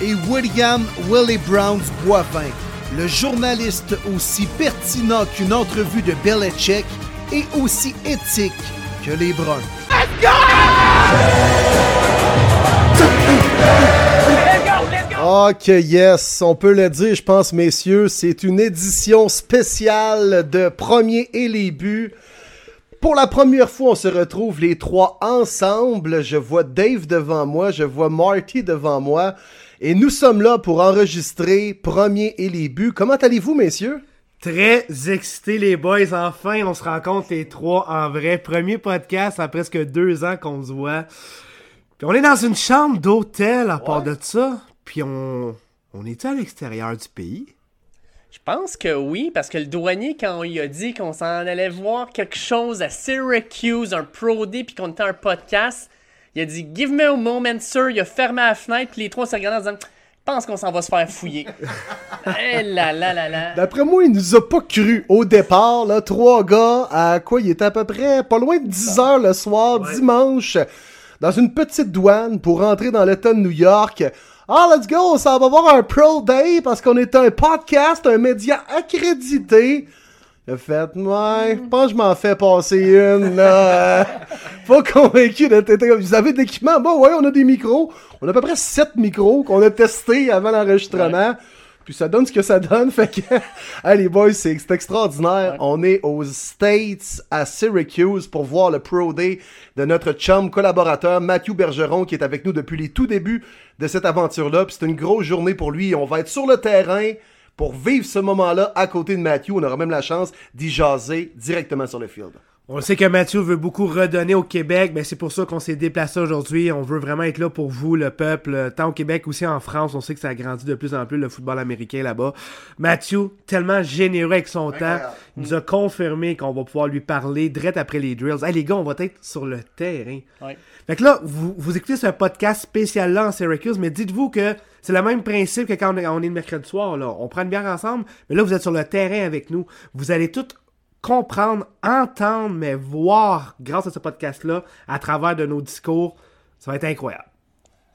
Et William Willie Browns Boivin, le journaliste aussi pertinent qu'une entrevue de Belichick et aussi éthique que les Bruns. Ok, yes, on peut le dire, je pense, messieurs, c'est une édition spéciale de Premier et les buts. Pour la première fois, on se retrouve les trois ensemble. Je vois Dave devant moi, je vois Marty devant moi. Et nous sommes là pour enregistrer Premier et les buts. Comment allez-vous, messieurs? Très excité les boys, enfin on se rencontre les trois en vrai. Premier podcast en presque deux ans qu'on se voit. Puis on est dans une chambre d'hôtel à part de ça. Puis on, on est à l'extérieur du pays? Je pense que oui, parce que le douanier, quand il a dit qu'on s'en allait voir quelque chose à Syracuse, un Pro D, puis qu'on était un podcast, il a dit Give me a moment, sir. Il a fermé la fenêtre, puis les trois s'est regardés en disant Je pense qu'on s'en va se faire fouiller. eh là là là là. D'après moi, il nous a pas cru au départ, là. Trois gars, à quoi il était à peu près pas loin de 10 heures le soir, dimanche, dans une petite douane pour rentrer dans l'État de New York. Ah, let's go, ça va voir un Pro Day parce qu'on est un podcast, un média accrédité. Le fait, ouais, je pense que je m'en fais passer une, là. Pas convaincu de Vous avez de l'équipement? Bon, ouais, on a des micros. On a à peu près 7 micros qu'on a testés avant l'enregistrement. Puis ça donne ce que ça donne. Fait que, hey, les boys, c'est c'est extraordinaire. On est aux States, à Syracuse, pour voir le Pro Day de notre chum collaborateur Mathieu Bergeron, qui est avec nous depuis les tout débuts de cette aventure-là. Puis c'est une grosse journée pour lui. On va être sur le terrain pour vivre ce moment-là à côté de Mathieu. On aura même la chance d'y jaser directement sur le field. On sait que Mathieu veut beaucoup redonner au Québec, mais c'est pour ça qu'on s'est déplacé aujourd'hui. On veut vraiment être là pour vous, le peuple, tant au Québec aussi en France. On sait que ça a grandi de plus en plus le football américain là-bas. Mathieu, tellement généreux avec son temps, il nous a confirmé qu'on va pouvoir lui parler direct après les drills. Hey les gars, on va être sur le terrain. Ouais. Fait que là, vous, vous écoutez ce podcast spécial là en Syracuse, mais dites-vous que c'est le même principe que quand on est, on est le mercredi soir. Là. On prend une bière ensemble, mais là, vous êtes sur le terrain avec nous. Vous allez tout comprendre, entendre, mais voir, grâce à ce podcast-là, à travers de nos discours. Ça va être incroyable.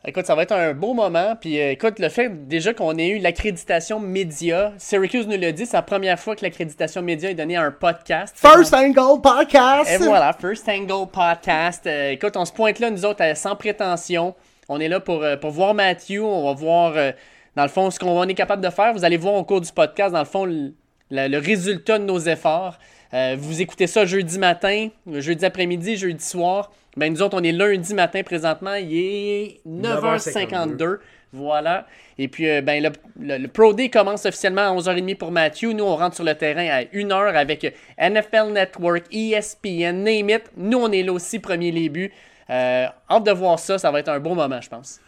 Écoute, ça va être un beau moment. Puis euh, écoute, le fait déjà qu'on ait eu l'accréditation média, Syracuse nous l'a dit, c'est la première fois que l'accréditation média est donnée à un podcast. First Angle Podcast! Et voilà, First Angle Podcast. Euh, écoute, on se pointe là, nous autres, euh, sans prétention. On est là pour, euh, pour voir Matthew. On va voir, euh, dans le fond, ce qu'on est capable de faire. Vous allez voir au cours du podcast, dans le fond, le, le- le résultat de nos efforts. Euh, vous écoutez ça jeudi matin, jeudi après-midi, jeudi soir. Ben, nous autres, on est lundi matin présentement. Il est 9h52. Voilà. Et puis, euh, ben, le, le- le Pro Day commence officiellement à 11h30 pour Matthew. Nous, on rentre sur le terrain à 1h avec NFL Network, ESPN, Name It. Nous, on est là aussi, premier buts. Euh, hâte de voir ça. Ça va être un beau moment, je pense.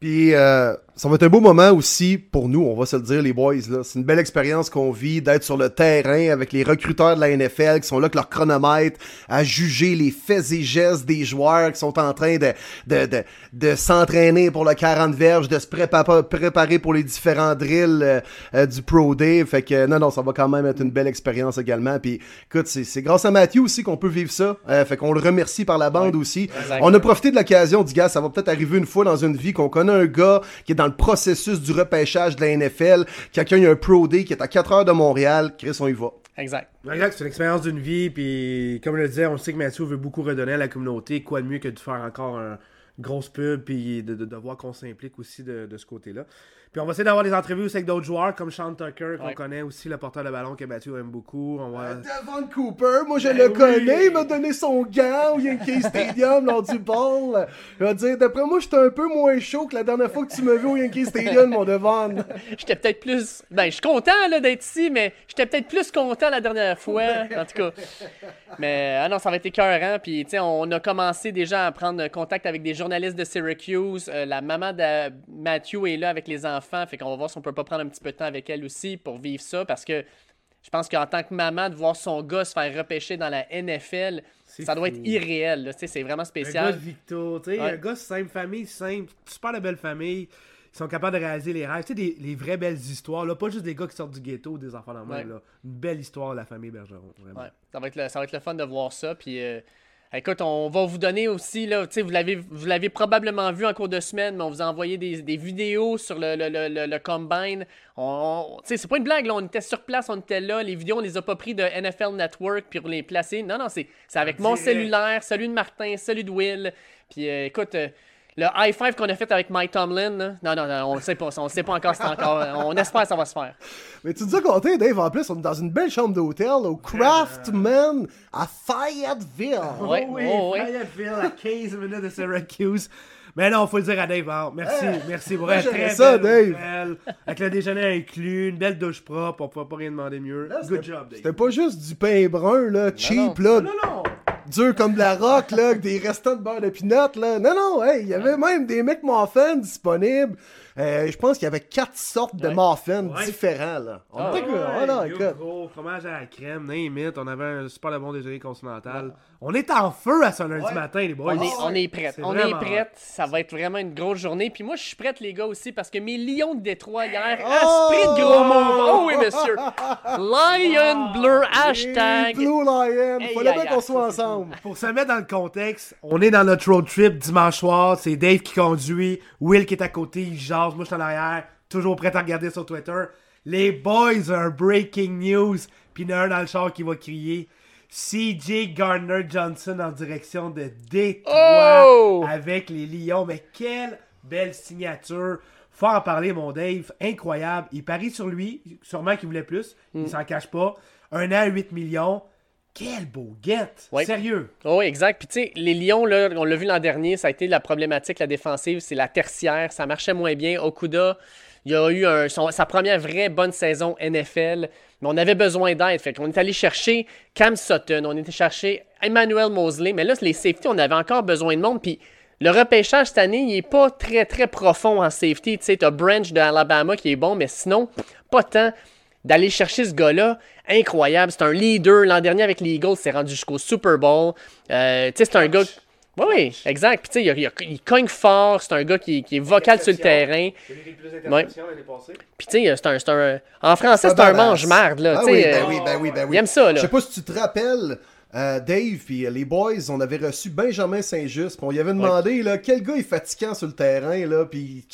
Puis euh, ça va être un beau moment aussi pour nous, on va se le dire les boys. là. C'est une belle expérience qu'on vit d'être sur le terrain avec les recruteurs de la NFL qui sont là avec leur chronomètre à juger les faits et gestes des joueurs qui sont en train de, de, de, de s'entraîner pour le 40 verges, de se prépa- préparer pour les différents drills euh, euh, du Pro Day. Fait que non, non, ça va quand même être une belle expérience également. Puis écoute, c'est grâce à Mathieu aussi qu'on peut vivre ça. Euh, fait qu'on le remercie par la bande aussi. On a profité de l'occasion, du gars, ça va peut-être arriver une fois dans une vie qu'on connaît un gars qui est dans le processus du repêchage de la NFL, qui accueille un Pro Day, qui est à 4 heures de Montréal. Chris, on y va. Exact. Exact, c'est une expérience d'une vie, puis comme je le disais, on sait que Mathieu veut beaucoup redonner à la communauté. Quoi de mieux que de faire encore un grosse pub, puis de, de, de voir qu'on s'implique aussi de, de ce côté-là. Puis on va essayer d'avoir des entrevues aussi avec d'autres joueurs, comme Sean Tucker, qu'on Ouais. connaît aussi, le porteur de ballon que Mathieu aime beaucoup. On va... Devon Cooper, moi je Ben le oui. connais, il m'a donné son gant au Yankee Stadium lors du ball. Je vais te dire, d'après moi, j'étais un peu moins chaud que la dernière fois que tu m'as vu au Yankee Stadium, mon Devon. J'étais peut-être plus. Ben, je suis content là, d'être ici, mais j'étais peut-être plus content la dernière fois. En tout cas. Mais ah non, ça va être écœurant. Puis, tu sais, on a commencé déjà à prendre contact avec des journalistes de Syracuse. Euh, la maman de Matthew est là avec les enfants. Fait qu'on va voir si on peut pas prendre un petit peu de temps avec elle aussi pour vivre ça, parce que je pense qu'en tant que maman, de voir son gars se faire repêcher dans la NFL, ça doit être irréel. C'est vraiment Un gars spécial. de Victo, tu sais, Ouais. un gars simple, famille simple, super de belle famille. Ils sont capables de réaliser les rêves. Tu sais, des, les vraies belles histoires, là. Pas juste des gars qui sortent du ghetto ou des enfants dans le Ouais. là. Une belle histoire de la famille Bergeron, vraiment. Ouais, ça, va être le, ça va être le fun de voir ça. Puis, euh, écoute, on va vous donner aussi, là, tu sais, vous l'avez, vous l'avez probablement vu en cours de semaine, mais on vous a envoyé des, des vidéos sur le, le, le, le- Combine. On, on- tu sais, c'est pas une blague, là, on était sur place, on était là. Les vidéos, on les a pas pris de NFL Network puis pour les placer. Non, non, c'est, c'est avec mon cellulaire, celui de Martin, celui de Will. Puis, euh, écoute... euh, le high five qu'on a fait avec Mike Tomlin, là, non, non, non, on le sait pas, on le sait pas encore, c'est encore, on espère que ça va se faire. Mais tu nous as compté, Dave, en plus, on est dans une belle chambre d'hôtel au Craftman à Fayetteville. Ouais, oh oui, oh oui. Fayetteville à 15 minutes de Syracuse. Mais non, faut le dire à Dave. hein. Merci, merci. Pour être très ça, belle Dave. Avec le déjeuner inclus, une belle douche propre, on pouvait pas rien demander mieux. Good job, Dave. C'était pas juste du pain brun, là, cheap, non. là, Non, non. Dur comme de la rock, là, avec des restants de beurre de pinot, là. Non, non, hey, il y avait même des McMuffins disponibles. Euh, je pense qu'il y avait quatre sortes de muffins Ouais. différents, là. On Ah, était Ouais, écoute. gros, fromage à la crème, it. On avait un super bon déjeuner continental. On est en feu à ce lundi Ouais. matin, les boys. On est, on est prêts. C'est On est prêts. Ça va être vraiment une grosse journée. Puis moi, je suis prête, les gars, aussi, parce que mes Lions de Détroit hier, Oh! esprit de gros move. Oh oui, monsieur. Lion Bleu, hashtag. Blue Lion, Hey, fallait bien qu'on soit ensemble. Pour se mettre dans le contexte, on est dans notre road trip dimanche soir. C'est Dave qui conduit, Will qui est à côté, il jase, moi je suis en arrière, toujours prêt à regarder sur Twitter. Les boys, un breaking news. Puis il y en a un dans le char qui va crier CJ Gardner Johnson en direction de Détroit Oh! avec les Lions. Mais quelle belle signature! Faut en parler, mon Dave. Incroyable. Il parie sur lui. Sûrement qu'il voulait plus. Mm. Il s'en cache pas. Un an, 8 millions. Quel beau get! Sérieux! Oh, oui, exact. Puis tu sais, les Lions, là, on l'a vu l'an dernier, ça a été la problématique, la défensive, c'est la tertiaire. Ça marchait moins bien. Okuda, il a eu un- son- sa première vraie bonne saison NFL, mais on avait besoin d'aide. Fait qu'on est allé chercher Cam Sutton, on était chercher Emmanuel Mosley, mais là, les safety, on avait encore besoin de monde. Puis le repêchage cette année, il est pas très, très profond en safety. Tu sais, t'as Branch de Alabama qui est bon, mais sinon, pas tant d'aller chercher ce gars-là, incroyable. C'est un leader. L'an dernier, avec les Eagles, c'est rendu jusqu'au Super Bowl. Euh, tu sais, c'est un gars. Oui, oui, exact. Puis, tu sais, il, il- il cogne fort. C'est un gars qui, qui est vocal sur le terrain. Puis, tu sais, c'est un, c'est un- En français, c'est un mange-marde, là. Ah tu sais, oui, euh, ben oui, ben oui, ben oui. Il aime ça, Je sais pas si tu te rappelles, euh, Dave puis euh, les boys, on avait reçu Benjamin Saint-Just, puis on lui avait demandé là, quel gars est fatigant sur le terrain, là, puis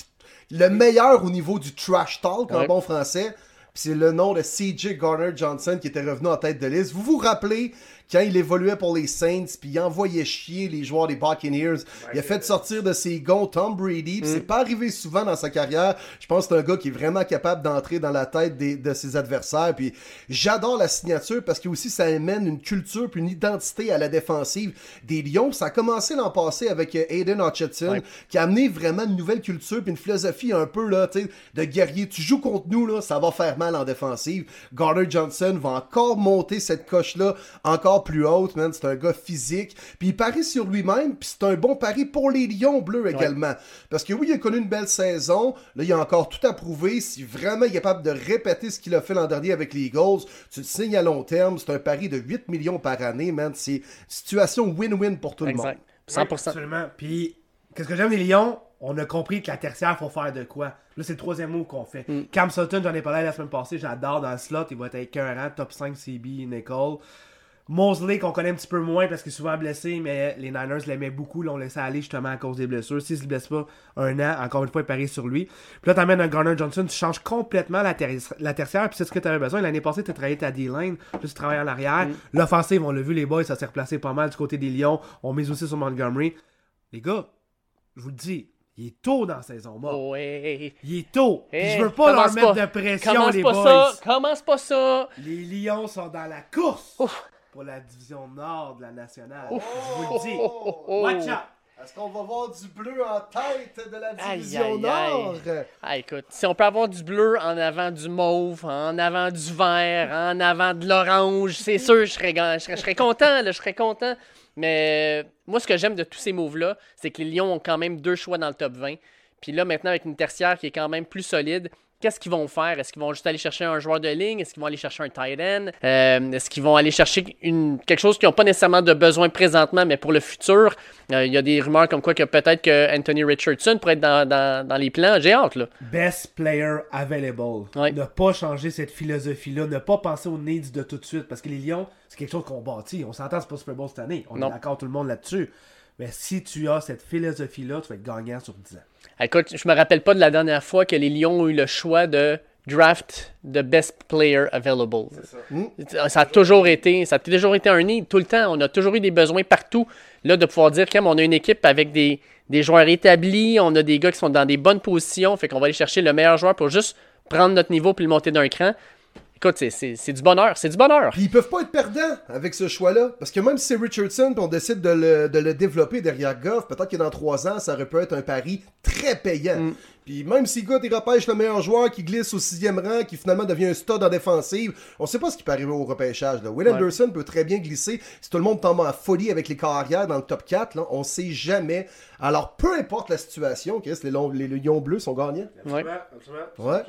le meilleur au niveau du trash talk en Ouais. bon français. C'est le nom de CJ Garner Johnson qui était revenu en tête de liste. Vous vous rappelez quand il évoluait pour les Saints, puis il envoyait chier les joueurs des Buccaneers. il a fait sortir de ses gonds Tom Brady. puis c'est pas arrivé souvent dans sa carrière. Je pense que c'est un gars qui est vraiment capable d'entrer dans la tête des- de ses adversaires. Puis j'adore la signature parce que aussi ça amène une culture puis une identité à la défensive des Lions. Ça a commencé l'an passé avec euh, Aiden Hutchinson Ouais. qui a amené vraiment une nouvelle culture puis une philosophie un peu là, tu sais, de guerrier. Tu joues contre nous là, ça va faire mal en défensive. Gardner Johnson va encore monter cette coche là encore plus haute, man. C'est un gars physique. Puis il parie sur lui-même, puis c'est un bon pari pour les Lions bleus également. Parce que oui, il a connu une belle saison. Là, il a encore tout à prouver. Si vraiment il est capable de répéter ce qu'il a fait l'an dernier avec les Eagles, tu le signes à long terme. C'est un pari de 8 millions par année, man. C'est situation win-win pour tout le monde. Exact. 100%. Absolument. Puis, qu'est-ce que j'aime des Lions? On a compris que la tertiaire, faut faire de quoi. Là, c'est le troisième mot qu'on fait. Mm. Cam Sutton, j'en ai parlé la semaine passée, j'adore dans le slot. Il va être écœurant, top 5 CB, Nicole. Mosley, qu'on connaît un petit peu moins parce qu'il est souvent blessé, mais les Niners l'aimaient beaucoup. Là, on laissait aller justement à cause des blessures. S'il se blesse pas un an, encore une fois, il parie sur lui. Puis là, t'amènes un Garner Johnson, tu changes complètement la, ter- la tertiaire. Puis c'est ce que tu avais besoin. L'année passée, tu as travaillé ta D-line, là, tu travailles en arrière. L'offensive, on l'a vu, les boys, ça s'est replacé pas mal du côté des Lions. On mise aussi sur Montgomery. Les gars, je vous le dis, il est tôt dans la saison hey, Il est tôt. Hey. je veux pas leur mettre pas. de pression, Commence les pas boys. ça. Commence pas ça. Les Lions sont dans la course Ouf. Pour la division nord de la nationale. Je vous le dis. Oh, oh, oh. Watch out. Est-ce qu'on va voir du bleu en tête de la division aïe, Nord? Ah, écoute, si on peut avoir du bleu en avant du mauve, en avant du vert, en avant de l'orange, c'est sûr, je serais, ga- je serais, je serais content, là, je serais content. Mais euh, moi, ce que j'aime de tous ces moves-là, c'est que les Lions ont quand même deux choix dans le top 20. Puis là, maintenant, avec une tertiaire qui est quand même plus solide, qu'est-ce qu'ils vont faire? Est-ce qu'ils vont juste aller chercher un joueur de ligne? Est-ce qu'ils vont aller chercher un tight end? Euh, Est-ce qu'ils vont aller chercher une, quelque chose qu'ils n'ont pas nécessairement de besoin présentement, mais pour le futur? Euh, Il y a des rumeurs comme quoi que peut-être que Anthony Richardson pourrait être dans, dans- dans les plans. J'ai hâte, là. Best player available. Ouais. Ne pas changer cette philosophie-là, ne pas penser aux needs de tout de suite. Parce que les Lions, c'est quelque chose qu'on bâtit. On s'entend, c'est pas Super Bowl cette année. On Non. est d'accord tout le monde là-dessus. Mais si tu as cette philosophie-là, tu vas être gagnant sur 10 ans. Écoute, je me rappelle pas de la dernière fois que les Lions ont eu le choix de draft the best player available. Ça. a toujours été, ça a toujours été un need tout le temps. On a toujours eu des besoins partout. Là, de pouvoir dire qu'on a une équipe avec des, des joueurs établis, on a des gars qui sont dans des bonnes positions, fait qu'on va aller chercher le meilleur joueur pour juste prendre notre niveau puis le monter d'un cran. Écoute, c'est- du bonheur, c'est du bonheur. Puis ils peuvent pas être perdants avec ce choix-là. Parce que même si c'est Richardson, puis on décide de le, de le développer derrière Goff, peut-être que dans trois ans, ça aurait pu être un pari très payant. Mm. Puis même si gars, il repêche le meilleur joueur qui glisse au sixième rang, qui finalement devient un stud en défensive, on sait pas ce qui peut arriver au repêchage. Là. Will Ouais. Anderson peut très bien glisser. Si tout le monde tombe en folie avec les carrières dans le top 4, là, on sait jamais. Alors peu importe la situation, Chris, les, Lions- les Lions bleus sont gagnants. Ouais. Ouais.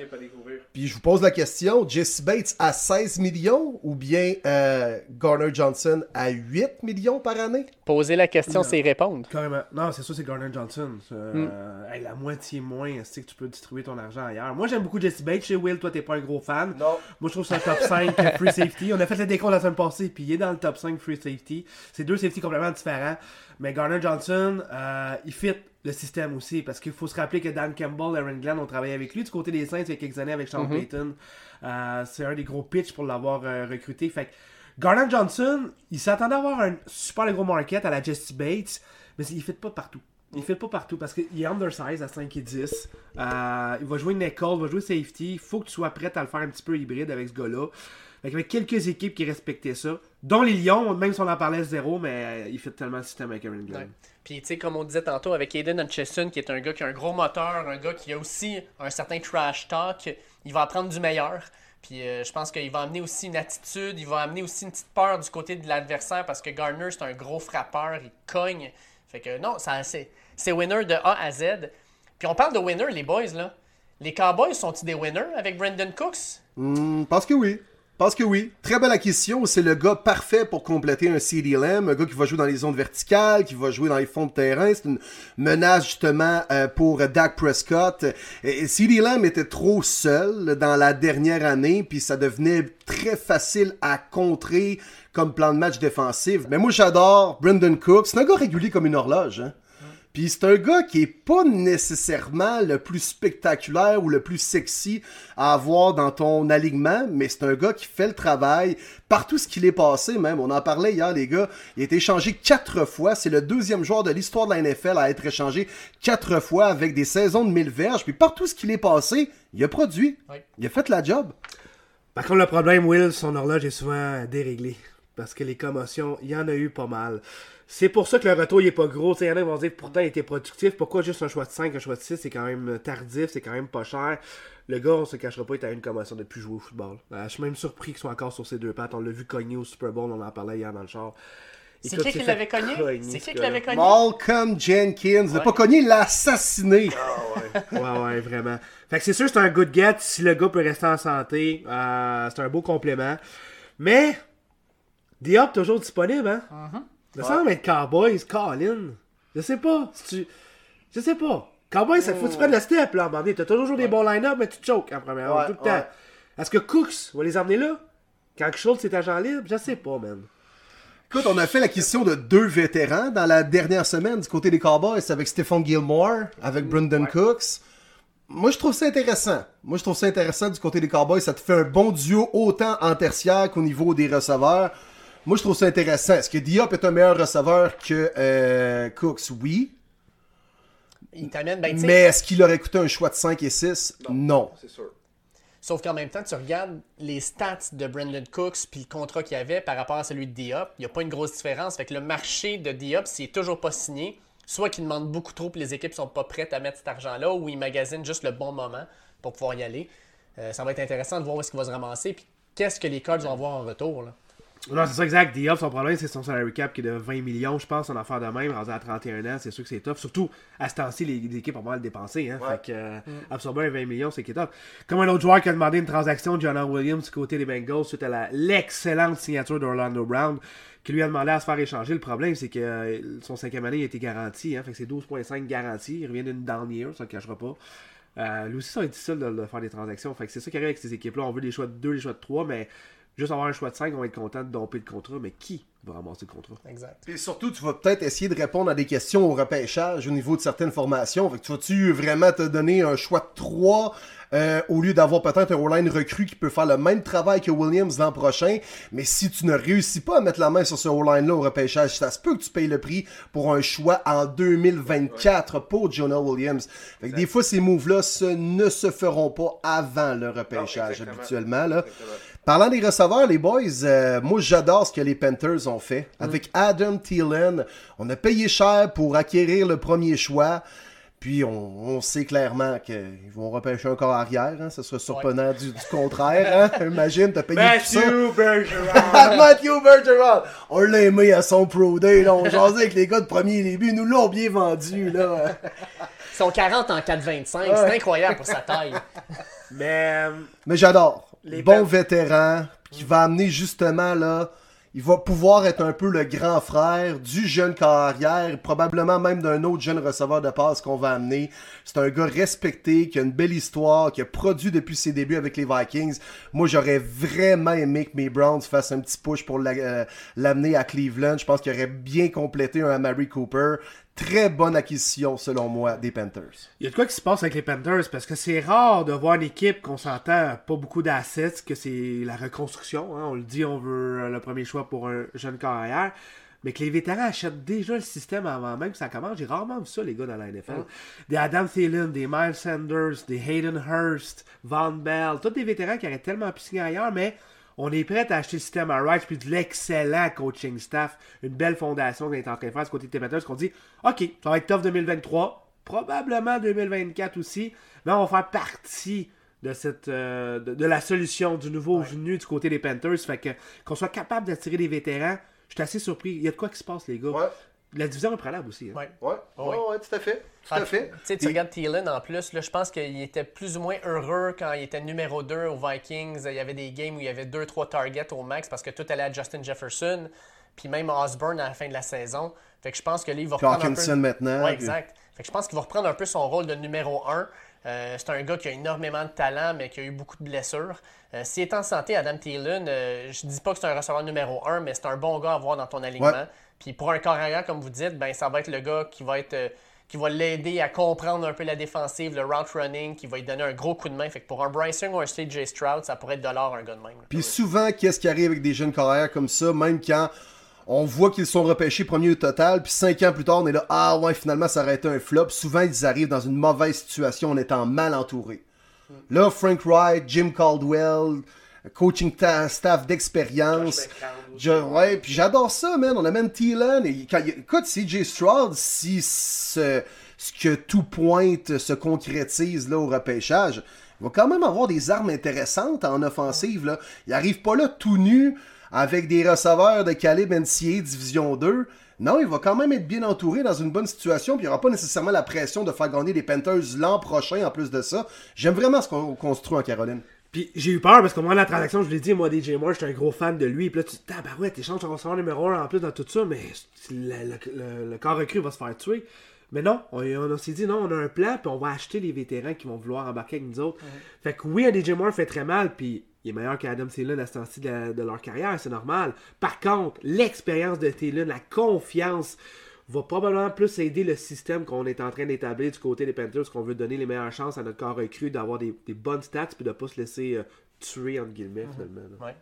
Puis je vous pose la question, Jesse Bates à 16 millions ou bien euh, Garner Johnson à 8 millions par année? Poser la question, c'est y répondre. Carrément. Non, c'est sûr, c'est Garner Johnson. Euh, hey, la moitié moins, c'est que tu peux distribuer ton argent ailleurs? Moi, j'aime beaucoup Jesse Bates. Chez Will, toi, t'es pas un gros fan. Non. Moi, je trouve que c'est un top 5 free safety. On a fait le décompte la semaine passée, puis il est dans le top 5 free safety. C'est deux safety complètement différents. Mais Garner Johnson, euh, il fit le système aussi, parce qu'il faut se rappeler que Dan Campbell et Aaron Glenn ont travaillé avec lui du côté des Saints il y a quelques années avec Sean Payton. Euh, c'est un des gros pitchs pour l'avoir euh, recruté. Fait que Garner Johnson, il s'attendait à avoir un super gros market à la Jesse Bates, mais il fit pas partout. Il fait pas partout parce qu'il est undersize à 5 et 10. Euh, il va jouer nickel, il va jouer safety. Il faut que tu sois prêt à le faire un petit peu hybride avec ce gars-là. Qu'il y avait quelques équipes qui respectaient ça. Dont les Lions, même si on en parlait zéro, mais il fait tellement le système avec Aaron Glenn. Puis, tu sais, comme on disait tantôt, avec Aiden Hutchison, qui est un gars qui a un gros moteur, un gars qui a aussi un certain trash talk, il va apprendre du meilleur. Puis, euh, je pense qu'il va amener aussi une attitude, il va amener aussi une petite peur du côté de l'adversaire parce que Garner, c'est un gros frappeur, il cogne. Fait que non, ça, c'est, c'est winner de A à Z. Puis, on parle de winner, les boys, là. Les Cowboys sont-ils des winners avec Brandon Cooks? Hmm, pense que oui. Pense que oui. Très belle acquisition. C'est le gars parfait pour compléter un CD Lamb. Un gars qui va jouer dans les zones verticales, qui va jouer dans les fonds de terrain. C'est une menace justement euh, pour Dak Prescott. CD Lamb était trop seul dans la dernière année, puis ça devenait très facile à contrer comme plan de match défensif. Mais moi j'adore Brendan Cook. C'est un gars régulier comme une horloge. Hein? Puis c'est un gars qui est pas nécessairement le plus spectaculaire ou le plus sexy à avoir dans ton alignement, mais c'est un gars qui fait le travail partout ce qu'il est passé même. On en parlait hier les gars. Il a été échangé quatre fois. C'est le deuxième joueur de l'histoire de la NFL à être échangé quatre fois avec des saisons de 1000 verges. Puis partout ce qu'il est passé, il a produit. Oui. Il a fait la job. Par contre, le problème, Will, son horloge est souvent déréglée. Parce que les commotions, il y en a eu pas mal. C'est pour ça que le retour il est pas gros. Il y en a qui vont dire pourtant il était productif. Pourquoi juste un choix de 5, un choix de 6 C'est quand même tardif, c'est quand même pas cher. Le gars, on se cachera pas, il a une commotion de plus jouer au football. Euh, je suis même surpris qu'il soit encore sur ses deux pattes. On l'a vu cogner au Super Bowl, on en parlait hier dans le char. C'est qui qui l'avait cogné? C'est ce qui qui l'avait cogné? Malcolm Jenkins. Il a pas cogné, il l'a assassiné. Ouais, ouais, vraiment. Fait que c'est sûr, c'est un good get si le gars peut rester en santé. Euh, c'est un beau complément. Mais, Diop toujours disponible, hein? Mm-hmm. Me semble être Cowboys, Colin. Je sais pas. Si tu... Je sais pas. Cowboys, ça faut que tu prennes le step, là, à un moment donné. T'as toujours des bons line-up, mais tu te choques en première ronde, tout le temps. Est-ce que Cooks va les emmener là? Quand Schultz est agent libre? Je sais pas, man. Écoute, on a fait l'acquisition de deux vétérans dans la dernière semaine du côté des Cowboys avec Stephon Gilmore, avec Brendan Cooks. Moi, je trouve ça intéressant. Moi, je trouve ça intéressant du côté des Cowboys. Ça te fait un bon duo autant en tertiaire qu'au niveau des receveurs. Moi, je trouve ça intéressant. Est-ce que Diop est un meilleur receveur que euh, Cooks? Oui. Il ben, Mais est-ce qu'il aurait coûté un choix de 5 et 6? Non. C'est sûr. Sauf qu'en même temps, tu regardes les stats de Brandon Cooks puis le contrat qu'il avait par rapport à celui de Diop, il n'y a pas une grosse différence. Fait que le marché de Diop, s'il est toujours pas signé, soit qu'il demande beaucoup trop et les équipes sont pas prêtes à mettre cet argent-là, ou il magasine juste le bon moment pour pouvoir y aller. Euh, ça va être intéressant de voir où est-ce qu'il va se ramasser puis qu'est-ce que les Cards vont avoir en retour. Là. Non, c'est ça exact. Diop, son problème, c'est son salary cap qui est de 20 millions, je pense, en affaire de même, rendu à 31 ans. C'est sûr que c'est tough. Surtout, à ce temps-ci, les, les équipes ont mal dépensé. Hein, Fait que euh, absorber un 20 millions, c'est qui est top. Comme un autre joueur qui a demandé une transaction, John Williams, du côté des Bengals, suite à la- l'excellente signature d'Orlando Brown, qui lui a demandé à se faire échanger. Le problème, c'est que euh, son cinquième année a été garanti. Hein, fait que c'est 12,5 garanti. Il revient d'une down year, ça ne le cachera pas. Euh, lui aussi, ça être difficile de, de faire des transactions. Fait que c'est ça qui arrive avec ces équipes-là. On veut des choix de 2, des choix de 3, mais juste avoir un choix de 5, on va être content de domper le contrat. Mais qui va ramasser le contrat? Exact. Et surtout, tu vas peut-être essayer de répondre à des questions au repêchage au niveau de certaines formations. Fait que tu vas-tu vraiment te donner un choix de 3 au lieu d'avoir peut-être un O-line recru qui peut faire le même travail que Williams l'an prochain? Mais si tu ne réussis pas à mettre la main sur ce O-line-là au repêchage, ça se peut que tu payes le prix pour un choix en 2024 pour Jonah Williams. Fait que des fois, ces moves-là ce- ne se feront pas avant le repêchage habituellement. Là. Parlant des receveurs, les boys, euh, moi j'adore ce que les Panthers ont fait. Avec Adam Thielen, on a payé cher pour acquérir le premier choix. Puis on, on sait clairement qu'ils vont repêcher un corps arrière. Hein. Ce serait surprenant du, du contraire. Hein. Imagine, t'as payé tout ça. Bergeron Matthew Bergeron! On l'a aimé à son Pro Day. Là. On jasait avec les gars de premier début. Ils nous l'ont bien vendu. Là. Ils sont 40 en 4,25. C'est incroyable pour sa taille. Mais. euh, Mais j'adore. Les bon vétéran qui va amener justement là. Il va pouvoir être un peu le grand frère du jeune carrière, probablement même d'un autre jeune receveur de passe qu'on va amener. C'est un gars respecté, qui a une belle histoire, qui a produit depuis ses débuts avec les Vikings. Moi, j'aurais vraiment aimé que mes Browns fassent un petit push pour euh, l'amener à Cleveland. Je pense qu'il aurait bien complété un Amari Cooper. Très bonne acquisition, selon moi, des Panthers. Il y a de quoi qui se passe avec les Panthers parce que c'est rare de voir une équipe qu'on s'entend pas beaucoup d'assets, que c'est la reconstruction. hein. On le dit, on veut euh, le premier choix pour un jeune carrière. Mais que les vétérans achètent déjà le système avant même que ça commence. J'ai rarement vu ça, les gars, dans la NFL. Des Adam Thielen, des Miles Sanders, des Hayden Hurst, Von Bell, tous des vétérans qui auraient tellement pu signer ailleurs, mais on est prêt à acheter le système à Rice puis de l'excellent coaching staff, une belle fondation qu'on est en train de faire ce côté des Panthers, qu'on dit OK, ça va être tough 2023, probablement 2024 aussi, mais on va faire partie de cette euh, de, de la solution du nouveau venu du côté des Panthers. Fait que qu'on soit capable d'attirer des vétérans, je suis assez surpris. Il y a de quoi qui se passe, les gars. Ouais. La division est prenable aussi. hein. Ouais. Ouais, tout à fait. Tout Ah, à fait. Tu sais, tu regardes Thielen en plus, là, je pense qu'il était plus ou moins heureux quand il était numéro 2 aux Vikings. Il y avait des games où il y avait 2-3 targets au max parce que tout allait à Justin Jefferson. Puis même Osborne à la fin de la saison. Fait que je pense que là, il va reprendre un peu... maintenant. Ouais, puis- exact. Fait que je pense qu'il va reprendre un peu son rôle de numéro 1. C'est un gars qui a énormément de talent, mais qui a eu beaucoup de blessures. Euh, S'il est en santé, Adam Thielen, euh, je dis pas que c'est un receveur numéro 1, mais c'est un bon gars à avoir dans ton alignement. Ouais. Puis pour un corps arrière, comme vous dites, ben, ça va être le gars qui va être euh, qui va l'aider à comprendre un peu la défensive, le route running, qui va lui donner un gros coup de main. Fait que pour un Bryce Young ou un CJ Stroud, ça pourrait être de l'or un gars de même. Puis souvent, qu'est-ce qui arrive avec des jeunes carrières comme ça, même quand on voit qu'ils sont repêchés premier au total, puis cinq ans plus tard, on est là, ah ouais, finalement, ça aurait été un flop. Souvent, ils arrivent dans une mauvaise situation en étant mal entourés. Là, Frank Wright, Jim Caldwell, coaching ta- staff d'expérience. Je- ouais, puis j'adore ça, man. On amène Thielen. Et quand, écoute, CJ Stroud, si ce, ce que tout pointe se concrétise là au repêchage, il va quand même avoir des armes intéressantes en offensive. Là. Il arrive pas là tout nu avec des receveurs de calibre NCA Division 2. Non, il va quand même être bien entouré dans une bonne situation, puis il n'y aura pas nécessairement la pression de faire gagner les Panthers l'an prochain en plus de ça. J'aime vraiment ce qu'on construit en Caroline. Puis j'ai eu peur parce qu'au moment de la transaction, je vous l'ai dit, moi, DJ Moore, j'étais un gros fan de lui. Puis là, tu te dis, ah, bah ouais, t'échanges ton receveur numéro 1 en plus dans tout ça, mais le, le, le- le corps recru va se faire tuer. Mais non, on, on s'est dit, non, on a un plan, puis on va acheter les vétérans qui vont vouloir embarquer avec nous autres. Fait que oui, un DJ Moore fait très mal, puis il est meilleur qu'Adam Thielen à ce temps-ci de, leur carrière, c'est normal. Par contre, l'expérience de Thielen, la confiance, va probablement plus aider le système qu'on est en train d'établir du côté des Panthers, qu'on veut donner les meilleures chances à notre corps recru d'avoir des, des bonnes stats, puis de pas se laisser euh, tuer, entre guillemets, finalement. là. Ouais.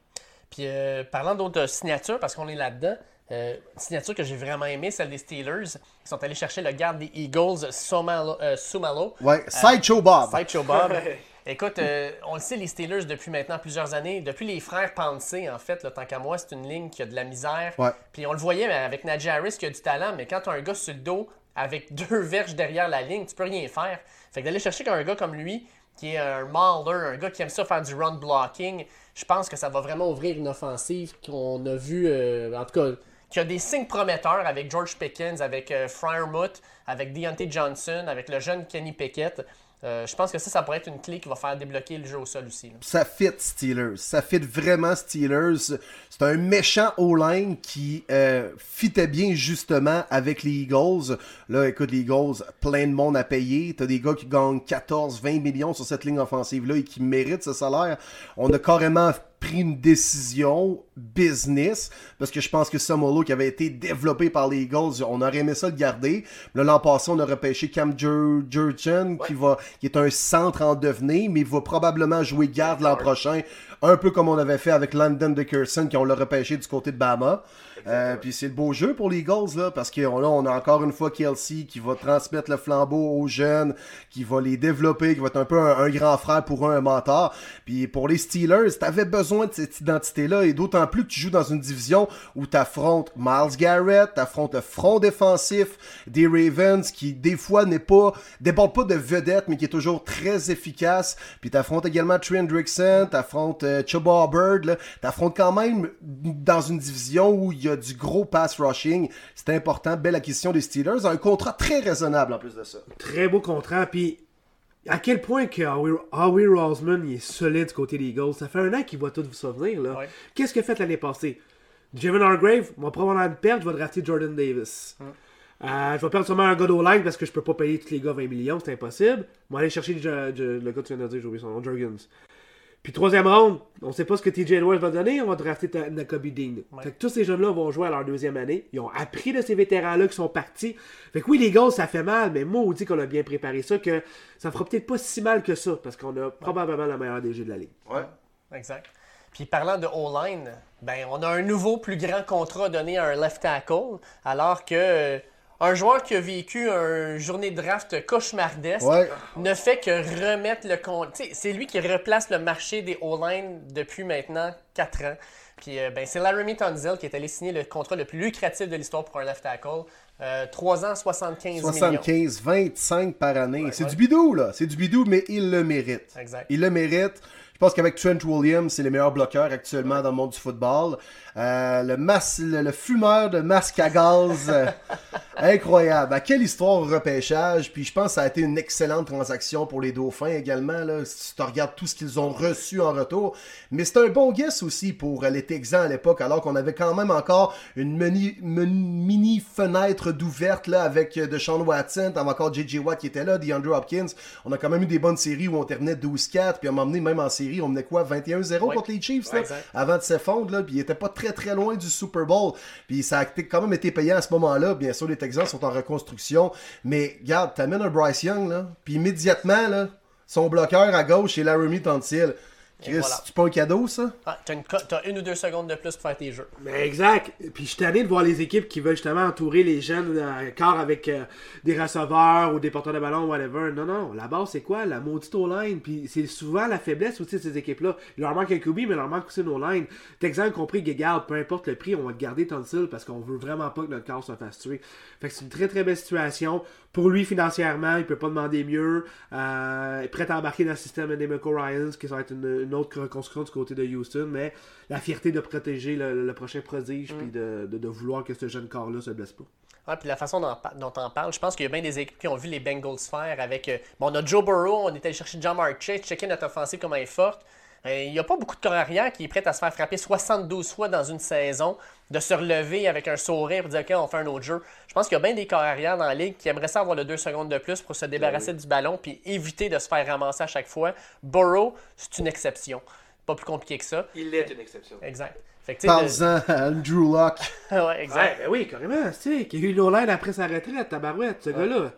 Puis euh, parlant d'autres signatures, parce qu'on est là-dedans, euh, une signature que j'ai vraiment aimée, celle des Steelers. Ils sont allés chercher le garde des Eagles, Somalo, euh, Sumalo. Ouais, Sideshow Bob. Sideshow Bob. Écoute, euh, on le sait, les Steelers, depuis maintenant plusieurs années, depuis les frères Pouncey, en fait, là, tant qu'à moi, c'est une ligne qui a de la misère. Ouais. Puis on le voyait avec Najee Harris qui a du talent, mais quand tu as un gars sur le dos avec deux verges derrière la ligne, tu peux rien faire. Fait que d'aller chercher un gars comme lui, qui est un mauler, un gars qui aime ça faire du run blocking, je pense que ça va vraiment ouvrir une offensive qu'on a vu, euh, en tout cas, qui a des signes prometteurs avec George Pickens, avec euh, Fryermuth, avec Deontay Johnson, avec le jeune Kenny Pickett. Euh, je pense que ça, ça pourrait être une clé qui va faire débloquer le jeu au sol aussi. Ça fit Steelers. Ça fit vraiment Steelers. C'est un méchant O-line qui euh, fitait bien justement avec les Eagles. Là, écoute, les Eagles, plein de monde à payer. T'as des gars qui gagnent 14, 20 millions sur cette ligne offensive-là et qui méritent ce salaire. On a carrément pris une décision business parce que je pense que Samolo qui avait été développé par les Eagles, on aurait aimé ça le garder. L'an passé, on a repêché Cam Jur- Jurgen qui va qui est un centre en devenir, mais il va probablement jouer garde l'an prochain, un peu comme on avait fait avec Landon Dickerson qui on l'a repêché du côté de Bama. Euh, puis c'est le beau jeu pour les Eagles là parce que là on a encore une fois Kelsey qui va transmettre le flambeau aux jeunes, qui va les développer, qui va être un peu un, un grand frère pour eux, un mentor. Puis pour les Steelers, t'avais besoin de cette identité là et d'autant plus que tu joues dans une division où t'affrontes Miles Garrett, t'affrontes le front défensif des Ravens qui des fois n'est pas déborde pas de vedette mais qui est toujours très efficace. Puis t'affrontes également Trey Hendrickson, t'affrontes euh, Chuba Bird, t'affrontes quand même dans une division où il y a du gros pass rushing. C'est important, belle acquisition des Steelers, un contrat très raisonnable en plus de ça. Très beau contrat. Puis à quel point que Howie, Roseman il est solide du côté des Eagles? Ça fait un an qu'il va tout vous souvenir. là. Ouais. Qu'est-ce qu'il a fait l'année passée? Javon Hargrave, va probablement le perdre, je vais drafter Jordan Davis. Euh, je vais perdre sûrement un gars d'O-line parce que je peux pas payer tous les gars 20 millions, c'est impossible. On va aller chercher le, le- le gars que tu viens de dire, j'ai oublié son nom, Jurgens. Puis troisième round, on sait pas ce que TJ Edwards va donner, on va drafter Nakobe Dean. Fait que tous ces jeunes-là vont jouer à leur deuxième année. Ils ont appris de ces vétérans-là qui sont partis. Fait que oui, les gars, ça fait mal, mais moi, on dit qu'on a bien préparé ça, que ça fera peut-être pas si mal que ça, parce qu'on a probablement la meilleure DG de la ligue. Ouais. Exact. Puis parlant de O-line, ben on a un nouveau plus grand contrat donné à un left tackle, alors que euh, un joueur qui a vécu une journée de draft cauchemardesque Ouais. ne fait que remettre le compte. C'est lui qui replace le marché des O-line depuis maintenant 4 ans. Puis euh, ben, c'est Laramie Tunzel qui est allé signer le contrat le plus lucratif de l'histoire pour un left tackle. 3 ans, 75 millions. 75, 25 par année. c'est ouais. du bidou, là. C'est du bidou, mais il le mérite. Exact. Il le mérite. Pense qu'avec Trent Williams, c'est les meilleurs bloqueurs actuellement dans le monde du football. Euh, le, mas- le, le fumeur de masque à gaz, euh, incroyable. À quelle histoire au repêchage. Puis je pense que ça a été une excellente transaction pour les Dauphins également. Là, si tu regardes tout ce qu'ils ont reçu en retour. Mais c'est un bon guess aussi pour euh, les Texans à l'époque, alors qu'on avait quand même encore une mini, fenêtre d'ouverte là avec euh, Deshaun Watson, t'avais encore J.J. Watt qui était là, DeAndre Hopkins. On a quand même eu des bonnes séries où on terminait 12-4, puis on m'a emmené même en série, on menait quoi, 21-0 Ouais. contre les Chiefs, Ouais, là, avant de s'effondrer, puis il était pas très très loin du Super Bowl. Puis ça a quand même été payant à ce moment-là. Bien sûr, les Texans sont en reconstruction, mais regarde, t'amènes un Bryce Young, là, puis immédiatement, là, son bloqueur à gauche, c'est Laramie Tantil. Chris, voilà. c'est pas un cadeau, ça? Ah, t'as, une, co- t'as une ou deux secondes de plus pour faire tes jeux. Mais exact. Puis je suis tanné de voir les équipes qui veulent justement entourer les jeunes euh, corps avec euh, des receveurs ou des porteurs de ballon, whatever. Non, non. La base, c'est quoi? La maudite O-line. Puis c'est souvent la faiblesse aussi de ces équipes-là. Il leur manque un QB, mais il leur manque aussi une O-line. Texan compris, Gegard, peu importe le prix, on va te garder Tonsil parce qu'on veut vraiment pas que notre corps se fasse tuer. Fait que c'est une très très belle situation. Pour lui, financièrement, il peut pas demander mieux. Euh, il est prêt à embarquer dans le système de Ryans, qui va être une, une autre reconstruction du côté de Houston, mais la fierté de protéger le, le prochain prodige, puis de, de- de vouloir que ce jeune corps-là se blesse pas. Ouais, puis la façon dont, dont on parle, je pense qu'il y a bien des équipes qui ont vu les Bengals faire avec. euh, bon, on a Joe Burrow, on est allé chercher John Chase, checker notre offensive comment elle est forte. Euh, Il n'y a pas beaucoup de corps arrière qui est prêt à se faire frapper 72 fois dans une saison, de se relever avec un sourire et dire OK, on fait un autre jeu. Je pense qu'il y a bien des corps arrière dans la ligue qui aimeraient ça avoir le 2 secondes de plus pour se débarrasser du ballon puis éviter de se faire ramasser à chaque fois. Burrow, c'est une exception. Pas plus compliqué que ça. Il est une exception. Exact. Parle-en à Andrew Locke. ouais, exact. Ouais, ben oui, carrément. Tu sais, y a eu l'O-line après sa retraite, tabarouette, ce gars-là.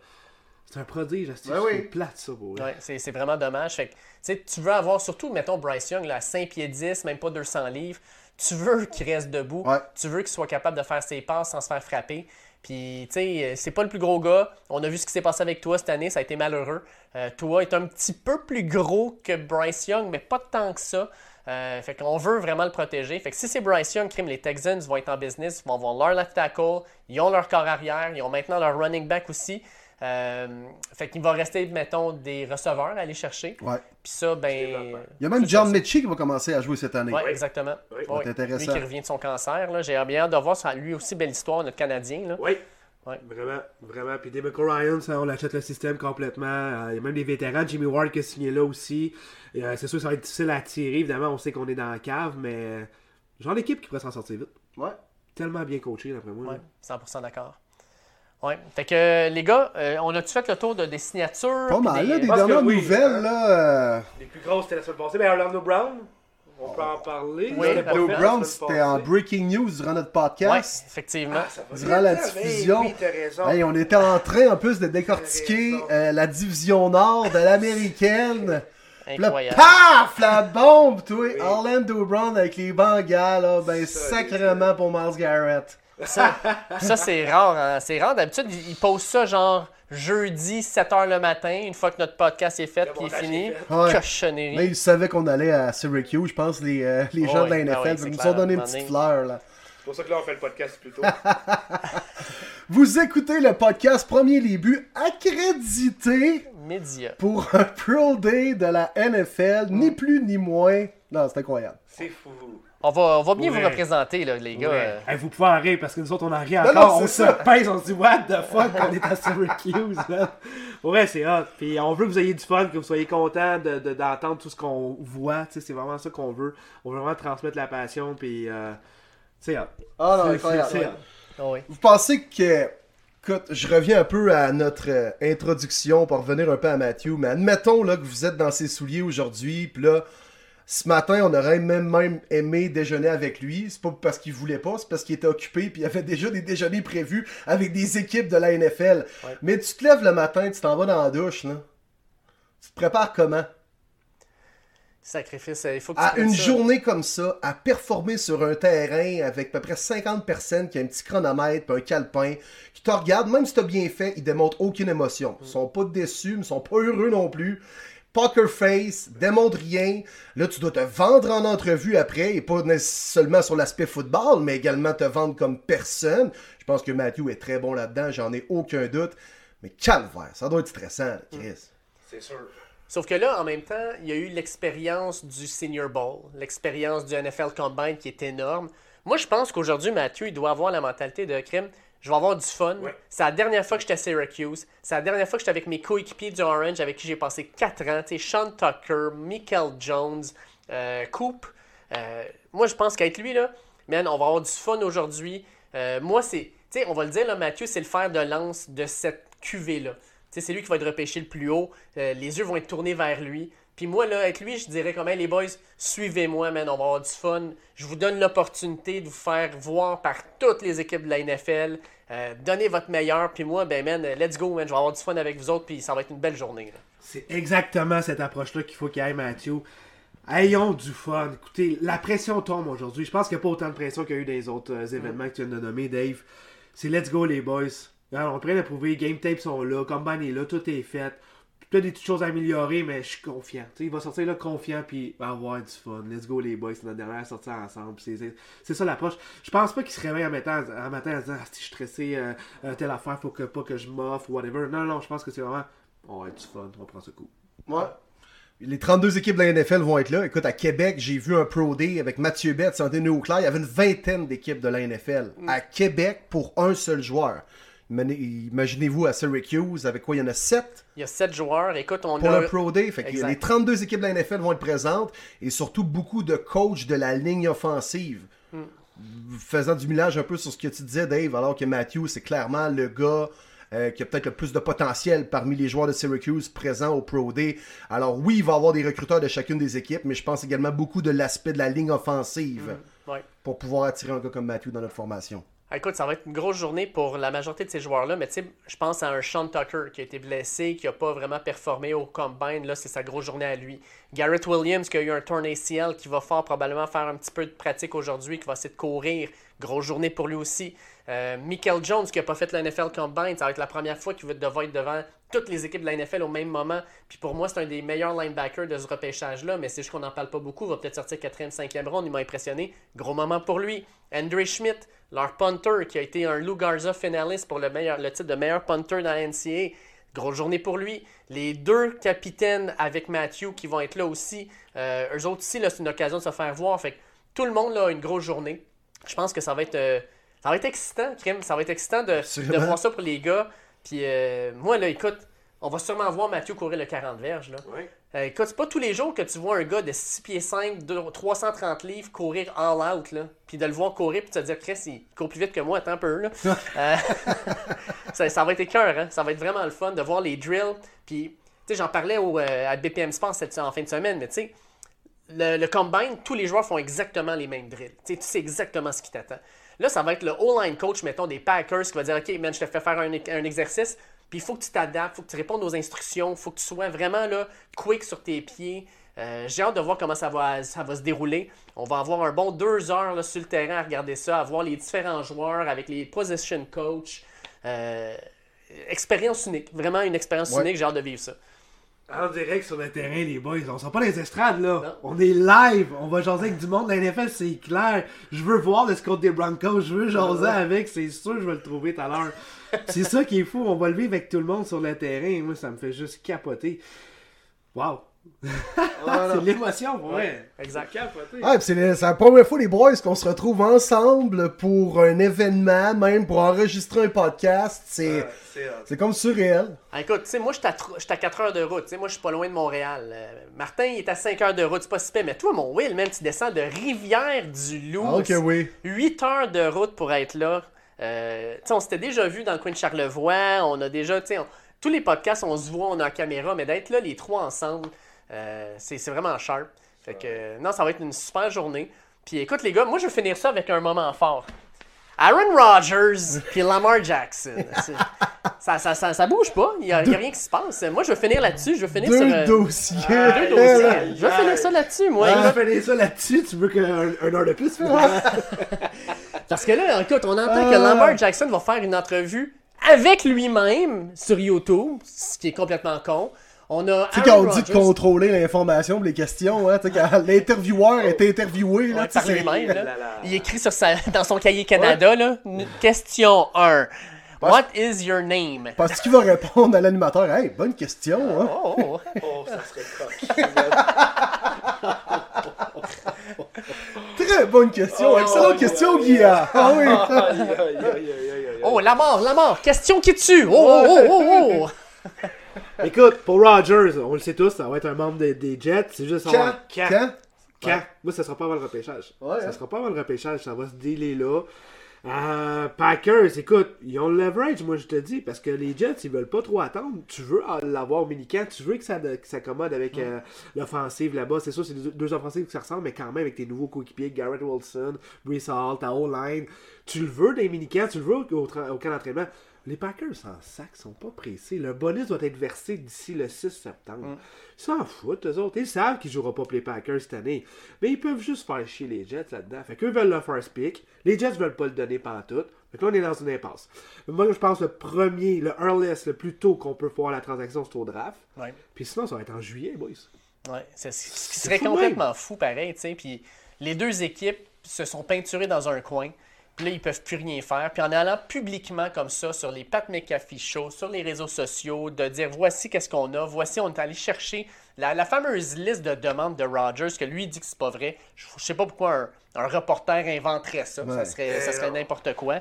C'est un prodige, c'est Ben oui. plate, ça, beau. Ouais, c'est c'est vraiment dommage. Fait que, tu sais, tu veux avoir, surtout, mettons, Bryce Young, là, à 5 pieds 10, même pas 200 livres. Tu veux qu'il reste debout. Ouais. Tu veux qu'il soit capable de faire ses passes sans se faire frapper. Puis, tu sais, c'est pas le plus gros gars. On a vu ce qui s'est passé avec toi cette année. Ça a été malheureux. Euh, toi est un petit peu plus gros que Bryce Young, mais pas tant que ça. Euh, fait qu'on veut vraiment le protéger. Fait que si c'est Bryce Young, crime, les Texans vont être en business, ils vont avoir leur left tackle, ils ont leur corps arrière, ils ont maintenant leur running back aussi. Euh, fait qu'il va rester, mettons, des receveurs à aller chercher. Ouais. Puis ça, ben. Il y a même John Mitchie qui va commencer à jouer cette année. Oui, exactement. Oui. Intéressant. Lui qui revient de son cancer. là. J'ai bien hâte de voir. ça. Lui aussi, belle histoire, notre Canadien. Là. Oui. Ouais. Vraiment, vraiment. Puis Demico Ryan, ça, on achète le système complètement. Euh, Il y a même des vétérans. Jimmy Ward qui a signé là aussi. Euh, c'est sûr que ça va être difficile à tirer. Évidemment, on sait qu'on est dans la cave, mais genre l'équipe qui pourrait s'en sortir vite. Ouais. Tellement bien coaché, d'après moi. Ouais, là. 100% d'accord. Ouais. Fait que, les gars, euh, on a-tu fait le tour de, des signatures? Pas mal, là, des pense que dernières oui. nouvelles, là. euh, Les plus grosses, c'était la semaine passée. Mais Orlando Brown, on peut en parler. Oui, la Brown, c'était en breaking news durant notre Ouais, podcast. effectivement. Ça va Durant la bien, diffusion. Oui. Hey, on était en train en plus de décortiquer euh, la division nord de l'américaine. Là, Incroyable. paf! La bombe, toi! Orlando Brown avec les Bengals, là, ben sacrément pour Miles Garrett. Ça, ça c'est rare. hein. C'est rare. D'habitude, ils posent ça genre jeudi, 7h le matin, une fois que notre podcast est fait et est fini. est fait. Ouais. Cochonnerie. Mais ils savaient qu'on allait à Syracuse, je pense, les, euh, les gens Ouais, de la NFL. ouais, ils nous ont donné une petite fleur, là. C'est pour ça que là, on fait le podcast plus tôt. Vous écoutez le podcast Premier Les Buts, accrédité Média. pour un Pro Day de la NFL, ni plus ni moins. Non, c'est incroyable. C'est fou. On va, on va bien Ouais. vous représenter, là, les gars. Ouais. euh. Hey, vous pouvez en rire parce que nous autres on en rit Non, encore. non, on c'est se ça. pèse, on se dit what the fuck on est à Syracuse. man. Ouais, c'est hot. Puis on veut que vous ayez du fun, que vous soyez contents de, de- d'entendre tout ce qu'on voit. Tu sais, c'est vraiment ça qu'on veut. On veut vraiment transmettre la passion. Puis euh, c'est hot. Ah non, C'est- ouais. hot. Ah oui. Vous pensez que. Écoute, je reviens un peu à notre euh, introduction pour revenir un peu à Matthew, mais admettons là, que vous êtes dans ses souliers aujourd'hui, puis là, ce matin, on aurait même, même aimé déjeuner avec lui. C'est pas parce qu'il voulait pas, c'est parce qu'il était occupé, puis il avait déjà des déjeuners prévus avec des équipes de la NFL. Ouais. Mais tu te lèves le matin, tu t'en vas dans la douche, là. Tu te prépares comment? Sacrifice, euh, il faut que tu à une ça. journée comme ça, à performer sur un terrain avec à peu près 50 personnes qui a un petit chronomètre puis un calepin, qui te regardent, même si t'as bien fait, ils démontrent aucune émotion. Ils sont pas déçus, ils sont pas heureux non plus. Poker face, démontrent rien. Là, tu dois te vendre en entrevue après, et pas seulement sur l'aspect football, mais également te vendre comme personne. Je pense que Matthew est très bon là-dedans, j'en ai aucun doute. Mais calvaire, ça doit être stressant, Chris. C'est sûr. Sauf que là, en même temps, il y a eu l'expérience du Senior Bowl, l'expérience du NFL Combine qui est énorme. Moi, je pense qu'aujourd'hui, Mathieu, il doit avoir la mentalité de crime. Je vais avoir du fun. Ouais. C'est la dernière fois que j'étais à Syracuse. C'est la dernière fois que j'étais avec mes coéquipiers du Orange avec qui j'ai passé 4 ans. Tu sais, Sean Tucker, Michael Jones, euh, Coop. Euh, moi, je pense qu'avec lui, là, man, on va avoir du fun aujourd'hui. Euh, moi, c'est. Tu sais, on va le dire, là, Mathieu, c'est le fer de lance de cette cuvée-là. Tu sais, c'est lui qui va être repêché le plus haut. Euh, les yeux vont être tournés vers lui. Puis moi, là, avec lui, je dirais comme, hey, les boys, suivez-moi, man, on va avoir du fun. Je vous donne l'opportunité de vous faire voir par toutes les équipes de la NFL. Euh, donnez votre meilleur. Puis moi, ben, man, let's go, man. Je vais avoir du fun avec vous autres. Puis ça va être une belle journée. C'est exactement cette approche-là qu'il faut qu'il y ait, Mathieu. Ayons du fun. Écoutez, la pression tombe aujourd'hui. Je pense qu'il n'y a pas autant de pression qu'il y a eu dans les autres euh, événements que tu viens de nommer, Dave. C'est let's go, les boys. On est prêt à prouver. Game tapes sont là. Combine est là. Tout est fait. Des petites choses à améliorer, mais je suis confiant. Tu sais, il va sortir là confiant puis va avoir du fun. Let's go, les boys. C'est notre dernière sortie ensemble. C'est- ça l'approche. Je pense pas qu'il se réveille en, mettant, en matin en disant ah, si je suis stressé, euh, euh, telle affaire, faut que, pas que je m'offre, whatever. Non, non, je pense que c'est vraiment on va être du fun. On prend ce coup. Ouais. Les 32 équipes de la NFL vont être là. Écoute, à Québec, j'ai vu un Pro Day avec Mathieu Betts, Anthony Auclair. Il y avait une vingtaine d'équipes de la NFL. À Québec, pour un seul joueur. Imaginez-vous à Syracuse, avec quoi il y en a 7 Il y a sept joueurs. Écoute, on pour a. le Pro Day. Fait que Exact. les 32 équipes de la NFL vont être présentes et surtout beaucoup de coachs de la ligne offensive. Faisant du millage un peu sur ce que tu disais, Dave, alors que Matthew, c'est clairement le gars euh, qui a peut-être le plus de potentiel parmi les joueurs de Syracuse présents au Pro Day. Alors oui, il va y avoir des recruteurs de chacune des équipes, mais je pense également beaucoup de l'aspect de la ligne offensive Ouais. pour pouvoir attirer un gars comme Matthew dans notre formation. Ah, Écoute, ça va être une grosse journée pour la majorité de ces joueurs-là, mais tu sais, je pense à un Sean Tucker qui a été blessé, qui n'a pas vraiment performé au combine. Là, c'est sa grosse journée à lui. Garrett Williams qui a eu un turn ACL, qui va fort probablement faire un petit peu de pratique aujourd'hui, qui va essayer de courir. Grosse journée pour lui aussi. Euh, Michael Jones qui n'a pas fait la NFL Combine, ça va être la première fois qu'il va devoir être devant toutes les équipes de la NFL au même moment. Puis pour moi, c'est un des meilleurs linebackers de ce repêchage-là, mais c'est juste qu'on n'en parle pas beaucoup. Il va peut-être sortir 4e, 5e ronde. Il m'a impressionné. Gros moment pour lui. Andre Schmidt, leur punter, qui a été un Lou Garza finaliste pour le, titre de meilleur punter dans la NCAA. Grosse journée pour lui. Les deux capitaines avec Matthew qui vont être là aussi. Euh, eux autres aussi, là, c'est une occasion de se faire voir. Fait que tout le monde là, a une grosse journée. Je pense que ça va être, euh, ça va être excitant, Krim. Ça va être excitant de, de voir ça pour les gars. Puis euh, moi, là, écoute, on va sûrement voir Mathieu courir le 40 verges. Là. Ouais. Euh, écoute, c'est pas tous les jours que tu vois un gars de 6 pieds 5, de 330 livres courir all out, là. Puis de le voir courir, puis te dire, Chris, il court plus vite que moi, attends un peu, là. Euh, ça, ça va être écœur, hein. Ça va être vraiment le fun de voir les drills. Puis, tu sais, j'en parlais au, euh, à BPM Sports cette, en fin de semaine, mais tu sais, le, le combine, tous les joueurs font exactement les mêmes drills. Tu sais, tu sais exactement ce qui t'attend. Là, ça va être le O-line coach, mettons, des Packers qui va dire OK, man, je te fais faire un, un exercice, puis il faut que tu t'adaptes, il faut que tu répondes aux instructions, il faut que tu sois vraiment là, quick sur tes pieds. Euh, J'ai hâte de voir comment ça va, ça va se dérouler. On va avoir un bon deux heures là, sur le terrain à regarder ça, à voir les différents joueurs avec les position coach. Euh, expérience unique, vraiment une expérience Ouais. unique, j'ai hâte de vivre ça. En direct sur le terrain, les boys. On sort pas les estrades, là. Non. On est live. On va jaser avec du monde. La NFL, c'est clair. Je veux voir le score des Broncos. Je veux jaser avec. C'est sûr, je vais le trouver tout à l'heure. c'est ça qui est fou. On va le vivre avec tout le monde sur le terrain. Moi, ça me fait juste capoter. Wow. C'est de l'émotion, ouais. Exact. Ah, puis c'est la première fois, les boys, qu'on se retrouve ensemble pour un événement, même pour enregistrer un podcast. C'est Ouais, c'est hot. c'est comme surréel. Ah, écoute, tu sais, moi, je suis à tr- je suis à 4 heures de route. Tu sais, moi, je suis pas loin de Montréal. Euh, Martin, il est à 5 heures de route. C'est pas si pire. Mais toi, mon Will, même, tu descends de Rivière-du-Loup. Ah, ok, oui. 8 heures de route pour être là. Euh, tu sais, on s'était déjà vu dans le coin de Charlevoix. On a déjà, tu sais, tous les podcasts, on se voit, on a la caméra. Mais d'être là, les trois ensemble, euh, c'est vraiment sharp. Fait que, euh, non, ça va être une super journée. Puis écoute, les gars, moi, je vais finir ça avec un moment fort. Aaron Rodgers puis Lamar Jackson. Ça, ça, ça, ça bouge pas. Il n'y a, il y a rien qui se passe. Moi, je vais finir là-dessus. Je vais finir Deux sur. euh, dossiers. deux dossiers. Je vais finir ça là-dessus, moi. On Écoute, va finir ça là-dessus. Tu veux qu'un un heure de plus? Parce que là, écoute, on entend que Ah. Lamar Jackson va faire une entrevue avec lui-même sur YouTube, ce qui est complètement con. On a Tu sais, quand on dit de contrôler l'information, les questions, hein, tu sais, quand l'intervieweur est interviewé, là, ouais, tu sais, par c'est- lui-même. là. Là, là. Il écrit sur sa, dans son cahier Canada, là, question 1. What is your name? Penses-tu qu'il va répondre à l'animateur? Hey, bonne question, hein? Oh, oh. Oh, ça serait coq. Très bonne question. Oh, Excellente oh, question, oh, Guillaume. Ah oui. Oh, la mort, la mort. Question qui tue. Oh, oh, oh, oh, oh. Écoute, pour Rodgers, on le sait tous, ça va être un membre des, des Jets. C'est juste Quand? savoir Quand? Quand? Moi, ça sera pas avant le repêchage. Ouais, ça hein? sera pas avant le repêchage, ça va se dealer là. Euh, Packers, écoute, ils ont le leverage, moi je te dis, parce que les Jets, ils veulent pas trop attendre. Tu veux l'avoir au minicamp, tu veux que ça que ça s'accommode avec euh, l'offensive là-bas. C'est sûr, c'est deux, deux offensives qui se ressemblent, mais quand même avec tes nouveaux coéquipiers, Garrett Wilson, Brees Hall, ta O-line. Tu le veux dans les minicamps, tu le veux au, au camp d'entraînement. Les Packers en sac sont pas pressés. Le bonus doit être versé d'ici le 6 septembre. Ils s'en foutent, eux autres. Ils savent qu'ils joueront pas pour les Packers cette année. Mais ils peuvent juste faire chier les Jets là-dedans. Fait qu'eux veulent le first pick. Les Jets veulent pas le donner pantoute. Fait que là, on est dans une impasse. Moi, je pense le premier, le earliest, le plus tôt qu'on peut faire la transaction, c'est au draft. Ouais. Puis sinon, ça va être en juillet, boys. Ouais, c'est ce qui serait complètement fou pareil, tu sais. Puis les deux équipes se sont peinturées dans un coin. Puis là, ils peuvent plus rien faire. Puis en allant publiquement comme ça sur les Pat McAfee Show, sur les réseaux sociaux, de dire voici qu'est-ce qu'on a, voici on est allé chercher la, la fameuse liste de demandes de Rogers que lui il dit que c'est pas vrai. Je, je sais pas pourquoi un, un reporter inventerait ça. Ça serait, ça serait n'importe quoi.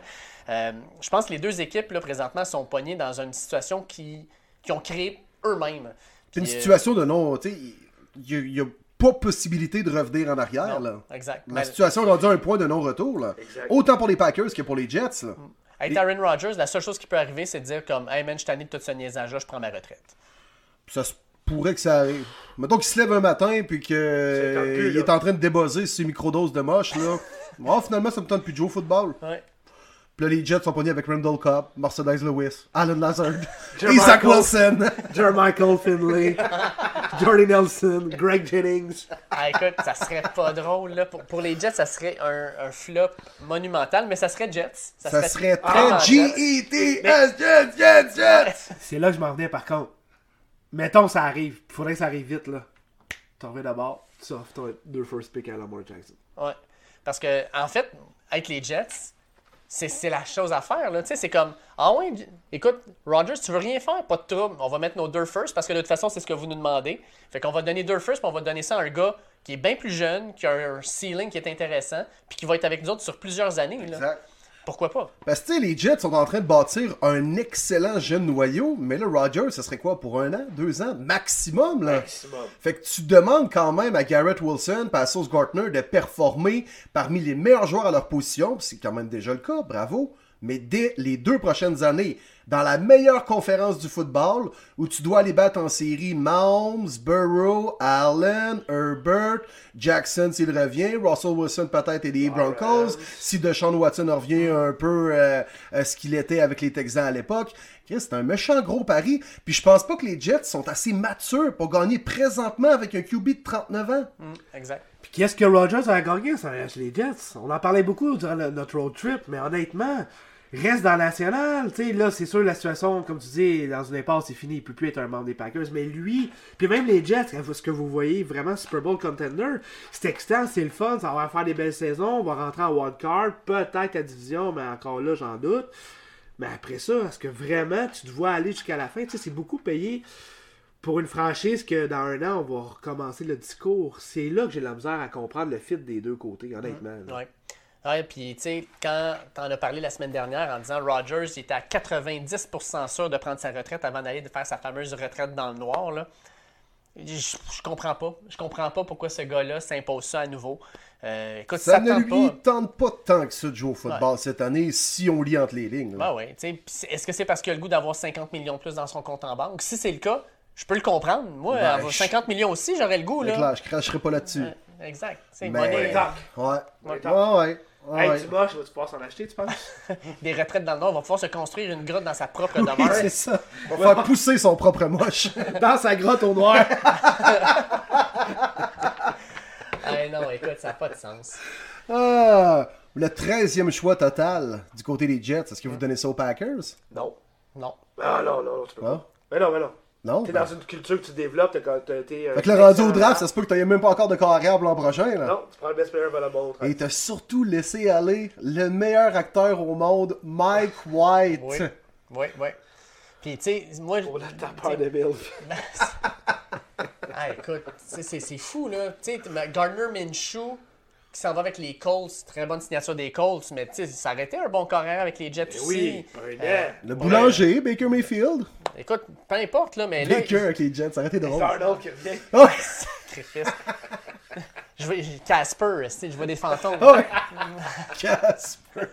Euh, je pense que les deux équipes là présentement sont pognées dans une situation qui, qui ont créé eux-mêmes. C'est une euh, situation de non. Tu sais, il n'y a, pas possibilité de revenir en arrière, non, là. Exact. La situation est rendue à un point de non-retour, là. Exact. Autant pour les Packers que pour les Jets, là. Avec Aaron Rodgers, la seule chose qui peut arriver, c'est de dire comme Hey man, je tanné de tout ce niaisage-là, je prends ma retraite. Ça se pourrait que ça arrive. Mettons qu'il se lève un matin puis qu'il est là. en train de débosser ses microdoses de moche, là. Oh, finalement, ça me tente plus de jouer au football. Ouais. Puis là, les Jets sont pognés avec Randall Cobb, Mercedes Lewis, Alan Lazard. Isaac Wilson. Jermichael Finley. Jordy Nelson, Greg Jennings. Ah, écoute, ça serait pas drôle. Là. Pour, pour les Jets, ça serait un, un flop monumental, mais ça serait Jets. Ça serait vraiment très Jets. G-E-T-S, Jets, Jets, Jets! C'est là que je m'en venais par contre. Mettons, ça arrive. Faudrait que ça arrive vite là. T'en reviens d'abord. Tu offres ton deux first pick à Lamar Jackson. Ouais. Parce que, en fait, avec les Jets, c'est la chose à faire. Là. Tu sais, c'est comme, ah ouais, écoute, Rogers, tu veux rien faire, pas de trouble. On va mettre nos deux first parce que de toute façon, c'est ce que vous nous demandez. Fait qu'on va donner deux first, puis on va donner ça à un gars qui est bien plus jeune, qui a un ceiling qui est intéressant, puis qui va être avec nous autres sur plusieurs années. Pourquoi pas? Parce que tu sais, les Jets sont en train de bâtir un excellent jeune noyau, mais là, Rogers, ça serait quoi pour un an, deux ans, maximum, là? Maximum. Fait que tu demandes quand même à Garrett Wilson et à Sauce Gartner de performer parmi les meilleurs joueurs à leur position, puis c'est quand même déjà le cas, bravo, mais dès les deux prochaines années, dans la meilleure conférence du football, où tu dois aller battre en série Mahomes, Burrow, Allen, Herbert, Jackson s'il revient, Russell Wilson peut-être et les Broncos, si Deshaun Watson revient un peu euh, à ce qu'il était avec les Texans à l'époque. C'est un méchant gros pari. Puis je pense pas que les Jets sont assez matures pour gagner présentement avec un QB de 39 ans. Exact. Puis qu'est-ce que Rogers a gagné ça reste les Jets? On en parlait beaucoup durant le- notre road trip, mais honnêtement, reste dans la nationale. Tu sais, là, c'est sûr, la situation, comme tu dis, dans une impasse, c'est fini. Il peut plus être un membre des Packers. Mais lui, puis même les Jets, ce que vous voyez, vraiment Super Bowl contender, c'est excitant, c'est le fun. Ça va faire des belles saisons. On va rentrer en wild card. Peut-être la division, mais encore là, j'en doute. Mais après ça, est-ce que vraiment tu te vois aller jusqu'à la fin? Tu sais, c'est beaucoup payé pour une franchise que dans un an, on va recommencer le discours. C'est là que j'ai la misère à comprendre le fit des deux côtés, honnêtement. Ouais. Ouais, puis tu sais, quand t'en as parlé la semaine dernière en disant Rogers il était à 90% sûr de prendre sa retraite avant d'aller de faire sa fameuse retraite dans le noir, là. Je, je comprends pas. Je comprends pas pourquoi ce gars-là s'impose ça à nouveau. Euh, écoute, Ça ça ne tente lui pas. tente pas tant que ça de jouer au football cette année si on lit entre les lignes. là. Ah ouais, tu est-ce que c'est parce qu'il a le goût d'avoir 50 millions de plus dans son compte en banque? Si c'est le cas, je peux le comprendre. Moi, Ben, avoir je- 50 millions aussi, j'aurais le goût, là. je cracherai pas là-dessus. Exact. C'est Doc, Ouais. Ouais, Ouais, ouais. Hey, ouais. tu moches, vas-tu pouvoir s'en acheter, tu penses? des retraites dans le nord, on va pouvoir se construire une grotte dans sa propre Oui, demeure. c'est ça. On va faire pousser son propre moche. Dans sa grotte au noir. Non, écoute, ça n'a pas de sens. Ah, le 13e choix total du côté des Jets. Est-ce que vous donnez ça aux Packers? non. Non. Ah non, non, non, tu peux Ah. pas. Mais non, mais non. Non? T'es dans une culture que tu développes, t'as quand t'as été. Fait que le rendu au draft, ça se peut que t'aies même pas encore de carrière pour l'an prochain. Là. Non, tu prends le best player available. Et t'as surtout laissé aller le meilleur acteur au monde, Mike White. Oui. Oui, oui. Puis, tu sais, moi. La tu tapeur sais, de Bill. Ah, écoute, tu sais, c'est c'est fou, là. Tu sais, Gardner Minshew qui s'en va avec les Colts, très bonne signature des Colts, mais tu sais, ça aurait été un bon carrière avec les Jets aussi. Oui, Euh. Le boulanger, Baker Mayfield. écoute, peu importe, là, mais là. Baker avec les Jets, ça aurait été drôle. Darnold qui revient. Ouais. Sacrifice. je vois Casper, tu sais, je vois des fantômes. Ah. Casper.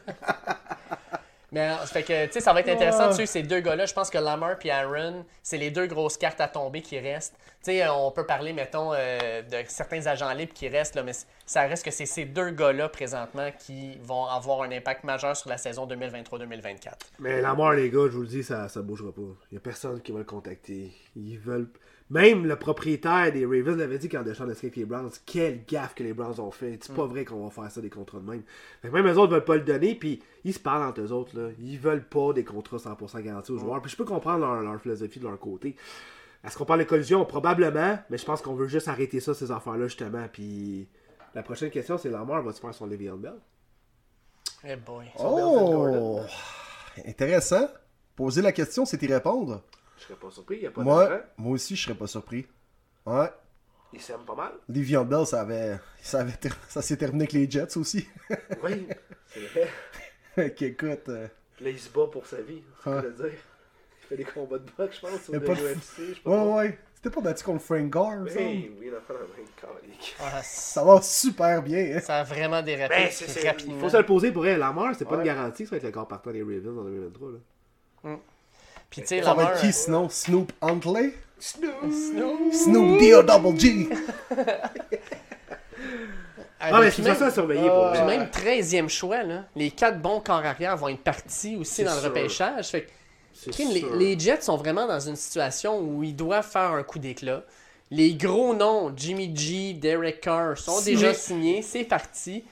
Mais euh, fait que, tu sais, ça va être intéressant de suivre ces deux gars-là. Je pense que Lamar et Aaron, c'est les deux grosses cartes à tomber qui restent. Tu sais, on peut parler, mettons, euh, de certains agents libres qui restent, là, mais ça reste que c'est ces deux gars-là, présentement, qui vont avoir un impact majeur sur la saison 2023-2024. Mais la mort, les gars, je vous le dis, ça, ça bougera pas. Il y a personne qui va le contacter. Ils veulent. Même le propriétaire des Ravens l'avait dit quand Deschamps a avec les Browns. Quelle gaffe que les Browns ont fait. C'est pas vrai qu'on va faire ça des contrats de même. Fait que même eux autres veulent pas le donner, puis ils se parlent entre eux autres. Là. Ils veulent pas des contrats 100% garantis aux joueurs. Puis je peux comprendre leur, leur philosophie de leur côté. Est-ce qu'on parle de collision Probablement, mais je pense qu'on veut juste arrêter ça, ces affaires-là, justement. Puis la prochaine question, c'est Lamar va-tu faire son Le'Veon Bell? Eh boy. Oh! Intéressant. Poser la question, c'est y répondre. Je serais pas surpris, il y a pas Moi, moi aussi, je serais pas surpris. Ouais. Il s'aime pas mal. Livian Bell, ça avait, ça avait ter- ça s'est terminé avec les Jets aussi. Oui, c'est vrai. Fait qu'écoute, euh, Là, il se bat pour sa vie, c'est Ouais. ce que je veux dire. Il fait des combats de boxe, je pense, pas de- UFC, je pas ouais, ouais. C'était pas battu contre Frank Gore, semble. Oui, oui, il a fait un calique. Ah, Ça va super bien. hein. ça a vraiment dérapé Ben, c'est, c'est, il rapidement. faut se le poser pour elle. Lamar, c'est pas Ouais. une garantie que ça va être le corps partant des Ravens en 2023. Là. Puis, tu sais, Ça va être qui sinon? Snoop Huntley? Snoop. Snoop D-O-Double G! Ah, mais c'est même- ça à surveiller pour Puis même 13e choix, là, les quatre bons corps arrière vont être partis aussi dans le sûr. repêchage. Fait que, Kim, les, Jets sont vraiment dans une situation où ils doivent faire un coup d'éclat. Les gros noms, Jimmy G, Derek Carr, sont Signé. déjà signés. C'est parti.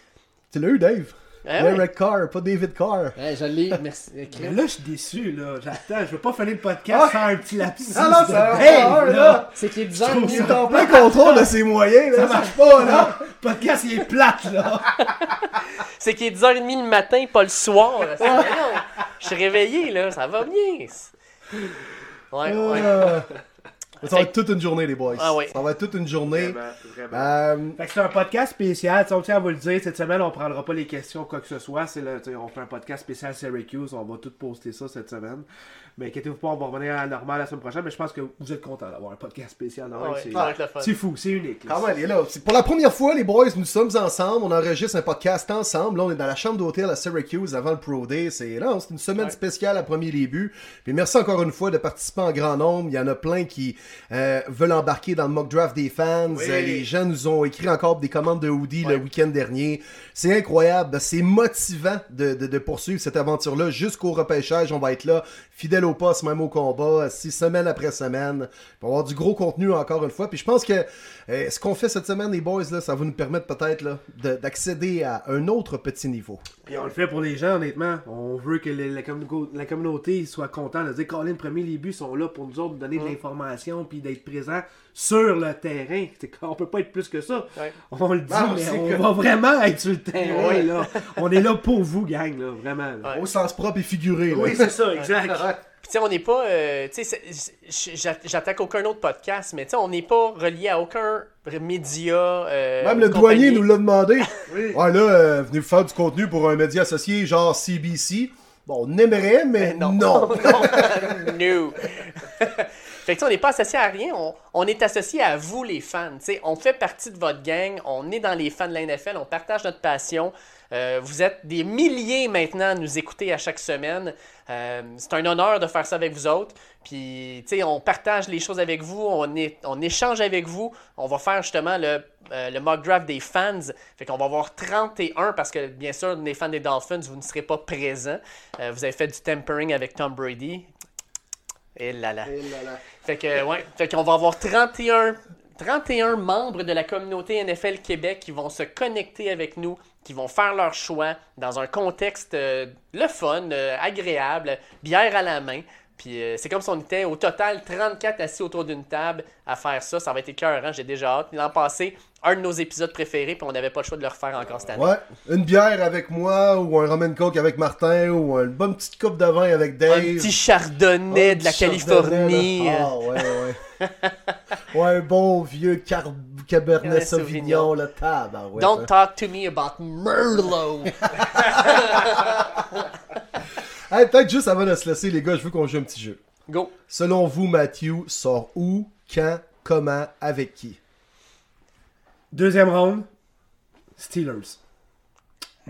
Tu l'as eu, Dave? Derek Carr, pas David Carr. Ouais, je l'ai. Merci. Mais là, je suis déçu, là. J'attends, je veux pas finir le podcast Ah. sans un petit lapsus. Ah non, Dave, pas, là. là. C'est qu'il est trouve Il ça- est en plein contrôle de ses moyens, là. Ça marche pas, là. Le podcast, il est plate, là. C'est qu'il est 10h30 le matin, pas le soir. C'est- Voyons, Je suis réveillé, là. Ça va bien. Ouais, ouais. Ça va être toute une journée, les boys. Ah ouais. Ça va être toute une journée. Vraiment, vraiment. Euh, Fait que c'est un podcast spécial. Tu sais, On tient à vous le dire. Cette semaine, on prendra pas les questions quoi que ce soit. C'est le, tu sais, on fait un podcast spécial Syracuse. On va tout poster ça cette semaine. Mais inquiétez-vous pas, on va revenir à la normale la semaine prochaine. Mais je pense que vous êtes contents d'avoir un podcast spécial. Ouais, c'est, fou, c'est unique. là. Quand même, il est là. C'est pour la première fois, les boys, nous sommes ensemble. On enregistre un podcast ensemble. Là, on est dans la chambre d'hôtel à Syracuse avant le Pro Day. C'est là, c'est une semaine Ouais. spéciale à premier début. Puis merci encore une fois de participer en grand nombre. Il y en a plein qui euh, veulent embarquer dans le mock draft des fans. Oui. Euh, les gens nous ont écrit encore des commandes de hoodie Ouais. le week-end dernier. C'est incroyable. C'est motivant de, de- de poursuivre cette aventure-là jusqu'au repêchage. On va être là, fidèle au poste, même au combat, six semaine après semaine. On va avoir du gros contenu encore une fois. Puis je pense que euh, ce qu'on fait cette semaine, les boys, là, ça va nous permettre peut-être d'accéder à un autre petit niveau. Puis on le fait pour les gens, honnêtement. On veut que les- la, communauté, la communauté soit contente de dire Colin, premier, les buts sont là pour nous autres, donner de l'information puis d'être présents sur le terrain. Qu'on peut pas être plus que ça. Ouais. On le dit, Ah, mais on que- va vraiment être sur le terrain. Ouais. Là. On est là pour vous, gang, là, vraiment. là. Ouais. Au sens propre et figuré. Oui, c'est ça, exact. Puis, tu sais, on n'est pas. euh, tu sais, j'attaque aucun autre podcast, mais tu sais, on n'est pas relié à aucun média. euh, Même le compagnie. douanier nous l'a demandé. Ouais, là, euh, venez vous faire du contenu pour un média associé genre CBC. Bon, on aimerait, mais Non. non. no. fait que tu sais, on n'est pas associé à rien, on, on est associé à vous les fans. Tu sais, on fait partie de votre gang, on est dans les fans de la NFL, on partage notre passion. Euh, vous êtes des milliers maintenant à nous écouter à chaque semaine. Euh, c'est un honneur de faire ça avec vous autres. Puis, tu sais, on partage les choses avec vous, on, est, on échange avec vous. On va faire justement le, euh, le mock draft des fans. Fait qu'on va avoir 31 parce que, bien sûr, les fans des Dolphins, vous ne serez pas présents. Euh, vous avez fait du tempering avec Tom Brady. Et là là. Fait que, ouais. Fait qu'on va avoir 31, 31 membres de la communauté NFL Québec qui vont se connecter avec nous, qui vont faire leur choix dans un contexte euh, le fun, euh, agréable, bière à la main. Puis euh, c'est comme si on était au total 34 assis autour d'une table à faire ça. Ça va être écœurant, j'ai déjà hâte. L'an passé, un de nos épisodes préférés, puis on n'avait pas le choix de le refaire encore cette année. Ouais, une bière avec moi, ou un rum and coke avec Martin, ou une bonne petite coupe de vin avec Dave. Un petit chardonnay Un de la Californie. Ah, ouais, ouais. ouais, un bon vieux car- Cabernet Sauvignon, le. Ouais, Don't talk to me about Merlot. Hey, Peut-être juste avant de se laisser, les gars, je veux qu'on joue un petit jeu. Go. Selon vous, Matthew sort où, quand, comment, avec qui? Deuxième round, Steelers.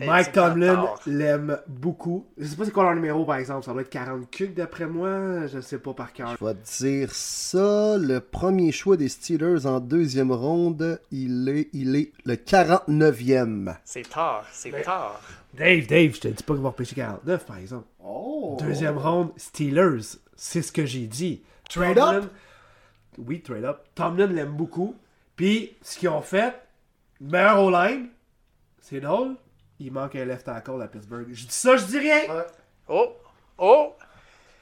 Hey, Mike Tomlin l'aime beaucoup. Je sais pas c'est quoi leur numéro par exemple. Ça doit être 40 cucs d'après moi. Je sais pas par cœur. Je vais te dire ça. Le premier choix des Steelers en deuxième ronde, il est, il est le 49e. C'est tard, c'est tard. Dave, Dave, je te dis pas qu'il va repêcher 49 par exemple. Oh! Deuxième round, Steelers. C'est ce que j'ai dit. Trade Tomlin- up? Oui, trade up. Tomlin l'aime beaucoup. Puis, ce qu'ils ont fait, meilleur O-line, c'est drôle, il manque un left tackle à Pittsburgh. Je dis ça, je dis rien. Oh, oh,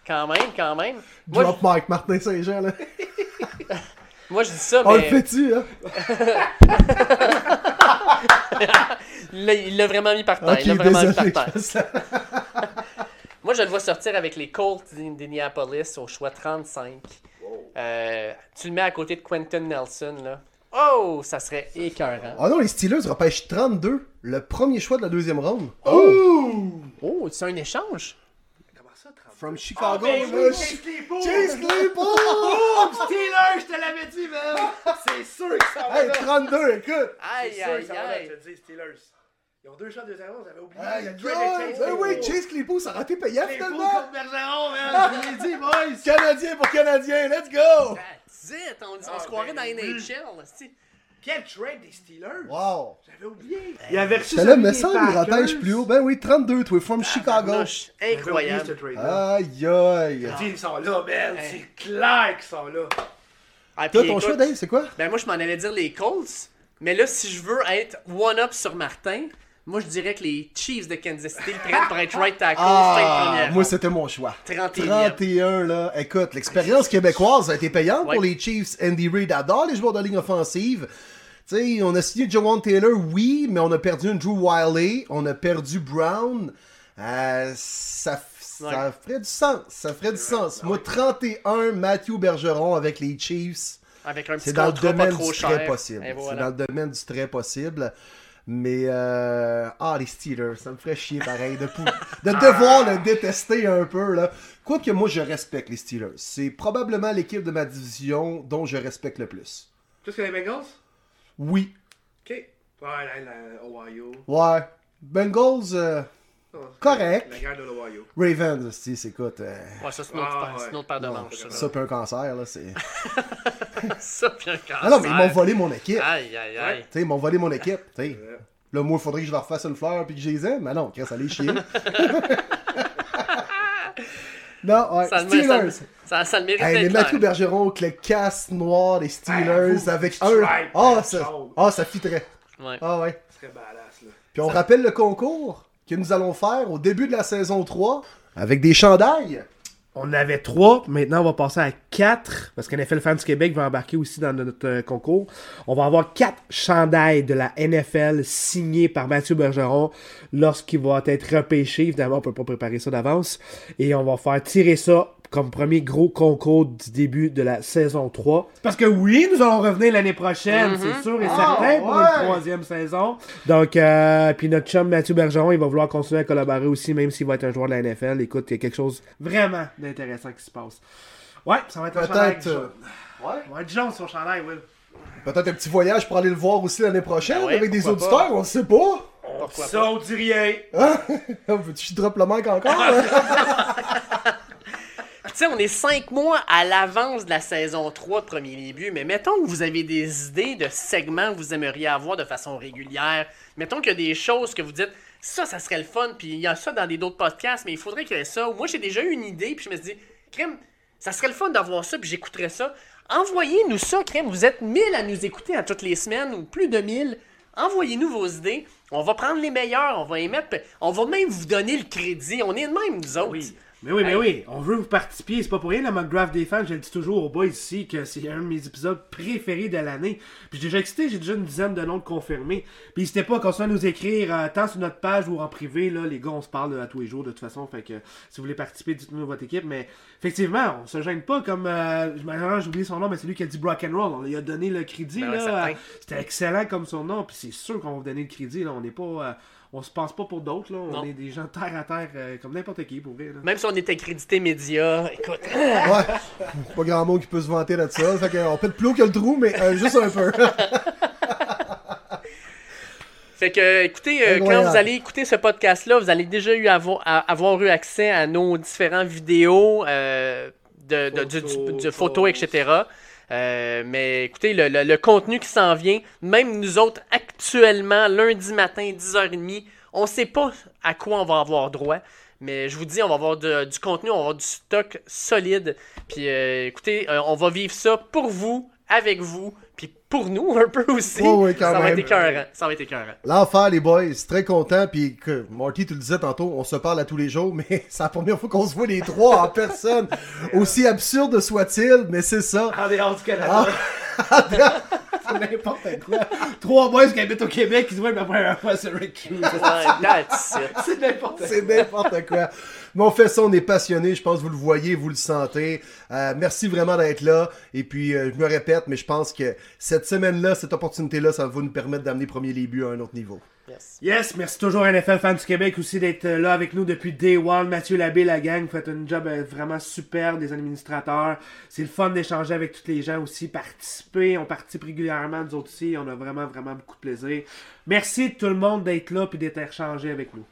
quand même, quand même. Moi, Drop Mike Martin Saint-Jean, là. je, moi, je dis ça, On le mais fait-tu, hein? il l'a- il l'a vraiment mis par terre. Il l'a vraiment mis par terre. Moi, je le vois sortir avec les Colts d'Indianapolis au choix 35. Euh, tu le mets à côté de Quentin Nelson, là. Oh, ça serait écœurant. Ah non, les Steelers repêchent 32. Le premier choix de la deuxième ronde. Oh, c'est un échange? From Chicago. Ben oui, là, Chase Claypool. Chase Claypool! Steelers, je te l'avais dit, man! C'est sûr que ça va Hey, 32, écoute! Aïe, C'est sûr que aïe, ça aïe. je te dis, Steelers. Ils ont deux shots de deuxième round, j'avais oublié. Aïe, Il y a Drake Chase ben oui, Claypool. Chase Claypool, ça aurait été payant Claypool finalement! contre Bergeron, man! Je vous l'ai dit, boys! Canadien pour Canadien, let's go! That's it, on, on Ah, se croirait ben dans oui. NHL. Quel trade des Steelers! Wow! J'avais oublié! Il avait reçu T'as là, des semble, il repêche plus haut. Ben oui, 32, toi, from Chicago. J'avais oublié ce Incroyable. Aïe, aïe. Ils sont là, man! C'est clair qu'ils sont là! Ah, Toi, ton écoute, choix, Dave, c'est quoi? Ben moi, je m'en allais dire les Colts. Mais là, si je veux être one-up sur Martin, moi, je dirais que les Chiefs de Kansas City le prennent pour être right tackle Ah, moi, c'était mon choix. 31e. 31, là. Écoute, l'expérience québécoise a été payante Ouais. pour les Chiefs. Andy Reid adore les joueurs de ligne offensive. Tu sais, on a signé Jawan Taylor, oui, mais on a perdu un Drew Wiley, on a perdu Brown. Euh, ça, ça Ouais. ferait du sens. Ça ferait du sens. Moi, 31, Matthew Bergeron avec les Chiefs. Avec un petit C'est dans le pas domaine trop du cher. très possible. C'est dans le domaine du très possible. Mais, euh... ah, les Steelers, ça me ferait chier pareil de, pou- de devoir le détester un peu. là. Quoique moi, je respecte les Steelers. C'est probablement l'équipe de ma division dont je respecte le plus. Plus que les Bengals? Oui. Ok. Ouais, la, la Ohio. Ouais. Bengals, euh, Correct. La guerre de l'Ohio. Ravens, si, c'est écoute. euh, Ouais, ça, c'est une autre, Ah, paire- ouais. une autre paire de non, manches. Ça, ça, puis un cancer, là, c'est... ça puis un cancer. Ah non, mais ils m'ont volé mon équipe. Aïe, aïe, aïe. Tu sais, ils m'ont volé mon équipe. tu sais. Là, moi, il faudrait que je leur fasse une fleur puis que je les aime. Mais non, ça les chier. non, ouais. Ça, le mé- ça, le- Steelers. ça, ça le mérite Hey, mais d'être Mathieu. Bergeron avec le casse noir des Steelers avec stripe, un. Ah, ça, jaune. ah, ça fitterait. Ouais. Ah, ouais. Ce serait badass, là. Puis on rappelle le concours? Que nous allons faire au début de la saison 3 avec des chandails. On avait trois, maintenant on va passer à quatre, parce que NFL Fans du Québec va embarquer aussi dans notre euh, concours. On va avoir quatre chandails de la NFL signés par Mathieu Bergeron lorsqu'il va être repêché. Évidemment, on peut pas préparer ça d'avance. Et on va faire tirer ça comme premier gros concours du début de la saison 3. Parce que oui, nous allons revenir l'année prochaine, c'est sûr et certain, pour ouais. une troisième saison. Donc, euh, puis notre chum Mathieu Bergeron, il va vouloir continuer à collaborer aussi, même s'il va être un joueur de la NFL. Écoute, il y a quelque chose vraiment d'intéressant qui se passe. Ouais, ça va être un chandail euh, ouais. Ça va être jaune son chandail, Will. Peut-être un petit voyage pour aller le voir aussi l'année prochaine ouais, avec des auditeurs, on sait pas. Pourquoi Ça, on dit rien. Hein? Veux-tu drop le manque encore? hein? On est cinq mois à l'avance de la saison 3 de premier début, mais mettons que vous avez des idées de segments que vous aimeriez avoir de façon régulière. Mettons qu'il y a des choses que vous dites, ça, ça serait le fun, puis il y a ça dans des d'autres podcasts, mais il faudrait qu'il y ait ça. Moi, j'ai déjà eu une idée, puis je me suis dit, crème, ça serait le fun d'avoir ça, puis j'écouterais ça. Envoyez-nous ça, crème. Vous êtes 1000 à nous écouter à toutes les semaines, ou plus de 1000. Envoyez-nous vos idées. On va prendre les meilleurs, on va y mettre. On va même vous donner le crédit. On est de même, nous autres. Mais oui, mais oui, on veut vous participer. C'est pas pour rien, le mock draft des fans. Je le dis toujours aux boys ici que c'est un de mes épisodes préférés de l'année. Puis j'ai déjà excité, j'ai déjà une dizaine de noms de confirmés. Puis n'hésitez pas à continuer à nous écrire, euh, tant sur notre page ou en privé. Là, les gars, on se parle euh, à tous les jours de toute façon. Fait que si vous voulez participer, dites-nous votre équipe. Mais effectivement, on se gêne pas comme. Euh, malheureusement, j'ai oublié son nom, mais c'est lui qui a dit Brock and Roll. On lui a donné le crédit. Ben là, euh, C'était excellent comme son nom. Puis c'est sûr qu'on va vous donner le crédit. Là. On n'est pas. On se pense pas pour d'autres. là. On Non. est des gens terre à terre, euh, comme n'importe qui, pour vrai. là. Même si on est accrédité média, écoute. Ouais. Pas grand monde qui peut se vanter de ça. Fait qu'on pète plus haut que le trou, mais euh, juste un peu. Fait que, écoutez, euh, quand vous allez écouter ce podcast-là, vous allez déjà eu avoir, à- avoir eu accès à nos différentes vidéos, euh, de, de- du- de photos, etc. Euh, mais écoutez, le, le- contenu qui s'en vient, même nous autres, actuellement, lundi matin, 10h30, on sait pas à quoi on va avoir droit. Mais je vous dis, on va avoir du contenu, on va avoir du stock solide. Puis euh, écoutez, euh, on va vivre ça pour vous, avec vous, puis pour nous un peu aussi. Ouais, ouais, quand ça va être écœurant. Ça va être écœurant. L'enfer, les boys, très content. Puis que Marty, tu le disais tantôt, on se parle à tous les jours, mais c'est la première fois qu'on se voit les trois en personne. Aussi absurde soit-il, mais c'est ça. En dehors du Canada. Ah. c'est n'importe quoi. Trois boys qui habitent au Québec qui se voient pour la première fois sur Rick Hughes. Ouais, that's it. C'est n'importe quoi. C'est n'importe quoi. Mais on fait ça, on est passionné. Je pense que vous le voyez, vous le sentez. Euh, merci vraiment d'être là. Et puis, euh, je me répète, mais je pense que cette semaine-là, cette opportunité-là, ça va nous permettre d'amener Premier Début à un autre niveau. Yes. Yes, merci toujours à NFL Fans du Québec aussi d'être euh, là avec nous depuis Day One. Mathieu Labbé, la gang, vous faites un job vraiment super des administrateurs. C'est le fun d'échanger avec tous les gens aussi, participer. On participe régulièrement, nous autres aussi. On a vraiment, vraiment beaucoup de plaisir. Merci tout le monde d'être là et d'être échangé avec nous.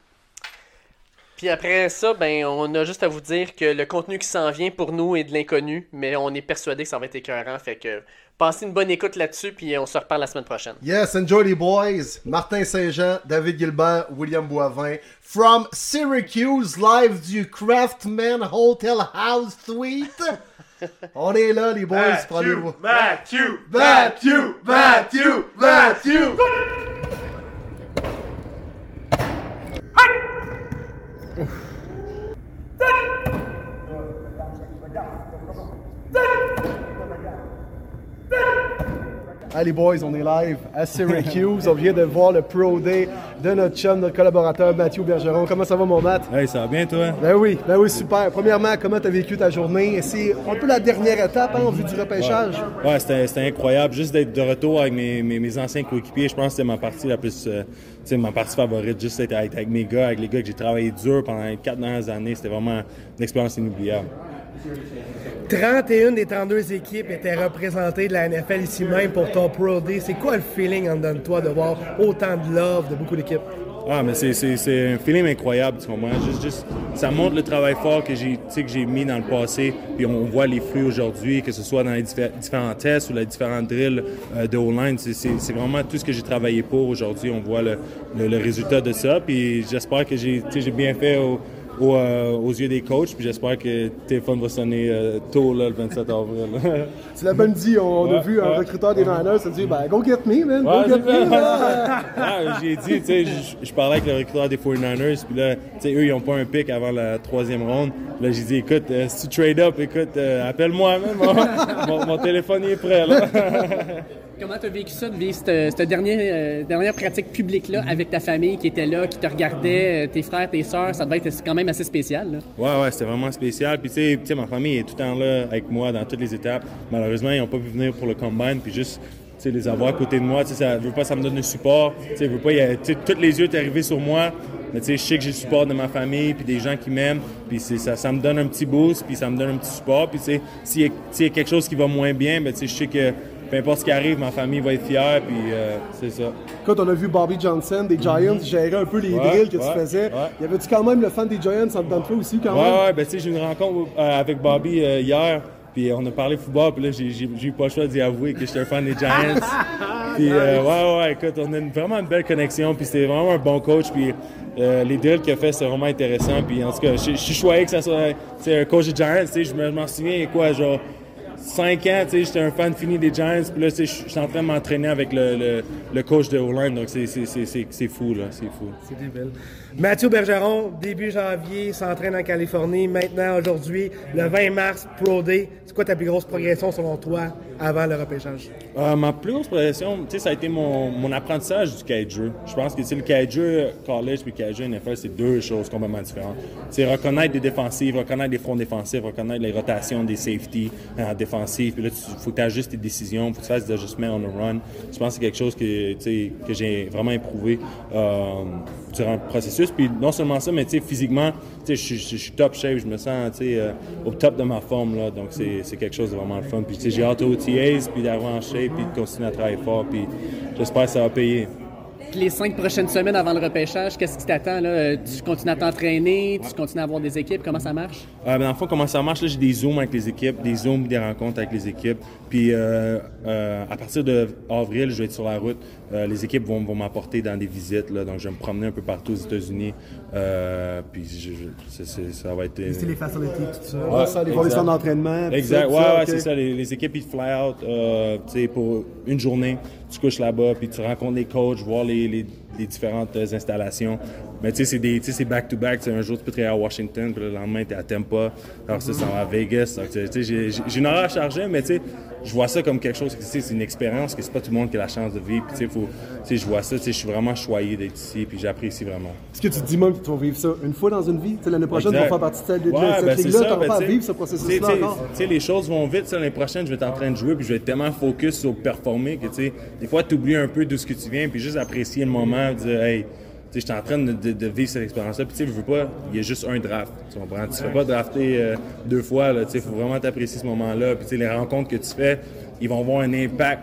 Puis après ça, ben, on a juste à vous dire que le contenu qui s'en vient pour nous est de l'inconnu, mais on est persuadé que ça va être écœurant. Fait que passez une bonne écoute là-dessus, puis on se reparle la semaine prochaine. Yes, enjoy les boys. Martin Saint-Jean, David Gilbert, William Boivin. From Syracuse, live du Craftman Hotel House Suite. On est là, les boys. Matthew! Matthew! Matthew! Matthew! Allez boys, on est live à Syracuse. on vient de voir le Pro Day de notre chum, notre collaborateur Mathieu Bergeron. Comment ça va mon Matt? Hey, ça va bien, toi? Ben oui, ben oui, super. Premièrement, comment tu as vécu ta journée? C'est un peu la dernière étape hein, en vue du repêchage? Ouais, c'était, c'était incroyable. Juste d'être de retour avec mes, mes, mes anciens coéquipiers, je pense que c'était ma partie la plus. euh, tu sais, ma partie favorite. Juste d'être avec, avec mes gars, avec les gars que j'ai travaillé dur pendant les quatre dernières années. C'était vraiment une expérience inoubliable. 31 des 32 équipes étaient représentées de la NFL ici même pour ton Pro Day. C'est quoi le feeling en de toi de voir autant de love de beaucoup d'équipes? Ah, mais c'est, un feeling incroyable? Juste, juste, ça montre le travail fort que j'ai, mis dans le passé, puis on voit les fruits aujourd'hui, que ce soit dans les diffé- différents tests ou les différents drills euh, de O-line. C'est, vraiment tout ce que j'ai travaillé pour aujourd'hui. On voit le, le, résultat de ça, puis j'espère que j'ai, bien fait euh, aux yeux des coachs, puis j'espère que le téléphone va sonner euh, tôt, là, le 27 avril. Tu l'as bien dit, on a Ouais, vu un recruteur des Niners se dire ben go get me, man, go get me. j'ai dit, tu sais, je- parlais avec le recruteur des 49ers, puis là, tu sais, eux, ils n'ont pas un pic avant la troisième ronde. Puis là, j'ai dit, écoute, euh, si tu trade up, écoute, euh, appelle-moi, même. Mon, mon- mon téléphone il est prêt, là. Comment tu as vécu ça de vivre cette, euh, dernière pratique publique-là avec ta famille qui était là, qui te regardait, euh, tes frères, tes sœurs? Ça devait être quand même assez spécial. Là. Ouais, ouais, c'était vraiment spécial. Puis, tu sais, ma famille est tout le temps là avec moi dans toutes les étapes. Malheureusement, ils n'ont pas pu venir pour le combine. Puis, juste, tu sais, les avoir à côté de moi, tu sais, ça veut pas, ça me donne le support. Tu sais, veut pas, tous les yeux sont arrivés sur moi. Mais, tu sais, je sais que j'ai le support de ma famille, puis des gens qui m'aiment. Puis, ça, ça me donne un petit boost, puis ça me donne un petit support. Puis, s'il y, a- quelque chose qui va moins bien, ben, je sais que peu importe ce qui arrive, ma famille va être fière. Puis, euh, c'est ça. Quand on a vu Bobby Johnson des Giants gérer un peu les Ouais, drills que ouais, tu faisais, ouais. y avait-tu quand même le fan des Giants en dedans de toi aussi quand même? ouais, ben tu sais, j'ai eu une rencontre euh, avec Bobby euh, hier, puis on a parlé football, puis là, j'ai eu pas le choix d'y avouer que j'étais un fan des Giants. puis euh, ouais, ouais, écoute, on a une- vraiment une belle connexion, puis c'était vraiment un bon coach, puis les drills qu'il a fait, c'est vraiment intéressant, puis en tout cas, je suis choyé que ça soit un coach des Giants, tu sais, je m'en souviens, quoi, genre... 5 ans, tu sais, j'étais un fan fini des Giants, puis là, je suis en train de m'entraîner avec le, le, le coach de O-line, donc c'est fou, là, c'est fou. C'est débile. Mathieu Bergeron, début janvier, s'entraîne en Californie. Maintenant, aujourd'hui, le 20 mars, Pro Day. C'est quoi ta plus grosse progression selon toi avant le repêchage? Euh, ma plus grosse progression, tu sais, ça a été mon, apprentissage du de jeu. Je pense que le de jeu college puis le jeu NFL, c'est deux choses complètement différentes. C'est reconnaître des défensives, reconnaître des fronts défensifs, reconnaître les rotations des safety en défensive. Puis là, il faut que tu ajustes tes décisions, faut que tu fasses des ajustements on the run. Je pense que c'est quelque chose que, que j'ai vraiment éprouvé euh, durant le processus. Puis non seulement ça, mais physiquement, je suis- top shape, je me sens euh, au top de ma forme. Là, donc c'est quelque chose de vraiment le fun. Puis j'ai hâte aux OTAs, puis d'arriver en shape, puis de continuer à travailler fort. Puis j'espère que ça va payer. Puis les cinq prochaines semaines avant le repêchage, qu'est-ce qui t'attend? Tu continues à t'entraîner? Tu continues à avoir des équipes? Comment ça marche? Euh, dans le fond, comment ça marche? J'ai des zooms avec les équipes, des zooms, des rencontres avec les équipes. Puis euh, euh, à partir de avril, je vais être sur la route. Euh, les équipes vont, vont m'apporter dans des visites. Là, donc, je vais me promener un peu partout aux États-Unis. Euh, puis je- je- ça va être. C'est les facilités, tout ça. Ouais, ça, les voir les exact. centres d'entraînement. Exact, ouais, ouais, c'est ça. Les, les équipes, ils te fly out euh, tu sais, pour une journée. Tu couches là-bas, puis tu rencontres les coachs, voir les, les- les différentes euh, installations. Mais tu sais, c'est des- back-to-back. Un jour, tu peux travailler à Washington, puis le lendemain, tu es à Tampa. Alors, ça, ça va à Vegas. J'ai une horaire chargée, mais tu sais, je vois ça comme quelque chose, c'est une expérience que c'est pas tout le monde qui a la chance de vivre. Puis, tu sais, faut- je vois ça, tu sais, je suis vraiment choyé d'être ici, puis j'apprécie vraiment. Est-ce que tu te dis même que tu vas vivre ça une fois dans une vie? Tu sais, L'année prochaine, tu vas faire partie de cette, de Ouais, cette ben, ligue-là, ça, tu ben, pas à t'sais, vivre ce processus-là les choses vont vite. L'année prochaine, je vais être en train de jouer, puis je vais être tellement focus sur performer que, tu sais, des fois, tu oublies un peu d'où ce que tu viens, puis juste apprécier le moment, dire, hey, je suis en train de, de- de vivre cette expérience-là, puis tu sais, je veux pas, il y a juste un draft. Tu comprends? Tu ne fais pas drafter euh, deux fois, là, tu sais, faut vraiment t'apprécier ce moment-là, puis tu sais, les rencontres que tu fais, ils vont avoir un impact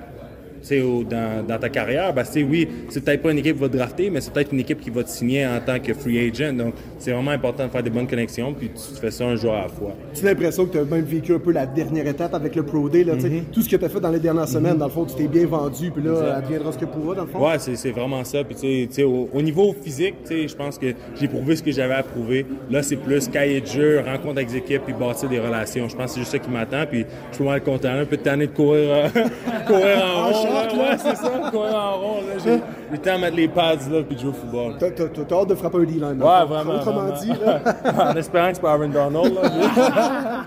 dans, dans ta carrière, ben, tu sais, oui, c'est peut-être pas une équipe qui va te drafter, mais c'est peut-être une équipe qui va te signer en tant que free agent. Donc, c'est vraiment important de faire des bonnes connexions, puis tu fais ça un jour à la fois. Tu as l'impression que tu as même vécu un peu la dernière étape avec le Pro Day. Là. Mhm. Tout ce que tu as fait dans les dernières semaines, dans le fond, tu t'es bien vendu, puis là, adviendra ce que pourra, dans le fond. Ouais, c'est, vraiment ça. Puis, tu sais- tu sais, au, au niveau physique, tu sais, je pense que j'ai prouvé ce que j'avais à prouver. Là, c'est plus cahier de jeu, rencontre avec les équipes, puis bâtir des relations. Je pense que c'est juste ça qui m'attend. Puis, je suis mal content. Un peu de tanné de courir, euh, courir en rond. Là. Ouais, c'est ça, courir en rond. Là. J'ai, le temps de mettre les pads là, puis de jouer au football. T'as, hâte de frapper un D-line. Ouais, fond. vraiment. Autrement vraiment. dit, là, en espérant que c'est pas Aaron Donald. Là.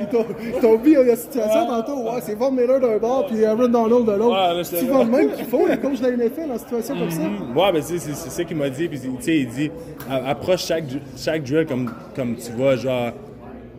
ils t'ont, mis la situation tantôt. Ouais, c'est Von Miller d'un bord, puis Aaron Donald de l'autre. Ouais, là, c'est souvent le même qu'ils font, les coachs de la NFL, en situation comme ça. Ouais, ben c'est, c'est, ça qu'il m'a dit. Puis, tu sais, il dit approche chaque, chaque drill comme, comme tu vois, genre.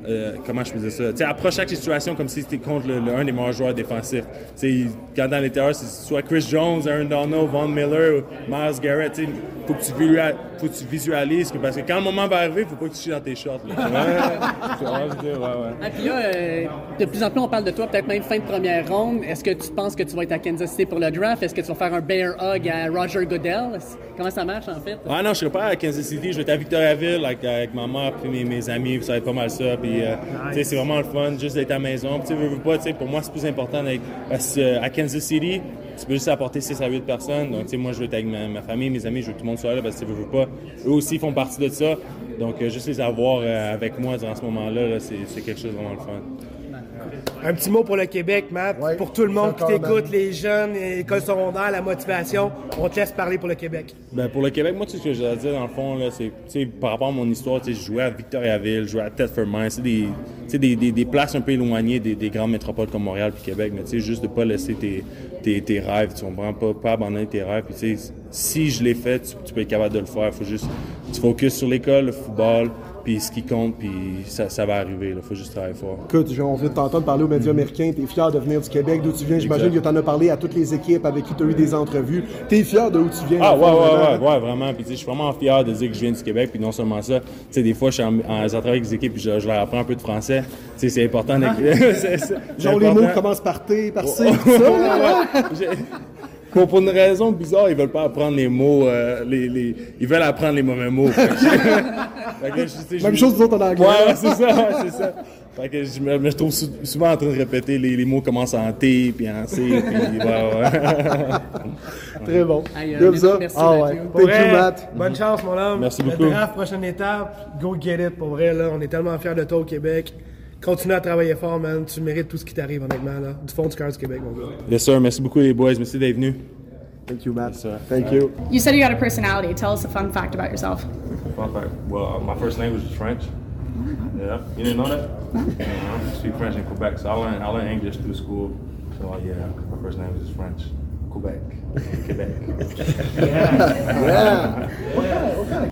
Euh, comment je faisais ça? Tu approche chaque situation comme si c'était contre le, un des meilleurs joueurs défensifs. Tu sais, il- quand dans l'intérieur, c'est soit Chris Jones, Aaron Donald, Von Miller, Miles Garrett. Sais, faut que tu, visualises, faut que tu visualises que, parce que quand le moment va arriver, faut pas que tu chies dans tes shorts. Là, tu vois? Tu vois, je veux dire, ouais, ouais. Ah, puis là, euh, de plus en plus, on parle de toi, peut-être même fin de première ronde. Est-ce que tu penses que tu vas être à Kansas City pour le draft? Est-ce que tu vas faire un bear hug à Roger Goodell? Comment ça marche, en fait? Ah non, je serai pas à Kansas City, je vais être à Victoriaville avec, avec ma mère puis mes, mes amis, puis ça va être pas mal ça. Puis, euh, tu sais, c'est vraiment le fun, juste d'être à la maison. Puis, tu sais, veux, veux pas, tu sais, pour moi, c'est plus important d'être à Kansas City, tu peux juste apporter 6 à 8 personnes. Donc, tu sais, moi, je veux être avec ma, famille, mes amis, je veux que tout le monde soit là parce que, tu veux, pas, eux aussi font partie de ça. Donc, euh, juste les avoir euh, avec moi durant ce moment-là, là, c'est quelque chose de vraiment le fun. Un petit mot pour le Québec, Matt. Ouais, pour tout le monde qui t'écoute, les jeunes, l'école secondaire, la motivation. On te laisse parler pour le Québec. Ben, pour le Québec, moi, tu sais, ce que j'ai à dire, dans le fond, là, c'est, tu sais, par rapport à mon histoire, tu sais, je jouais à Victoriaville, je jouais à Thetford Mines, c'est des, des, des, des places un peu éloignées des, des grandes métropoles comme Montréal puis Québec, mais tu sais, juste de pas laisser tes, tes, tes rêves, tu comprends, pas, pas abandonner tes rêves, puis tu sais, si je l'ai fait, tu, tu peux être capable de le faire, faut juste, tu focuses sur l'école, le football, puis ce qui compte, puis ça, ça va arriver, là, faut juste travailler fort. Écoute, on vient de t'entendre parler aux médias américains. T'es fier de venir du Québec, d'où tu viens? J'imagine que t'en as parlé à toutes les équipes avec qui t'as eu des entrevues. T'es fier de où tu viens. Ah ouais, ouais, ouais, ouais, vraiment. Puis tu sais, je suis vraiment fier de dire que je viens du Québec. Puis non seulement ça, tu sais, des fois, je suis en, en travaille avec des équipes, puis je, leur apprends un peu de français. Tu sais, c'est important. c'est Genre les mots commencent par T, par C, Pour, pour une raison bizarre, ils veulent pas apprendre les mots, euh, les, les- ils veulent apprendre les mauvais mots. Fait que je- fait que je- je- Même chose nous autres en anglais. Ouais, ouais, c'est ça, ouais, c'est ça. Fait que je me, me trouve sou- souvent en train de répéter les, les mots commencent en T, puis en C, puis ouais, ouais. Très bon. Aïe, euh, Comme merci, ça. merci, ah ouais. Pour Thank vrai, you, Matt. Bonne chance, mon homme. Merci Le beaucoup. draft, prochaine étape, go get it. Pour vrai, là, on est tellement fiers de toi au Québec. Continue à travailler fort, man. Tu mérites tout ce qui t'arrive, honnêtement, là. Du fond du cœur du Québec, mon gars. Yes, sir. Merci beaucoup, les boys. Merci d'être venus. Thank you, Matt. sir. Thank you. You said you had a personality. Tell us a fun fact about yourself. Fun fact. Well, uh, my first language is French. Yeah, you didn't know that? Yeah, I speak French in Quebec, so I learned I learned English through school. So uh, yeah, my first language is French. Quebec, Quebec.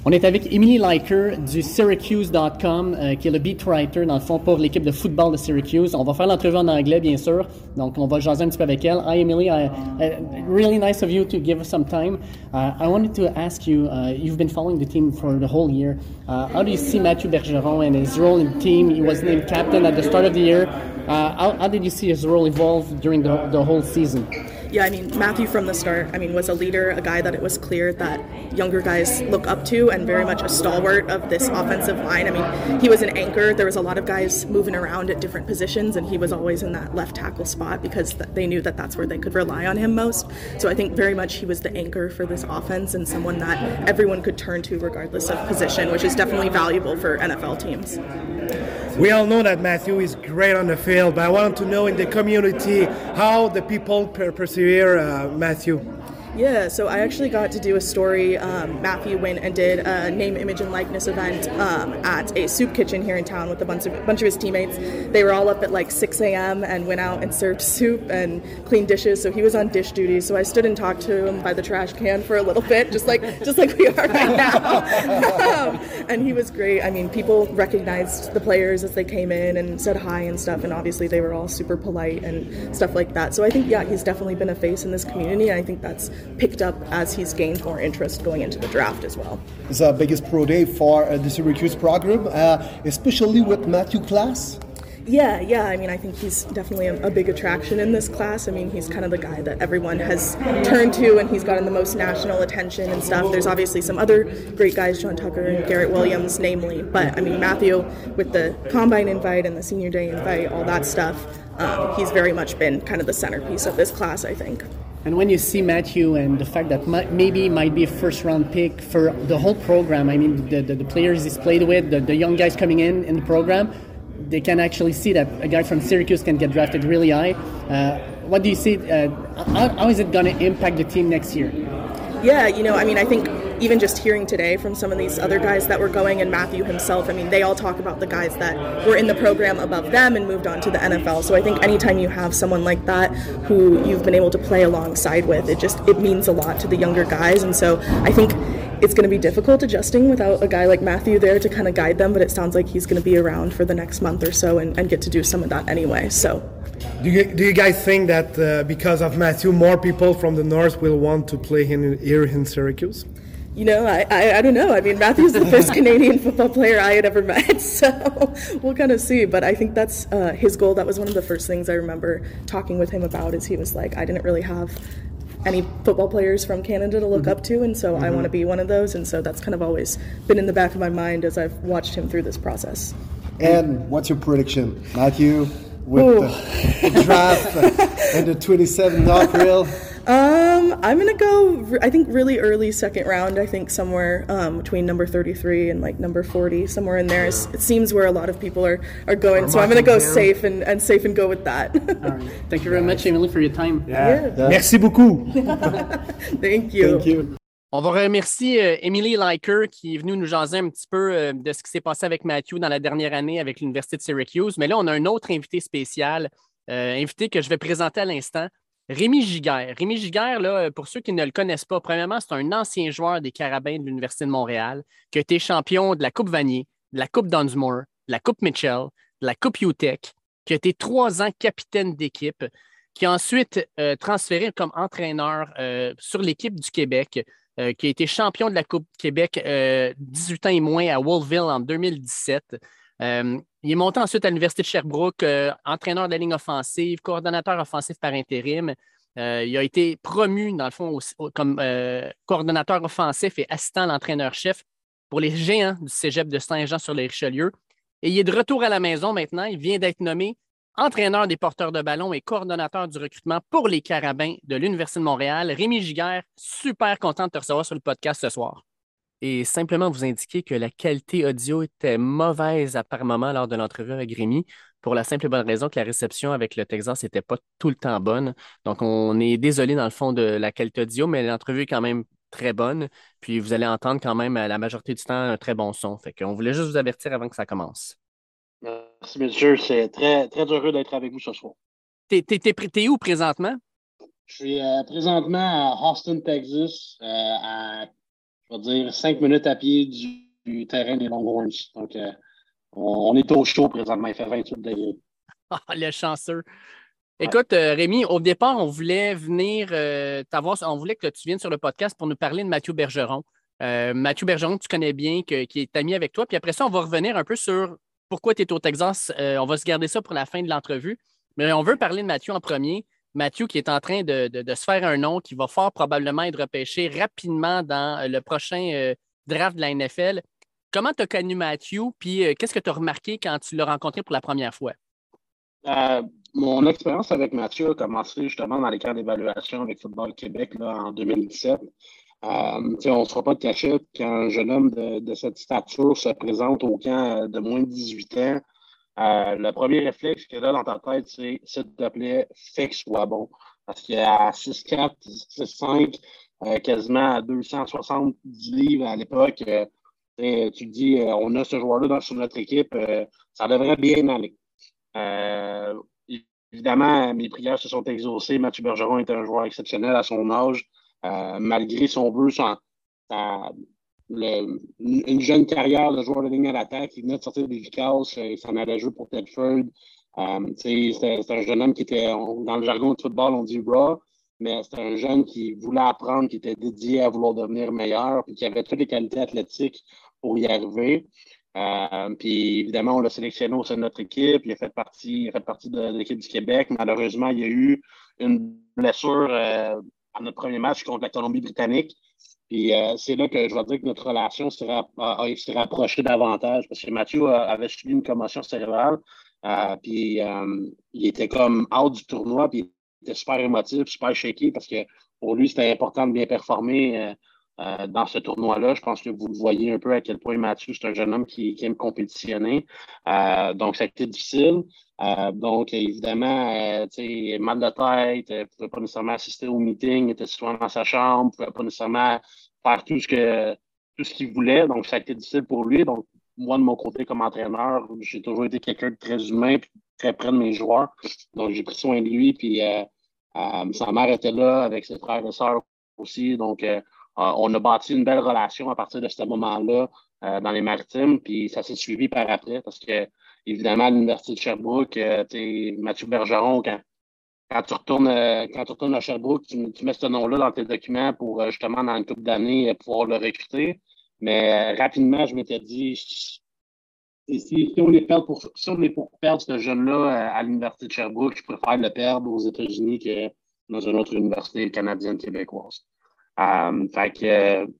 On est avec Emily Liker du Syracuse.com, euh, qui est le beat writer, dans le fond, pour l'équipe de football de Syracuse. On va faire l'entrevue en anglais, bien sûr. Donc, on va jaser un petit peu avec elle. Hi, Emily. I, uh, really nice of you to give us some time. Uh, I wanted to ask you, uh, you've been following the team for the whole year. Uh, how do you see Mathieu Bergeron and his role in the team? He was named captain at the start of the year. Uh, how, how did you see his role evolve during the, the whole season? Yeah, I mean, Matthew from the start, I mean, was a leader, a guy that it was clear that younger guys look up to, and very much a stalwart of this offensive line. I mean, he was an anchor. There was a lot of guys moving around at different positions, and he was always in that left tackle spot because th- they knew that that's where they could rely on him most. So I think very much he was the anchor for this offense and someone that everyone could turn to regardless of position, which is definitely valuable for NFL teams. We all know that Matthew is great on the field, but I wanted to know in the community how the people per- persevere uh, Matthew. Yeah, so I actually got to do a story. Um, Matthew went and did a name, image, and likeness event um, at a soup kitchen here in town with a bunch of bunch of his teammates. They were all up at like 6 a.m. and went out and served soup and cleaned dishes. So he was on dish duty. So I stood and talked to him by the trash can for a little bit, just like just like we are right now. um, and he was great. I mean, people recognized the players as they came in and said hi and stuff. And obviously, they were all super polite and stuff like that. So I think yeah, he's definitely been a face in this community. I think that's picked up as he's gained more interest going into the draft as well. It's the biggest pro day for uh, the Syracuse program, uh, especially with Matthew Class. Yeah, yeah. I mean, I think he's definitely a, a, big attraction in this class. I mean, he's kind of the guy that everyone has turned to, and he's gotten the most national attention and stuff. There's obviously some other great guys, John Tucker and Garrett Williams, namely. But I mean, Matthew, with the combine invite and the senior day invite, all that stuff, um, he's very much been kind of the centerpiece of this class, I think. And when you see Matthew and the fact that maybe might be a first round pick for the whole program, I mean, the, the, the players he's played with, the, the young guys coming in in the program, they can actually see that a guy from Syracuse can get drafted really high. Uh, what do you see? Uh, how, how is it going to impact the team next year? Yeah, you know, I mean, I think even just hearing today from some of these other guys that were going and Matthew himself, I mean, they all talk about the guys that were in the program above them and moved on to the NFL. So I think anytime you have someone like that who you've been able to play alongside with, it just it means a lot to the younger guys. And so I think it's going to be difficult adjusting without a guy like Matthew there to kind of guide them, but it sounds like he's going to be around for the next month or so and, and get to do some of that anyway. So, do you, do you guys think that uh, because of Matthew, more people from the north will want to play in, here in Syracuse? You know, I, I, I don't know. I mean, Matthew's the first Canadian football player I had ever met, so we'll kind of see. But I think that's uh, his goal. That was one of the first things I remember talking with him about. Is he was like, I didn't really have any football players from Canada to look mm-hmm. up to, and so mm-hmm. I want to be one of those. And so that's kind of always been in the back of my mind as I've watched him through this process. And what's your prediction, Matthew, with the, the, draft and the 27th April? Um, I'm gonna go. I think really early second round. I think somewhere um, between number 33 and like number 40, somewhere in there. It seems where a lot of people are, are going. so I'm gonna go safe and, and safe and go with that. All right. Thank you very much, Emily, for your time. Yeah. yeah. Merci beaucoup. Thank you. Thank you. On va remercier euh, Emily Liker qui est venue nous jaser un petit peu euh, de ce qui s'est passé avec Matthew dans la dernière année avec l'Université de Syracuse. Mais là, on a un autre invité spécial, euh, invité que je vais présenter à l'instant. Rémi Giguère. Rémi Giguère, là, pour ceux qui ne le connaissent pas, premièrement, c'est un ancien joueur des Carabins de l'Université de Montréal qui a été champion de la Coupe Vanier, de la Coupe Dunsmore, de la Coupe Mitchell, de la Coupe UTEC, qui a été trois ans capitaine d'équipe, qui a ensuite transféré comme entraîneur sur l'équipe du Québec, euh, qui a été champion de la Coupe Québec 18 ans et moins à Wolfville en 2017. Il est monté ensuite à l'Université de Sherbrooke, euh, entraîneur de la ligne offensive, coordonnateur offensif par intérim. Euh, il a été promu, dans le fond, comme euh, coordonnateur offensif et assistant à l'entraîneur-chef pour les géants du cégep de Saint-Jean-sur-les-Richelieu. Et il est de retour à la maison maintenant. Il vient d'être nommé entraîneur des porteurs de ballon et coordonnateur du recrutement pour les Carabins de l'Université de Montréal. Rémi Giguère, super content de te recevoir sur le podcast ce soir et simplement vous indiquer que la qualité audio était mauvaise à par moment lors de l'entrevue avec Rémi, pour la simple et bonne raison que la réception avec le Texas n'était pas tout le temps bonne. Donc, on est désolé dans le fond de la qualité audio, mais l'entrevue est quand même très bonne. Puis, vous allez entendre quand même la majorité du temps un très bon son. Fait qu'on voulait juste vous avertir avant que ça commence. Merci, monsieur. C'est très, très heureux d'être avec vous ce soir. T'es, es, où présentement? Je suis euh, présentement à Austin, Texas, euh, à je vais dire, cinq minutes à pied du, terrain des Longhorns. Donc, euh, on, est au chaud présentement. Il fait 28 degrés. Ah, le chanceux. Écoute, Rémi, au départ, on voulait venir t'avoir, on voulait que tu viennes sur le podcast pour nous parler de Mathieu Bergeron. Mathieu Bergeron, tu connais bien, qui est ami avec toi. Puis après ça, on va revenir un peu sur pourquoi tu es au Texas. on va se garder ça pour la fin de l'entrevue. Mais on veut parler de Mathieu en premier. Mathieu qui est en train de, se faire un nom, qui va fort probablement être repêché rapidement dans euh, le prochain euh, draft de la NFL. Comment tu as connu Mathieu, puis euh, qu'est-ce que tu as remarqué quand tu l'as rencontré pour la première fois? mon expérience avec Mathieu a commencé justement dans les camps d'évaluation avec Football Québec en 2017. On ne se fera pas de cachette qu'un jeune homme de, cette stature se présente au camp de moins de 18 ans euh, le premier réflexe qu'il a dans ta tête, c'est s'il te plaît, fais que soit bon. Parce qu'à 6'4, 6'5, euh, quasiment à 270 livres à l'époque, euh, tu te dis, on a ce joueur-là sur notre équipe, ça devrait bien aller. évidemment, mes prières se sont exaucées. Mathieu Bergeron est un joueur exceptionnel à son âge, malgré son vœu, son, une jeune carrière de joueur de ligne à l'attaque. Il venait de sortir des Vicaus, euh, il s'en allait jouer pour Tedford. Euh, c'était un jeune homme qui était, dans le jargon de football, on dit raw, mais c'était un jeune qui voulait apprendre, qui était dédié à vouloir devenir meilleur, puis qui avait toutes les qualités athlétiques pour y arriver. Euh, puis évidemment, on l'a sélectionné au sein de notre équipe. Il a fait partie, fait partie de, l'équipe du Québec. Malheureusement, il y a eu une blessure euh, notre premier match contre la Colombie-Britannique. Puis euh, c'est là que je vais dire que notre relation s'est rapprochée davantage parce que Mathieu avait subi une commotion cérébrale. puis il était comme out du tournoi, puis il était super émotif, super shaky parce que pour lui, c'était important de bien performer euh, dans ce tournoi-là. Je pense que vous le voyez un peu à quel point Mathieu, c'est un jeune homme qui, aime compétitionner. Euh, donc, ça a été difficile. Euh, donc, évidemment, sais, mal de tête, ne pouvait pas nécessairement assister au meeting, était souvent dans sa chambre, ne pouvait pas nécessairement faire tout ce que tout ce qu'il voulait. Donc, ça a été difficile pour lui. Donc, moi, de mon côté, comme entraîneur, j'ai toujours été quelqu'un de très humain et très près de mes joueurs. Donc, j'ai pris soin de lui. Puis, sa mère était là avec ses frères et sœurs aussi. Donc, euh, on a bâti une belle relation à partir de ce moment-là euh, dans les maritimes, puis ça s'est suivi par après parce que, évidemment, à l'Université de Sherbrooke, euh, Mathieu Bergeron, quand, tu retournes, quand tu retournes à Sherbrooke, tu, mets ce nom-là dans tes documents pour justement, dans une couple d'années, pouvoir le recruter. Mais rapidement, je m'étais dit, si, on pour, si on est pour perdre ce jeune-là à l'Université de Sherbrooke, je préfère le perdre aux États-Unis que dans une autre université canadienne québécoise. Euh, fait que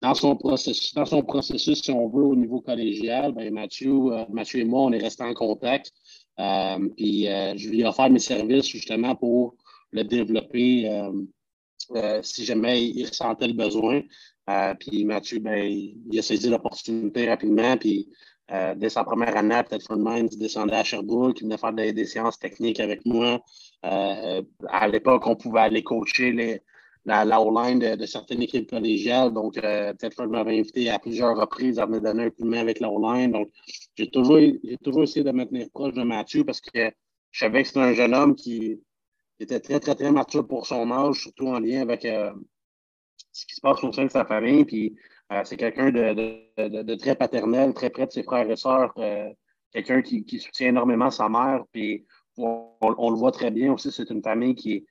dans son processus, dans son processus, si on veut, au niveau collégial, ben Mathieu, euh, Mathieu et moi, on est restés en contact. Euh, puis je lui ai offert mes services justement pour le développer si jamais il ressentait le besoin. puis Mathieu, ben, il a saisi l'opportunité rapidement. Puis dès sa première année, peut-être Frontman, il descendait à Sherbrooke, il venait faire des, des séances techniques avec moi. à l'époque, on pouvait aller coacher les, la, la de, certaines équipes collégiales. Donc, euh, peut-être que je m'avais invité à plusieurs reprises à me donner un coup de main avec la line. Donc, j'ai toujours, toujours essayé de me tenir proche de Mathieu parce que je savais que c'était un jeune homme qui était très, très, très mature pour son âge, surtout en lien avec euh, ce qui se passe au sein de sa famille. Puis, euh, c'est quelqu'un de, de, de, très paternel, très près de ses frères et sœurs, quelqu'un qui, qui, soutient énormément sa mère. Puis, on, on, le voit très bien aussi, c'est une famille qui est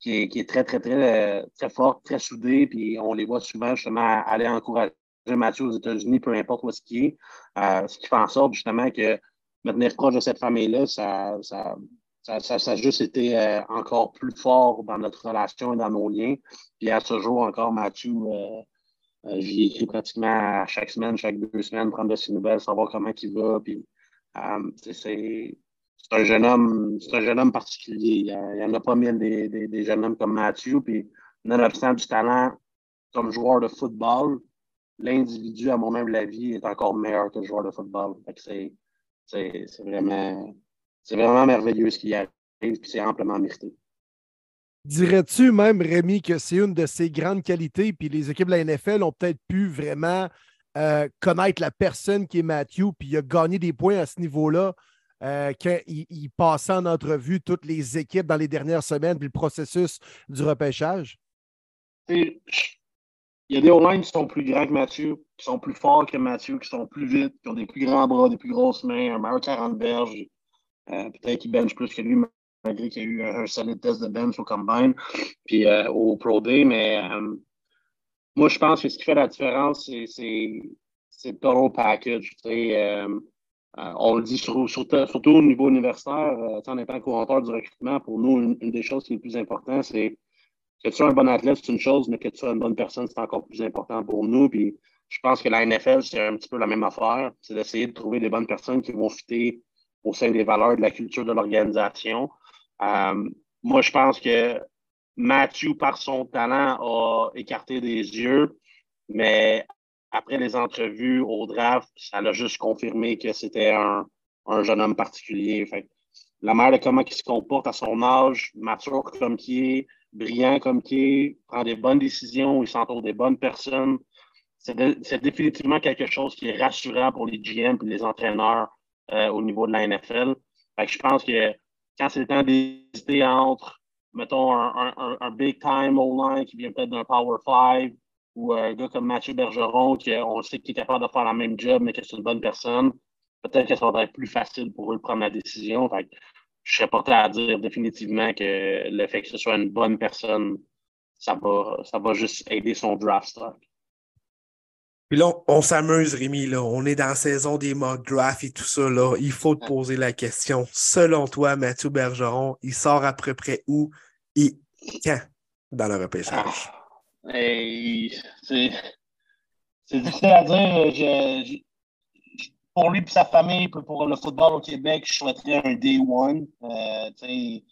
qui est, très, très, très, euh, très forte, très soudée, puis on les voit souvent justement aller encourager Mathieu aux États-Unis, peu importe où est-ce qu'il est. Euh, ce qui fait en sorte justement que me tenir proche de cette famille-là, ça, ça, ça, a juste été euh, encore plus fort dans notre relation et dans nos liens. Puis à ce jour encore, Mathieu, j'y écris pratiquement chaque semaine, chaque deux semaines, prendre de ses nouvelles, savoir comment il va. Puis c'est c'est un jeune homme, c'est un jeune homme particulier. Il n'y en a pas mille des, des, jeunes hommes comme Mathieu. Puis, nonobstant du talent comme joueur de football, l'individu, à mon même avis, est encore meilleur que joueur de football. C'est, vraiment, vraiment merveilleux ce qui arrive, puis c'est amplement mérité. Dirais-tu même, Rémi, que c'est une de ses grandes qualités, puis les équipes de la NFL ont peut-être pu vraiment euh, connaître la personne qui est Mathieu, puis il a gagné des points à ce niveau-là euh, qu'il passait en entrevue toutes les équipes dans les dernières semaines, puis le processus du repêchage? Il y a des online qui sont plus grands que Mathieu, qui sont plus forts que Mathieu, qui sont plus vite, qui ont des plus grands bras, des plus grosses mains, un meilleur 40 berges. Euh, peut-être qu'il bench plus que lui, malgré qu'il y a eu un, solide test de bench au combine, puis euh, au Pro Day. Mais moi, je pense que ce qui fait la différence, c'est le total package. Euh, on le dit surtout au niveau universitaire, euh, en étant couranteur du recrutement, pour nous, une, des choses qui est le plus important, c'est que tu sois un bon athlète, c'est une chose, mais que tu sois une bonne personne, c'est encore plus important pour nous. Puis je pense que la NFL, c'est un petit peu la même affaire. C'est d'essayer de trouver des bonnes personnes qui vont fitter au sein des valeurs de la culture de l'organisation. Euh, moi, je pense que Matthew, par son talent, a écarté des yeux, mais après les entrevues au draft, ça l'a juste confirmé que c'était un, jeune homme particulier. la mère de comment il se comporte à son âge, mature comme qui est, brillant comme qui est, prend des bonnes décisions, il s'entoure des bonnes personnes. C'est définitivement quelque chose qui est rassurant pour les GM et les entraîneurs euh, au niveau de la NFL. je pense que quand c'est le temps d'hésiter entre, mettons, un, un big time O-line qui vient peut-être d'un Power 5 ou un gars comme Mathieu Bergeron, qui on sait qu'il est capable de faire la même job, mais que c'est une bonne personne, peut-être que ça va être plus facile pour eux de prendre la décision. je serais porté à dire définitivement que le fait que ce soit une bonne personne, ça va, ça va juste aider son draft stock. Puis là, on, on s'amuse, Rémi. Là. On est dans la saison des mock drafts et tout ça. Là. Il faut te poser la question. Selon toi, Mathieu Bergeron, il sort à peu près où et quand dans le repêchage? Et c'est difficile à dire. Je- pour lui et sa famille, pour le football au Québec, je souhaiterais un day one. Euh, day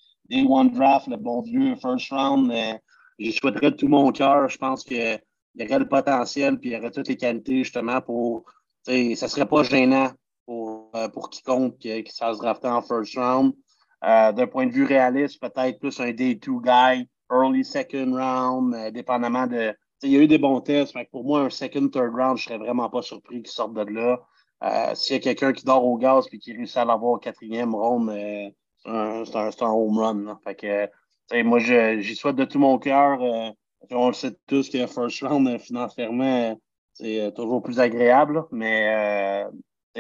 one draft, le bon vieux first round. euh, je souhaiterais de tout mon cœur. Je pense qu'il y aurait le potentiel, puis il y aurait toutes les qualités justement pour. Ça serait pas gênant pour, euh, pour quiconque qui, se fasse drafter en first round. Euh, D'un point de vue réaliste, peut-être plus un day two guy, early second round, dépendamment de. Il y a eu des bons tests. Pour moi, un second, third round, je serais vraiment pas surpris qu'il sorte de là. Euh, S'il y a quelqu'un qui dort au gaz et qui réussit à l'avoir au quatrième round, euh, c'est un, home run. Fait que, moi, j'y souhaite de tout mon cœur. euh, on le sait tous que first round, financièrement, c'est toujours plus agréable. Mais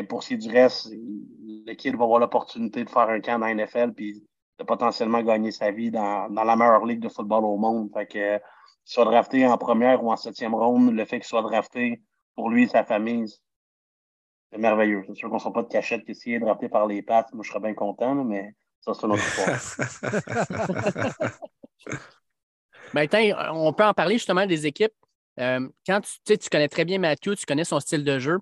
pour ce qui est du reste, le va avoir l'opportunité de faire un camp dans la NFL puis de potentiellement gagner sa vie dans, dans la meilleure ligue de football au monde. Fait que, euh, soit drafté en première ou en septième ronde, le fait qu'il soit drafté pour lui et sa famille, c'est merveilleux. C'est sûr qu'on ne sera pas de cachette que s'il est drafté par les Pats, moi je serais bien content, mais ça, c'est une autre histoire. Tiens, on peut en parler justement des équipes. Euh, quand tu, tu connais très bien Mathieu, tu connais son style de jeu.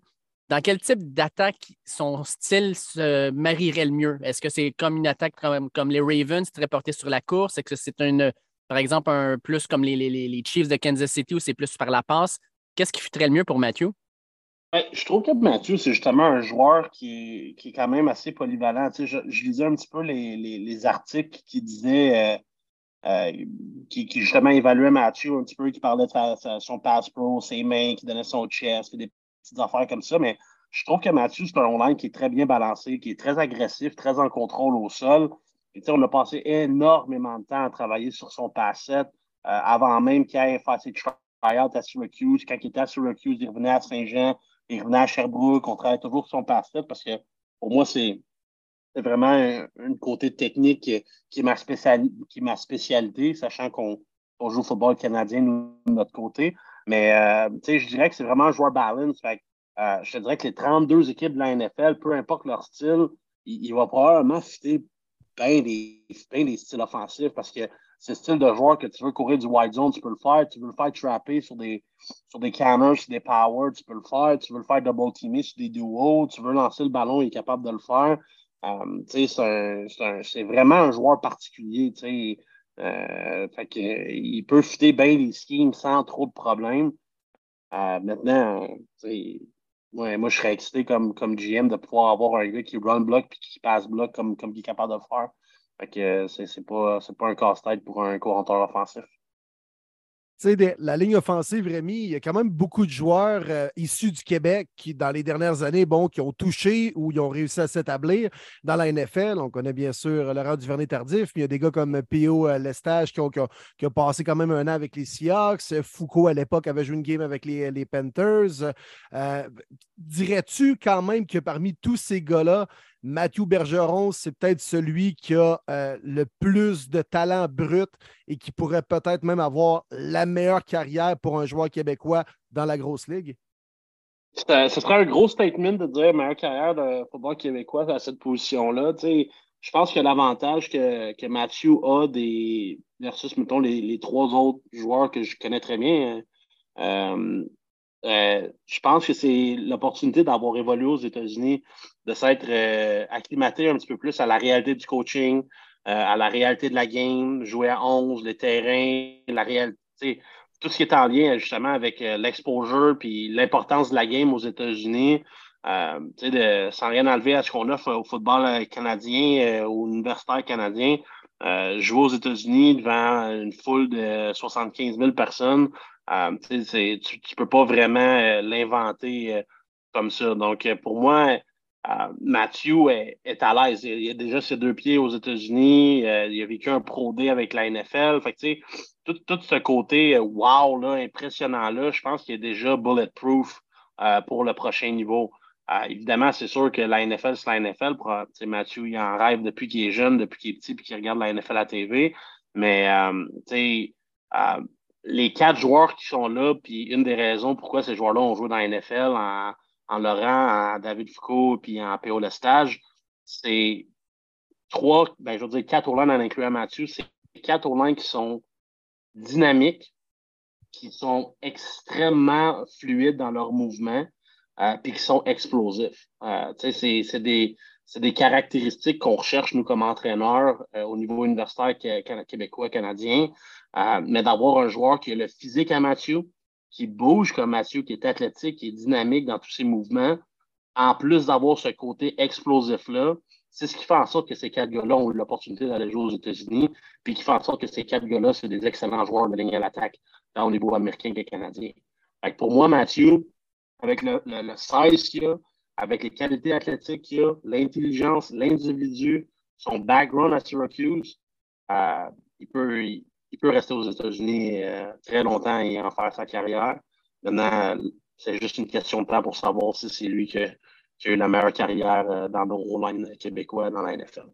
Dans quel type d'attaque son style se marierait le mieux? Est-ce que c'est comme une attaque comme, comme les Ravens, très portée sur la course? Est-ce que c'est une, par exemple, un plus comme les, les- les- Chiefs de Kansas City où c'est plus par la passe? Qu'est-ce qui fitterait le mieux pour Mathieu? Ben, je trouve que Mathieu, c'est justement un joueur qui est, qui est quand même assez polyvalent. Tu sais, je, lisais un petit peu les, les- les articles qui disaient, euh, euh, qui, justement évaluaient Mathieu un petit peu, qui parlait de son pass pro, ses mains, qui donnait son chest, des petites affaires comme ça. Mais je trouve que Mathieu, c'est un online qui est très bien balancé, qui est très agressif, très en contrôle au sol. On a passé énormément de temps à travailler sur son pass set euh, avant même qu'il ait fait ses tryouts à Syracuse. Quand il était à Syracuse, il revenait à Saint-Jean, il revenait à Sherbrooke. On travaille toujours sur son pass set parce que pour moi, c'est vraiment un, côté technique qui, est ma qui est ma spécialité, sachant qu'on on joue au football canadien, nous, de notre côté. Mais euh, je dirais que c'est vraiment un joueur balance. Fait euh, je te dirais que les 32 équipes de la NFL, peu importe leur style, il, il va probablement fitter bien des, des styles offensifs parce que c'est le style de joueur que tu veux courir du wide zone, tu peux le faire. Tu veux le faire trapper sur des, sur des counters, sur des powers, tu peux le faire. Tu veux le faire double teamer sur des duos, tu veux lancer le ballon, il est capable de le faire. Euh, c'est vraiment un joueur particulier. Euh, fait euh, il peut fitter bien les schemes sans trop de problèmes. Euh, maintenant, ouais, moi, je serais excité comme, comme GM de pouvoir avoir un gars qui run block puis qui passe block comme, comme il est capable de faire. Fait que c'est pas, pas un casse-tête pour un coureur offensif. Sais, la ligne offensive, Rémi, il y a quand même beaucoup de joueurs euh, issus du Québec qui, dans les dernières années, bon, qui ont touché ou ils ont réussi à s'établir dans la NFL. On connaît bien sûr Laurent Duvernay-Tardif, mais il y a des gars comme P.O. euh, Lestage qui ont, qui, ont, passé quand même un an avec les Seahawks. Foucault, à l'époque, avait joué une game avec les, les Panthers. Euh, Dirais-tu quand même que parmi tous ces gars-là, Mathieu Bergeron, c'est peut-être celui qui a euh, le plus de talent brut et qui pourrait peut-être même avoir la meilleure carrière pour un joueur québécois dans la grosse ligue? Ce serait un gros statement de dire meilleure carrière de football québécois à cette position-là. Je pense que l'avantage que, que Mathieu a des versus, mettons, les, les trois autres joueurs que je connais très bien, euh, euh, je pense que c'est l'opportunité d'avoir évolué aux États-Unis, de s'être euh, acclimaté un petit peu plus à la réalité du coaching, euh, à la réalité de la game, jouer à 11, les terrains, la réalité, tout ce qui est en lien justement avec l'exposure puis l'importance de la game aux États-Unis. De- sans rien enlever à ce qu'on offre au football canadien, euh, au universitaire canadien, jouer aux États-Unis devant une foule de 75 000 personnes, euh, tu ne peux pas vraiment euh, l'inventer euh, comme ça. Donc, pour moi, euh, Matthew est, à l'aise. Il, a déjà ses deux pieds aux États-Unis. il a vécu un Pro D avec la NFL. Fait que, tout, tout ce côté wow, là, impressionnant-là, je pense qu'il est déjà bulletproof pour le prochain niveau. Évidemment, c'est sûr que la NFL, c'est la NFL. Mathieu, il en rêve depuis qu'il est jeune, depuis qu'il est petit, puis qu'il regarde la NFL à TV. Mais, tu sais, les quatre joueurs qui sont là, puis une des raisons pourquoi ces joueurs-là ont joué dans la NFL en, en Laurent, en David Foucault, puis en PO Lestage, c'est trois, ben, je veux dire quatre O-line en incluant Mathieu, c'est quatre O-line qui sont dynamiques, qui sont extrêmement fluides dans leurs mouvements, euh, puis qui sont explosifs. Euh, c'est des, c'est des caractéristiques qu'on recherche, nous, comme entraîneurs euh, au niveau universitaire québécois, canadien. Euh, mais d'avoir un joueur qui a le physique à Mathieu, qui bouge comme Mathieu, qui est athlétique, qui est dynamique dans tous ses mouvements, en plus d'avoir ce côté explosif-là, c'est ce qui fait en sorte que ces quatre gars-là ont eu l'opportunité d'aller jouer aux États-Unis, puis qui fait en sorte que ces quatre gars-là, c'est des excellents joueurs de ligne à l'attaque, tant au niveau américain que canadien. pour moi, Mathieu, avec le, le, le size qu'il a, avec les qualités athlétiques qu'il a, l'intelligence, l'individu, son background à Syracuse, euh, il, peut, il, peut rester aux États-Unis euh, très longtemps et en faire sa carrière. Maintenant, c'est juste une question de temps pour savoir si c'est lui qui a, qui a eu la meilleure carrière euh, dans le rôle québécois dans la NFL.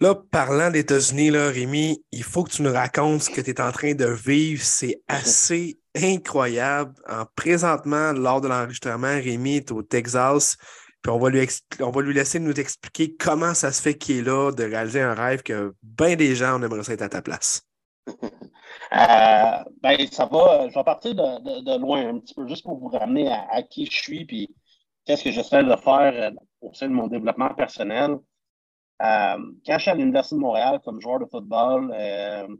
Là, parlant des États-Unis, Rémi, il faut que tu nous racontes ce que tu es en train de vivre. C'est assez incroyable. En, présentement, lors de l'enregistrement, Rémi est au Texas. Puis on va, lui on va lui laisser nous expliquer comment ça se fait qu'il est là, de réaliser un rêve que bien des gens, on aimerait être à ta place. Euh, ben, ça va. Je vais partir de, loin un petit peu, juste pour vous ramener à, qui je suis, puis qu'est-ce que j'essaie de faire euh, au sein de mon développement personnel. Euh, quand je suis à l'Université de Montréal comme joueur de football, euh, euh,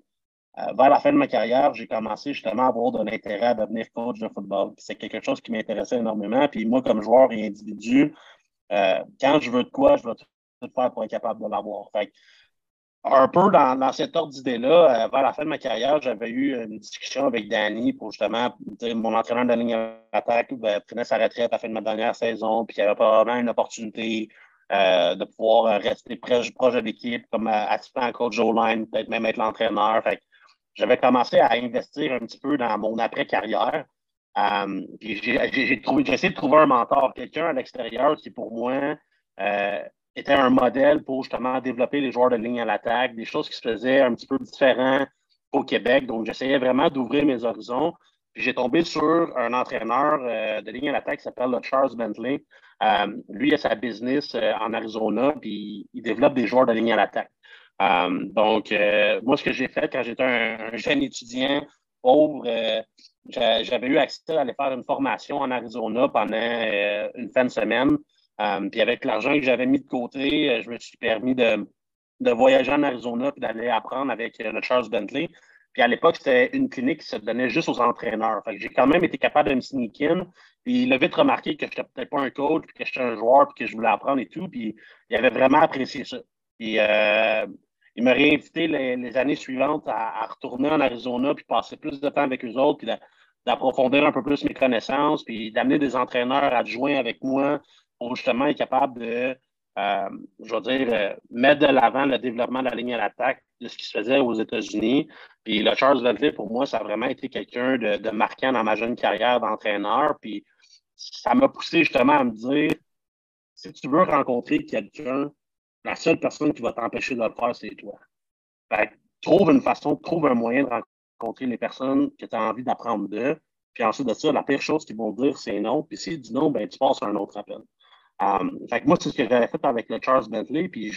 vers la fin de ma carrière, j'ai commencé justement à avoir de l'intérêt à devenir coach de football. C'est quelque chose qui m'intéressait énormément. Puis moi, comme joueur et individu, quand je veux de quoi, je veux tout faire pour être capable de l'avoir. un peu dans, dans cet ordre d'idée-là, vers la fin de ma carrière, j'avais eu une discussion avec Danny pour justement, mon entraîneur de ligne d'attaque ben, prenait sa retraite à la fin de ma dernière saison, puis il y avait probablement une opportunité euh, de pouvoir rester proche, de l'équipe, comme euh, assistant coach O-line, peut-être même être l'entraîneur. J'avais commencé à investir un petit peu dans mon après-carrière. Euh, j'ai essayé de trouver un mentor, quelqu'un à l'extérieur qui, pour moi, euh, était un modèle pour justement développer les joueurs de ligne à l'attaque, des choses qui se faisaient un petit peu différentes au Québec. Donc, j'essayais vraiment d'ouvrir mes horizons. Puis j'ai tombé sur un entraîneur de ligne à l'attaque qui s'appelle Charles Bentley, euh, lui, il a sa business euh, en Arizona, puis il développe des joueurs de ligne à l'attaque. Euh, donc, moi, ce que j'ai fait quand j'étais un, jeune étudiant pauvre, j'avais eu accès à aller faire une formation en Arizona pendant une fin de semaine. puis avec l'argent que j'avais mis de côté, je me suis permis de, de voyager en Arizona puis d'aller apprendre avec le Charles Bentley. Puis à l'époque, c'était une clinique qui se donnait juste aux entraîneurs. Fait j'ai quand même été capable de me sneak in. Puis il a vite remarqué que je n'étais peut-être pas un coach, puis que j'étais un joueur, puis que je voulais apprendre et tout. Puis il avait vraiment apprécié ça. Puis euh, il m'a réinvité les, années suivantes à, retourner en Arizona, puis passer plus de temps avec eux autres, puis d'approfondir un peu plus mes connaissances, puis d'amener des entraîneurs adjoints avec moi pour justement être capable de euh, je veux dire, euh, mettre de l'avant le développement de la ligne à l'attaque de ce qui se faisait aux États-Unis. Puis le Charles Bentley, pour moi, ça a vraiment été quelqu'un de, marquant dans ma jeune carrière d'entraîneur. Puis ça m'a poussé justement à me dire, si tu veux rencontrer quelqu'un, la seule personne qui va t'empêcher de le faire, c'est toi. Fait trouve une façon, trouve un moyen de rencontrer les personnes que tu as envie d'apprendre d'eux. Puis ensuite de ça, la pire chose qu'ils vont dire, c'est non. Puis s'ils disent non, ben, tu passes à un autre appel. Um, fait que moi, c'est ce que j'avais fait avec le Charles Bentley. Puis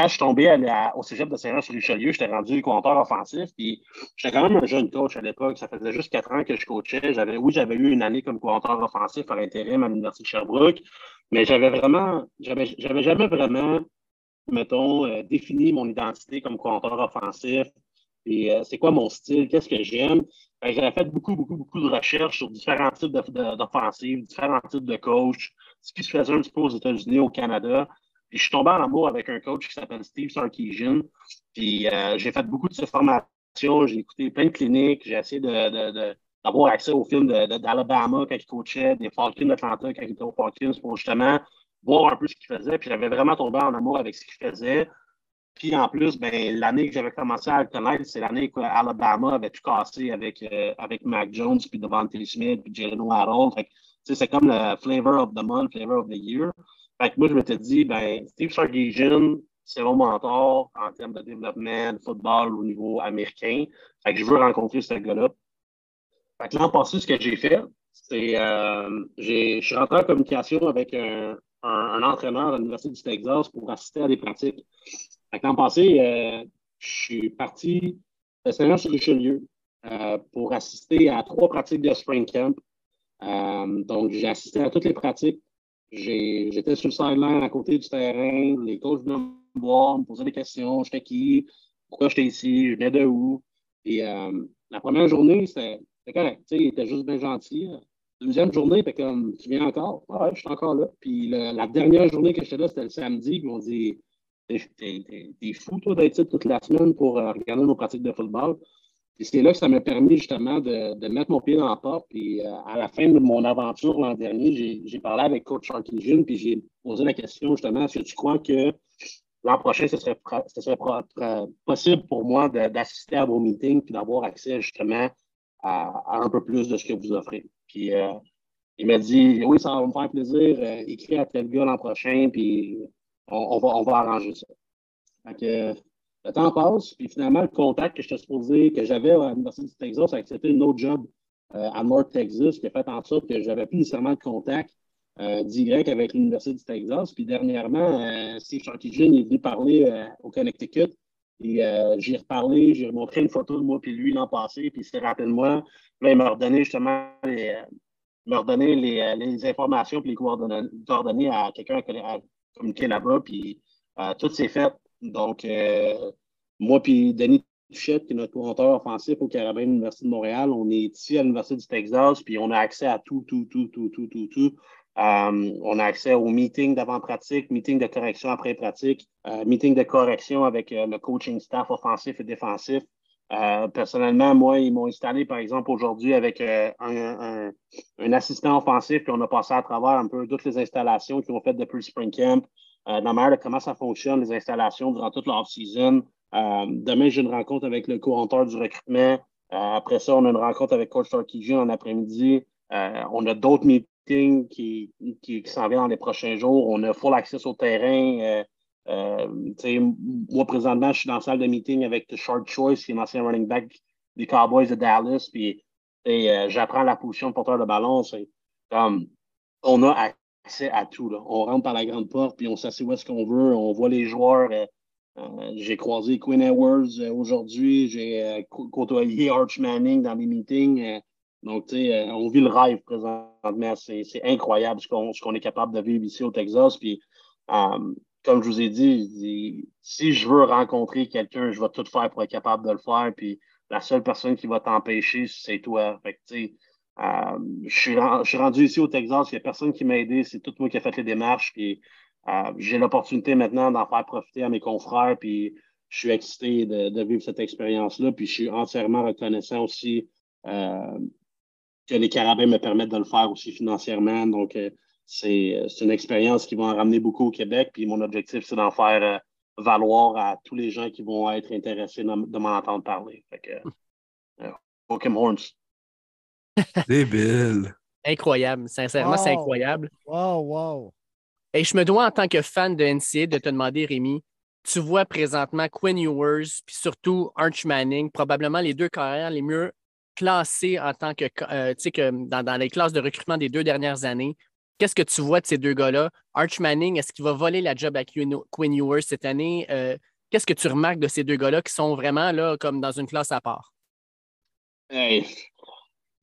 quand je suis tombé au cégep de Saint-Jean-sur-Richelieu, j'étais rendu compteur offensif. Puis j'étais quand même un jeune coach à l'époque. Ça faisait juste quatre ans que je coachais. Oui, j'avais eu une année comme compteur offensif par intérim à l'Université de Sherbrooke. Mais j'avais vraiment, j'avais, jamais vraiment, mettons, euh, défini mon identité comme compteur offensif. Et euh, c'est quoi mon style? Qu'est-ce que j'aime? J'avais fait beaucoup, beaucoup, beaucoup de recherches sur différents types d'offensives, différents types de coachs ce qui se faisait un petit peu aux États-Unis, au Canada. Puis je suis tombé en amour avec un coach qui s'appelle Steve Sarkeesian. Puis euh, j'ai fait beaucoup de ces formations, j'ai écouté plein de cliniques, j'ai essayé d'avoir accès aux films d'Alabama quand il coachait, des Falcons d'Atlanta quand il était aux Falcons pour justement voir un peu ce qu'il faisait. Puis j'avais vraiment tombé en amour avec ce qu'il faisait. Puis en plus, ben, l'année que j'avais commencé à le connaître, c'est l'année qu'Alabama avait tout cassé avec, euh, avec Mac Jones, puis Devante Smith, puis Jalen Waddle c'est comme le flavor of the month, flavor of the year. Fait que moi, je m'étais dit, ben, Steve Sargasian, c'est mon mentor en termes de développement de football au niveau américain. Fait que je veux rencontrer ce gars-là. Fait l'an passé, ce que j'ai fait, c'est euh, je suis rentré en communication avec un, un, entraîneur à l'Université du Texas pour assister à des pratiques. L'an passé, euh, je suis parti de Saint-Jean-sur-Richelieu euh, pour assister à trois pratiques de Spring Camp. Euh, donc, j'ai assisté à toutes les pratiques. J'étais sur le sideline à côté du terrain. Les coachs venaient me voir, me posaient des questions. J'étais qui? Pourquoi j'étais ici? Je venais de où? Et la première journée, c'était correct. Il était juste bien gentil. Deuxième journée, comme, tu viens encore? Ouais, je suis encore là. Puis la dernière journée que j'étais là, c'était le samedi. Ils m'ont dit, t'es fou, toi, d'être ici toute la semaine pour euh, regarder nos pratiques de football. C'est là que ça m'a permis justement de, mettre mon pied dans la porte. Puis euh, à la fin de mon aventure l'an dernier, j'ai parlé avec Coach Sharky June, puis j'ai posé la question justement, est-ce que tu crois que l'an prochain, ce serait, ce serait possible pour moi d'assister à vos meetings puis d'avoir accès justement à, un peu plus de ce que vous offrez? Puis euh, il m'a dit Oui, ça va me faire plaisir, euh, écrire à tel l'an prochain, puis on, va, on va arranger ça. Fait que, le temps passe, puis finalement, le contact que je t'ai supposé, que j'avais à l'Université du Texas, a accepté un autre job euh, à North Texas, qui a fait en sorte que j'avais plus nécessairement de contact direct avec l'Université du Texas. Puis dernièrement, Steve Sharkey est venu parler au Connecticut. Et j'ai reparlé, j'ai montré une photo de moi puis lui l'an passé, puis il s'est rappelé de moi. Là, il m'a redonné justement les, les, euh, informations et les coordonnées, à quelqu'un à communiquer là-bas. Puis euh, tout s'est fait. Donc, euh, moi puis Denis Touchette, qui est notre couranteur offensif au Carabin de l'Université de Montréal, on est ici à l'Université du Texas, puis on a accès à tout, tout, tout, tout, tout, tout, tout. on a accès aux meetings d'avant-pratique, meetings de correction après pratique, meetings de correction avec le coaching staff offensif et défensif. Euh, personnellement, moi, ils m'ont installé, par exemple, aujourd'hui avec euh, un, assistant offensif, puis on a passé à travers un peu toutes les installations qu'ils ont faites depuis le Spring Camp, euh, dans de comment ça fonctionne, les installations durant toute l'off-season? Euh, demain, j'ai une rencontre avec le co-auteur du recrutement. après ça, on a une rencontre avec Coach Sarkisian en après-midi. on a d'autres meetings qui, qui, s'en viennent dans les prochains jours. On a full access au terrain. Euh, moi, présentement, je suis dans la salle de meeting avec Short Choice, qui est l'ancien running back des Cowboys de Dallas, puis euh, j'apprends la position de porteur de ballon. Comme on a accès à tout. Là. On rentre par la grande porte, puis on s'assied où est-ce qu'on veut, on voit les joueurs. Euh, j'ai croisé Quinn Edwards aujourd'hui, j'ai côtoyé Arch Manning dans les meetings. donc, tu sais, on vit le rêve présentement. C'est incroyable ce qu'on est capable de vivre ici au Texas. Puis, comme je vous ai dit, si je veux rencontrer quelqu'un, je vais tout faire pour être capable de le faire. Puis la seule personne qui va t'empêcher, c'est toi. Euh, je, suis, rendu ici au Texas, il n'y a personne qui m'a aidé, c'est tout moi qui ai fait les démarches. Puis euh, j'ai l'opportunité maintenant d'en faire profiter à mes confrères. Puis je suis excité de, vivre cette expérience-là. Puis je suis entièrement reconnaissant aussi euh, que les carabins me permettent de le faire aussi financièrement. Donc, c'est une expérience qui va en ramener beaucoup au Québec. Puis mon objectif, c'est d'en faire valoir à tous les gens qui vont être intéressés de m'en entendre parler. Fait que, euh, Horns. Débile. Incroyable. Sincèrement, c'est incroyable. Wow, wow. Et je me dois, en tant que fan de NCA, de te demander, Rémi, tu vois présentement Quinn Ewers, puis surtout Arch Manning, probablement les deux carrières les mieux classées en tant que, tu sais, que dans, dans, les classes de recrutement des deux dernières années. Qu'est-ce que tu vois de ces deux gars-là? Arch Manning, est-ce qu'il va voler la job à Quinn Ewers cette année? Euh, qu'est-ce que tu remarques de ces deux gars-là qui sont vraiment là comme dans une classe à part?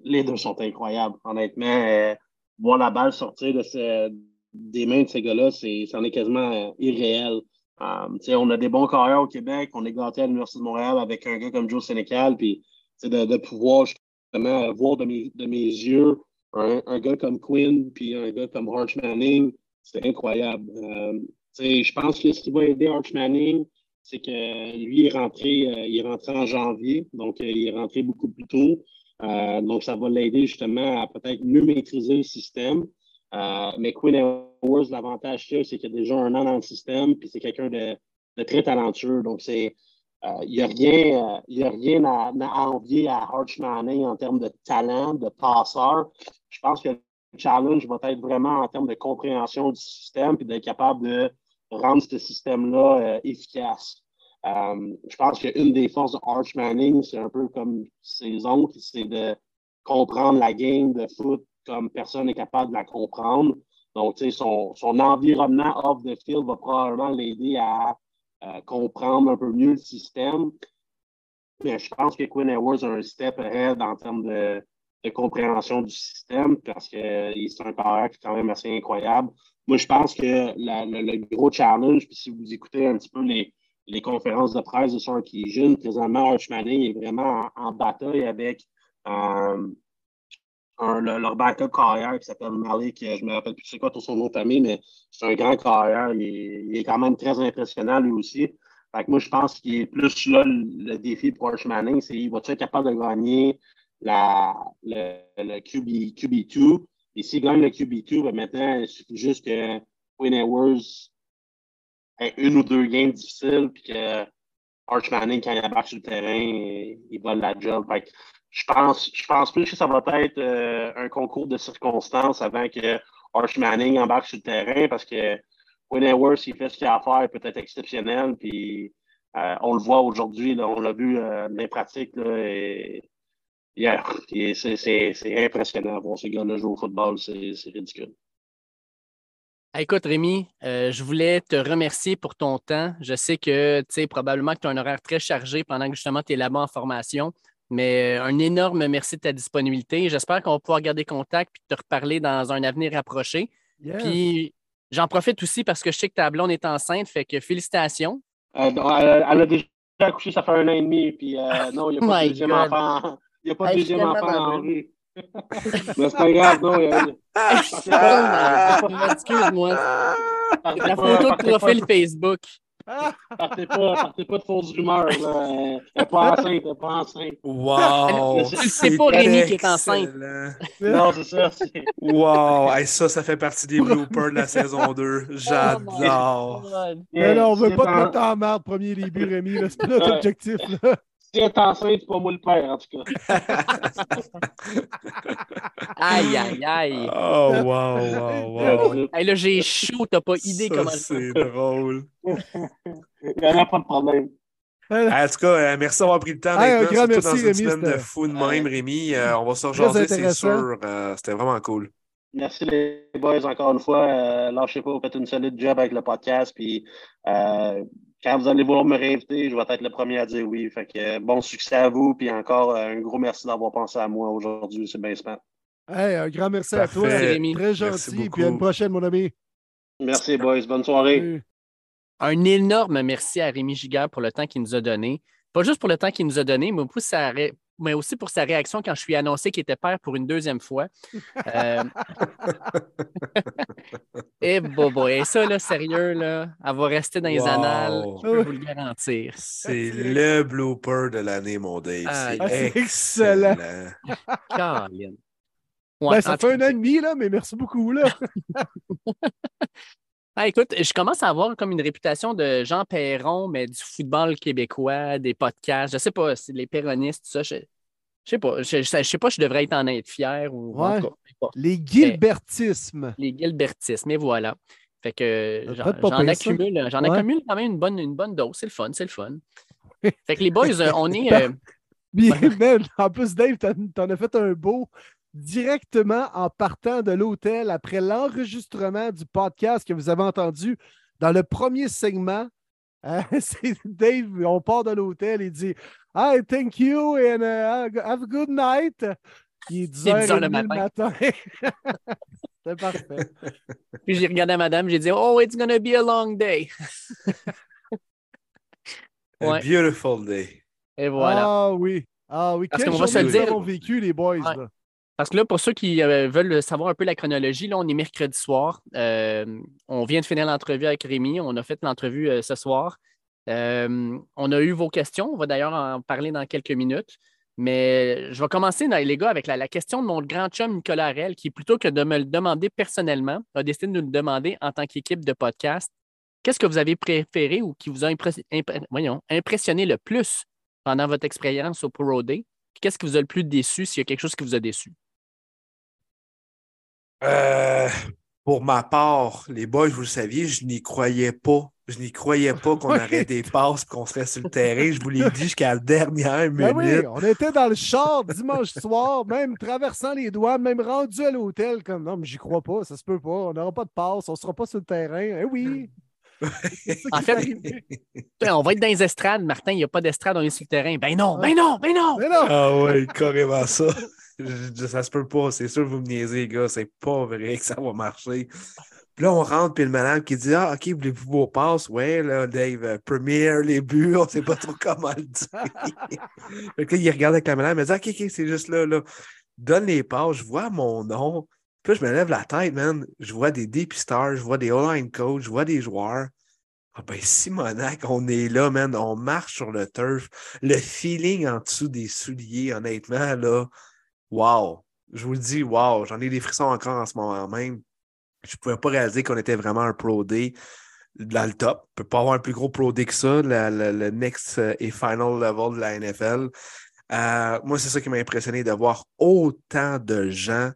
Les deux sont incroyables, honnêtement. Euh, voir la balle sortir de des mains de ces gars-là, c'en est quasiment euh, irréel. on a des bons carrières au Québec, on est gâté à l'Université de Montréal avec un gars comme Joe Sénécal, puis de, de pouvoir justement voir de mes, de mes yeux un, gars comme Quinn puis un gars comme Arch Manning, c'est incroyable. Euh, je pense que ce qui va aider Arch Manning, c'est que lui est rentré, euh, il est rentré en janvier, donc euh, il est rentré beaucoup plus tôt. Donc, ça va l'aider justement à peut-être mieux maîtriser le système. mais Quinn Edwards, l'avantage c'est qu'il a déjà un an dans le système, puis c'est quelqu'un de, très talentueux. Donc, c'est il n'y a rien, y a rien à, envier à Arch Manning en termes de talent, de passeur je pense que le challenge va être vraiment en termes de compréhension du système et d'être capable de rendre ce système-là euh, efficace. Euh, je pense qu'une des forces de Arch Manning, c'est un peu comme ses oncles, c'est de comprendre la game de foot comme personne n'est capable de la comprendre. Donc, son, son environnement off the field va probablement l'aider à euh, comprendre un peu mieux le système. Mais je pense que Quinn Edwards a un step ahead en termes de, de compréhension du système parce qu'il est un carrière qui est quand même assez incroyable. Moi, je pense que le, gros challenge, puis si vous écoutez un petit peu les, les conférences de presse de Sarkisian, présentement, Arch Manning est vraiment en, bataille avec euh, leur backup carrière qui s'appelle Malik. Je ne me rappelle plus c'est quoi son nom de mais c'est un grand carrière. Il est, quand même très impressionnant lui aussi. Fait moi, je pense qu'il est plus là le, défi pour Arch Manning, c'est qu'il va être capable de gagner la, le, le QB, QB2. Et s'il gagne le QB2, ben maintenant, il suffit juste que Quinn Edwards une ou deux games difficiles, puis que Arch Manning, quand il embarque sur le terrain, il, vole la job. Fait je pense, je pense plus que ça va être euh, un concours de circonstances avant que Arch Manning embarque sur le terrain parce que Quinn Edwards, s'il fait ce qu'il a à faire, peut être exceptionnel. Puis euh, on le voit aujourd'hui, on l'a vu euh, dans les pratiques. et, c'est impressionnant voir ce gars-là jouer au football, c'est ridicule. Écoute, Rémi, je voulais te remercier pour ton temps. Je sais que, tu sais, probablement que tu as un horaire très chargé pendant que justement tu es là-bas en formation. Mais un énorme merci de ta disponibilité. J'espère qu'on va pouvoir garder contact et te reparler dans un avenir rapproché. Puis j'en profite aussi parce que je sais que ta blonde est enceinte, fait que félicitations. Euh, elle, a déjà accouché, ça fait un an et demi, puis euh, non, il n'y a pas de deuxième enfant. Il n'y a pas de deuxième enfant dans rue. Mais c'est pas grave, non. Excuse-moi. La photo de profil Facebook. Partez pas, partez pas de fausses rumeurs. Là. Elle n'est pas enceinte, elle n'est pas enceinte. Wow! C'est pas Rémi qui est enceinte. non, c'est ça. Wow! Hey, ça, ça fait partie des bloopers de la saison 2. J'adore. Oh mais non, on veut pas te mettre en merde premier début, Rémi. C'est pas notre objectif. Là. Si elle est enceinte, c'est pas moi le père, en tout cas. aïe, aïe, aïe. Oh, wow, wow, wow. Hey, là, j'ai chaud, t'as pas idée ça, comment C'est drôle. Il n'y en a pas de problème. En tout cas, euh, merci d'avoir pris le temps Hey, d'être là, grand surtout merci, dans une Rémi, semaine de fou de même, Rémi. Euh, on va se rejoindre, c'est sûr. Euh, C'était vraiment cool. Merci les boys encore une fois. Euh, lâchez pas, vous faites une solide job avec le podcast. Puis euh, quand vous allez vouloir me réinviter, je vais être le premier à dire oui. Fait que euh, bon succès à vous. Puis encore euh, un gros merci d'avoir pensé à moi aujourd'hui. C'est bien smart. Hey, un grand merci à toi. Merci, Rémi. Très gentil. Puis à une prochaine, mon ami. Merci boys. Bonne soirée. Un énorme merci à Rémi Giguère pour le temps qu'il nous a donné. Pas juste pour le temps qu'il nous a donné, mais pour sa ré- mais aussi pour sa réaction quand je lui ai annoncé qu'il était père pour une deuxième fois. Euh, Et bobo, et ça, là, sérieux, là, elle va rester dans les Wow. annales, je peux vous le garantir. C'est le blooper de l'année, mon Dave. Ah, C'est ah, excellent. Caroline. Ben, ça fait un an et demi, là, mais merci beaucoup. Là. Ah, écoute, je commence à avoir comme une réputation de Jean Perron, mais du football québécois, des podcasts. Je sais pas, c'est les péronistes, tout ça. Je, je sais pas. Je, je, sais pas, je devrais être en être fier ou en Ouais. tout cas. Les Gilbertismes. les Gilbertismes, mais voilà. Fait que Ça j'en accumule, j'en Ouais. accumule quand même une bonne, une bonne dose. C'est le fun, c'est le fun. fait que les boys, euh, on est. euh, Puis, man, en plus, Dave, t'en as fait un beau directement en partant de l'hôtel après l'enregistrement du podcast que vous avez entendu dans le premier segment. Euh, c'est Dave, on part de l'hôtel, il dit Hi, thank you and uh, have a good night. Il est 10 Il est 10 heures h le le matin. C'est parfait. Puis j'ai regardé à madame, j'ai dit Oh, it's gonna be a long day. A Ouais. beautiful day. Et voilà. Ah oui. Ah oui. Parce qu'on va se le dire. vécu, les boys. Ouais. là. Parce que là, pour ceux qui euh, veulent savoir un peu la chronologie, là, on est mercredi soir. Euh, on vient de finir l'entrevue avec Rémi. On a fait l'entrevue euh, ce soir. On a eu vos questions. On va d'ailleurs en parler dans quelques minutes. Mais je vais commencer, les gars, avec la, question de mon grand chum Nicolas Harel, qui, plutôt que de me le demander personnellement, a décidé de nous le demander en tant qu'équipe de podcast. Qu'est-ce que vous avez préféré ou qui vous a impressionné le plus pendant votre expérience au Pro Day? Qu'est-ce qui vous a le plus déçu s'il y a quelque chose qui vous a déçu? Euh, Pour ma part, les boys, vous le saviez, je n'y croyais pas. Je n'y croyais pas qu'on Oui. aurait des passes et qu'on serait sur le terrain. Je vous l'ai dit jusqu'à la dernière Ben oui, minute. on était dans le char dimanche soir, même traversant les douanes, même rendu à l'hôtel, comme non, mais j'y crois pas, ça se peut pas, on n'aura pas de passe, on sera pas sur le terrain. Eh oui! En fait. Ben, on va être dans les estrades. Martin, il n'y a pas d'estrade, on est sur le terrain. Ben non, ben non, ben non. Mais non! Ah ouais, carrément ça. Je- ça se peut pas. C'est sûr que vous me niaisez, les gars. C'est pas vrai que ça va marcher. Puis là, on rentre, puis le madame qui dit Ah, OK, voulez-vous vos passes? Ouais, là, Dave, euh, première, les buts, on sait pas trop comment le dire. fait que là, il regarde avec la madame, il dit OK, OK, c'est juste là, là. Donne les passes, je vois mon nom. Puis là, je me lève la tête, man. Je vois des dépisteurs, je vois des online coachs, je vois des joueurs. Ah ben, Simonac, on est là, man. On marche sur le turf. Le feeling en dessous des souliers, honnêtement, là, wow. Je vous le dis, wow. J'en ai des frissons encore en ce moment même. Je ne pouvais pas réaliser qu'on était vraiment un Pro Day dans le top. On ne peut pas avoir un plus gros Pro Day que ça, le next euh, et final level de la NFL. Euh, moi, c'est ça qui m'a impressionné de voir autant de gens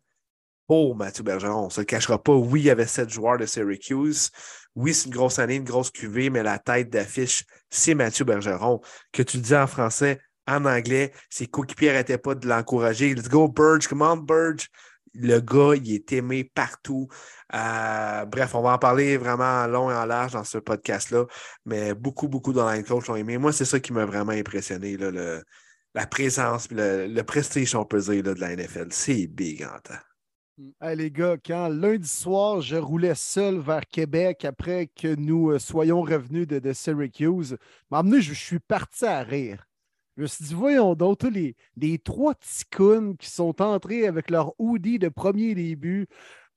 pour Mathieu Bergeron. On ne se le cachera pas. Oui, il y avait sept joueurs de Syracuse. Oui, c'est une grosse année, une grosse cuvée, mais la tête d'affiche, c'est Mathieu Bergeron. Que tu le dis en français, en anglais, ses coéquipiers n'arrêtaient pas de l'encourager. Let's go, Burge, come on, Burge. Le gars, il est aimé partout. Euh, bref, on va en parler vraiment en long et en large dans ce podcast-là, mais beaucoup, beaucoup d'online coach l'ont aimé. Moi, c'est ça qui m'a vraiment impressionné, la présence, le, prestige, on peut dire, de la NFL. C'est big en temps. Hey, les gars, quand lundi soir, je roulais seul vers Québec après que nous euh, soyons revenus de, Syracuse, je suis parti à rire. Je me suis dit, voyons donc, tous les, les trois ticounes qui sont entrés avec leur hoodie de premier début.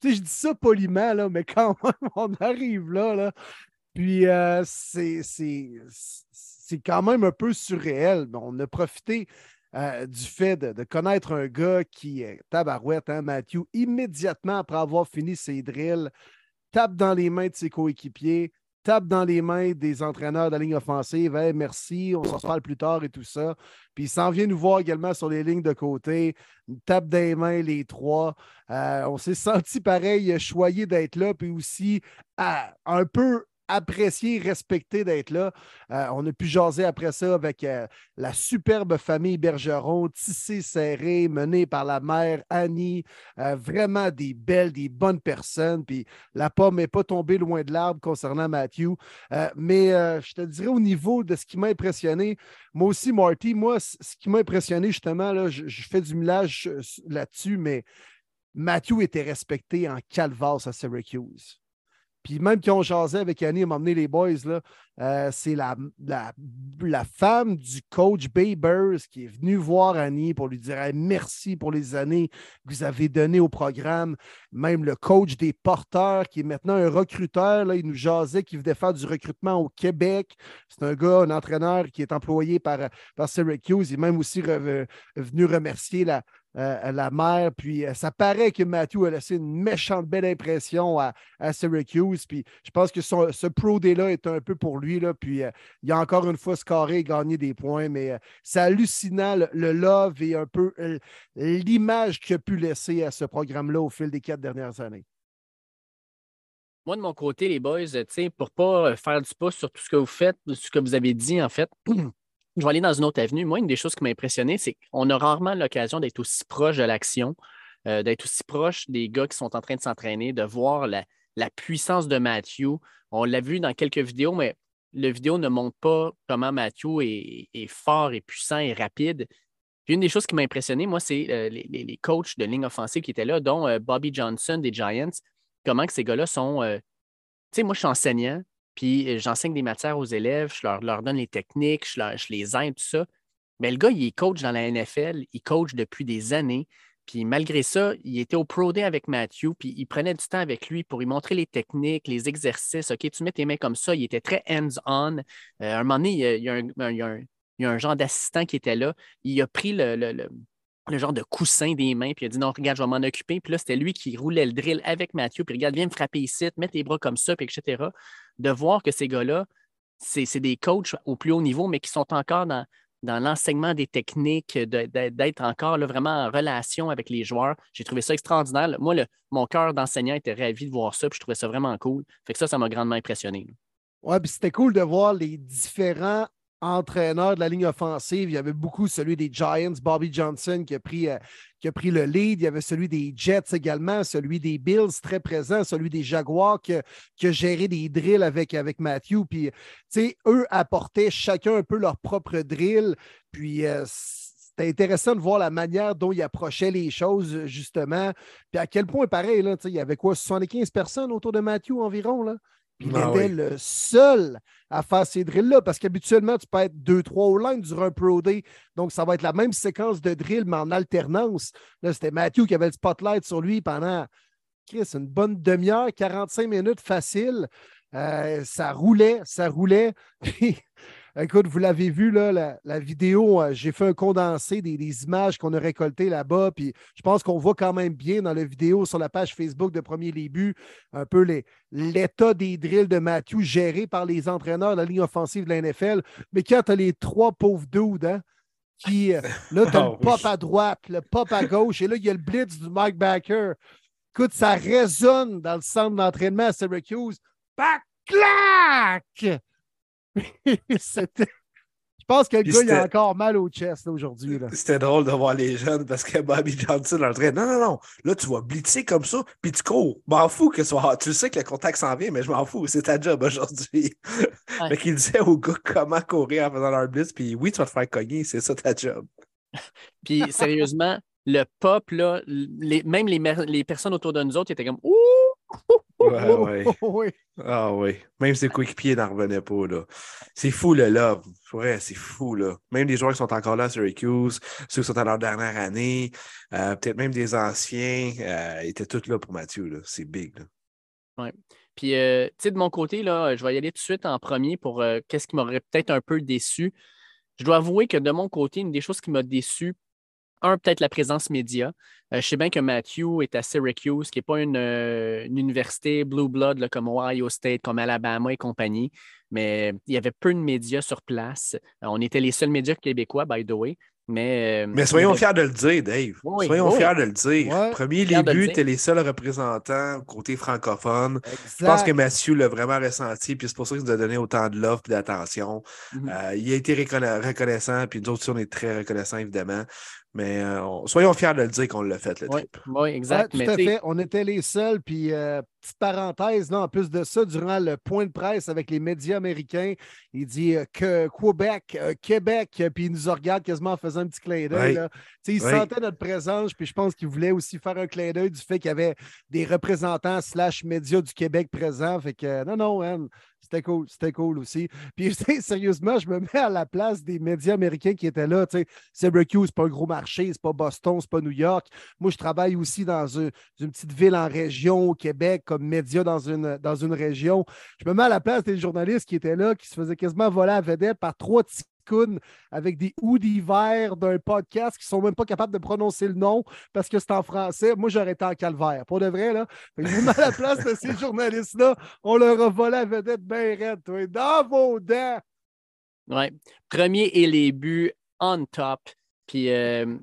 Tu sais, je dis ça poliment, mais quand même, on arrive là, là. Puis euh, c'est quand même un peu surréel. on a profité euh, du fait de, de connaître un gars qui est tabarouette, hein, Matthew, immédiatement après avoir fini ses drills, tape dans les mains de ses coéquipiers, tape dans les mains des entraîneurs de la ligne offensive. Merci, on s'en reparle plus tard et tout ça. Puis il s'en vient nous voir également sur les lignes de côté, tape dans les mains les trois. Euh, on s'est senti pareil, choyé d'être là, puis aussi ah, un peu apprécié, respecté d'être là. Euh, on a pu jaser après ça avec euh, la superbe famille Bergeron, tissée serrée, menée par la mère Annie. Euh, vraiment des belles, des bonnes personnes. Puis la pomme n'est pas tombée loin de l'arbre concernant Matthew. Mais je te dirais au niveau de ce qui m'a impressionné, moi aussi, Marty, moi, ce qui m'a impressionné justement, là, je, fais du millage là-dessus, mais Matthew était respecté en calvasse à Syracuse. Puis même qui ont jasé avec Annie, m'a emmené les boys, euh, c'est la, la, la femme du coach Babers qui est venue voir Annie pour lui dire merci pour les années que vous avez données au programme. Même le coach des porteurs, qui est maintenant un recruteur, là, il nous jasait qu'il venait faire du recrutement au Québec. C'est un gars, un entraîneur qui est employé par, par Syracuse. Il est même aussi venu remercier la, euh, la mère. Puis euh, ça paraît que Matthew a laissé une méchante belle impression à, Syracuse. Puis je pense que ce Pro Day-là est un peu pour lui. Là. Puis euh, il a encore une fois scoré et gagné des points. Mais euh, c'est hallucinant le, love et un peu l'image qu'il a pu laisser à ce programme-là au fil des quatre dernières années. Moi, de mon côté, les boys, pour pas euh, faire du pouce sur tout ce que vous faites, ce que vous avez dit, en fait, je vais aller dans une autre avenue. Moi, une des choses qui m'a impressionné, c'est qu'on a rarement l'occasion d'être aussi proche de l'action, euh, d'être aussi proche des gars qui sont en train de s'entraîner, de voir la, puissance de Matthew. On l'a vu dans quelques vidéos, mais le vidéo ne montre pas comment Matthew est, fort et puissant et rapide. Puis une des choses qui m'a impressionné, moi, c'est euh, les, coachs de ligne offensive qui étaient là, dont euh, Bobby Johnson des Giants. Comment ces gars-là sont. tu sais, moi, je suis enseignant, puis euh, j'enseigne des matières aux élèves, je leur, donne les techniques, je, les aide, tout ça. Mais le gars, il est coach dans la NFL, il coach depuis des années. Puis malgré ça, il était au Pro Day avec Matthew, puis il prenait du temps avec lui pour lui montrer les techniques, les exercices. OK, tu mets tes mains comme ça. Il était très hands-on. Euh, à un moment donné, il y a, un, genre d'assistant qui était là. Il a pris le, le- genre de coussin des mains, puis il a dit non, regarde, je vais m'en occuper. Puis là, c'était lui qui roulait le drill avec Matthew, puis regarde, viens me frapper ici, mets tes bras comme ça, puis etc. De voir que ces gars-là, c'est des coachs au plus haut niveau, mais qui sont encore dans, dans l'enseignement des techniques, d'être encore là, vraiment en relation avec les joueurs. J'ai trouvé ça extraordinaire. Moi, le- mon cœur d'enseignant était ravi de voir ça, puis je trouvais ça vraiment cool. Fait que ça, ça m'a grandement impressionné. Ouais, puis c'était cool de voir les différents entraîneurs de la ligne offensive. Il y avait beaucoup celui des Giants, Bobby Johnson qui a pris, euh, qui a pris le lead. Il y avait celui des Jets également, celui des Bills très présent, celui des Jaguars qui, qui a géré des drills avec, Matthew. Puis, tu sais, eux apportaient chacun un peu leur propre drill. Puis, euh, c'était intéressant de voir la manière dont ils approchaient les choses, justement. Puis à quel point, pareil, là, il y avait quoi, 75 personnes autour de Matthew environ, là? Puis il était oui. le seul à faire ces drills-là parce qu'habituellement, tu peux être 2-3 au line durant un Pro Day. Donc, ça va être la même séquence de drill, mais en alternance. Là, c'était Matthew qui avait le spotlight sur lui pendant Chris, une bonne demi-heure, 45 minutes facile. Euh, ça roulait, ça roulait. Écoute, vous l'avez vu, là, la, la vidéo, euh, j'ai fait un condensé des, des images qu'on a récoltées là-bas. Puis je pense qu'on voit quand même bien dans la vidéo sur la page Facebook de Premier Début un peu l'état des drills de Matthew gérés par les entraîneurs de la ligne offensive de la NFL. Mais quand tu as les trois pauvres dudes, hein, qui, euh, là, tu as Ah le oui. pop à droite, le pop à gauche, et là, il y a le blitz du Mike Backer. Écoute, ça résonne dans le centre d'entraînement à Syracuse. Back, clac! C'était. Je pense que le Puis gars, il a encore mal au chest là, aujourd'hui. là. C'était drôle de voir les jeunes parce que Bobby Johnson leur disait Non, non, non, là, tu vas blitzer comme ça, puis tu cours. M'en fous que ce soit. Tu sais que le contact s'en vient, mais je m'en fous, c'est ta job aujourd'hui. fait qu'il disait aux gars comment courir en faisant leur blitz, puis oui, tu vas te faire cogner, c'est ça ta job. Puis sérieusement, le pop, là, les- même les, les personnes autour de nous autres étaient comme Ouh! Ouais, ouais. oui. Ah oui. Même ses coéquipiers n'en revenaient pas, là. C'est fou, le love. Ouais, c'est fou, là. Même les joueurs qui sont encore là à Syracuse, ceux qui sont à leur dernière année, euh, peut-être même des anciens, euh, étaient tous là pour Mathieu, là. C'est big, là. Ouais. Puis, euh, tu sais, de mon côté, là, je vais y aller tout de suite en premier pour euh, qu'est-ce qui m'aurait peut-être un peu déçu. Je dois avouer que de mon côté, une des choses qui m'a déçu, un, peut-être la présence média. Euh, je sais bien que Matthew est à Syracuse, qui n'est pas une, euh, une université blue blood là, comme Ohio State, comme Alabama et compagnie, mais il y avait peu de médias sur place. Euh, on était les seuls médias québécois, by the way. Mais, euh, Mais soyons fiers de le dire, Dave. Oui, soyons oui. fiers de le dire. Ouais. Premier début, tu es les seuls représentants côté francophone. Je pense que Mathieu l'a vraiment ressenti, puis c'est pour ça qu'il nous a donné autant de love et d'attention. Mhm. Euh, il a été reconna- reconnaissant, puis nous autres aussi, on est très reconnaissants, évidemment. Mais euh, on- soyons fiers de le dire qu'on l'a fait, le Oui, trip. oui, exact. Ouais, mais tout à fait. On était les seuls. Puis, euh, petite parenthèse, là, en plus de ça, durant le point de presse avec les médias américains, il dit euh, que Québec, euh, Québec, puis il nous regarde quasiment en faisant un petit clin d'œil. Ouais. là. Tu sais, Il sentait notre présence, puis je pense qu'il voulait aussi faire un clin d'œil du fait qu'il y avait des représentants slash médias du Québec présents. Fait que, euh, non, non, man, c'était cool, c'était cool aussi. Puis, sérieusement, je me mets à la place des médias américains qui étaient là. Tu sais, Syracuse, c'est pas un gros marché, c'est pas Boston, c'est pas New York. Moi, je travaille aussi dans une, petite ville en région au Québec, comme média dans une, région. Je me mets à la place des journalistes qui étaient là, qui se faisaient quasiment voler à vedette par trois avec des hoodies verts d'un podcast qui sont même pas capables de prononcer le nom parce que c'est en français. Moi, j'aurais été en calvaire. Pour de vrai, là. À la place de ces journalistes-là. On leur a volé à vedette bien raide, toi. Dans vos dents! Ouais. Premier et les buts on top. Puis euh,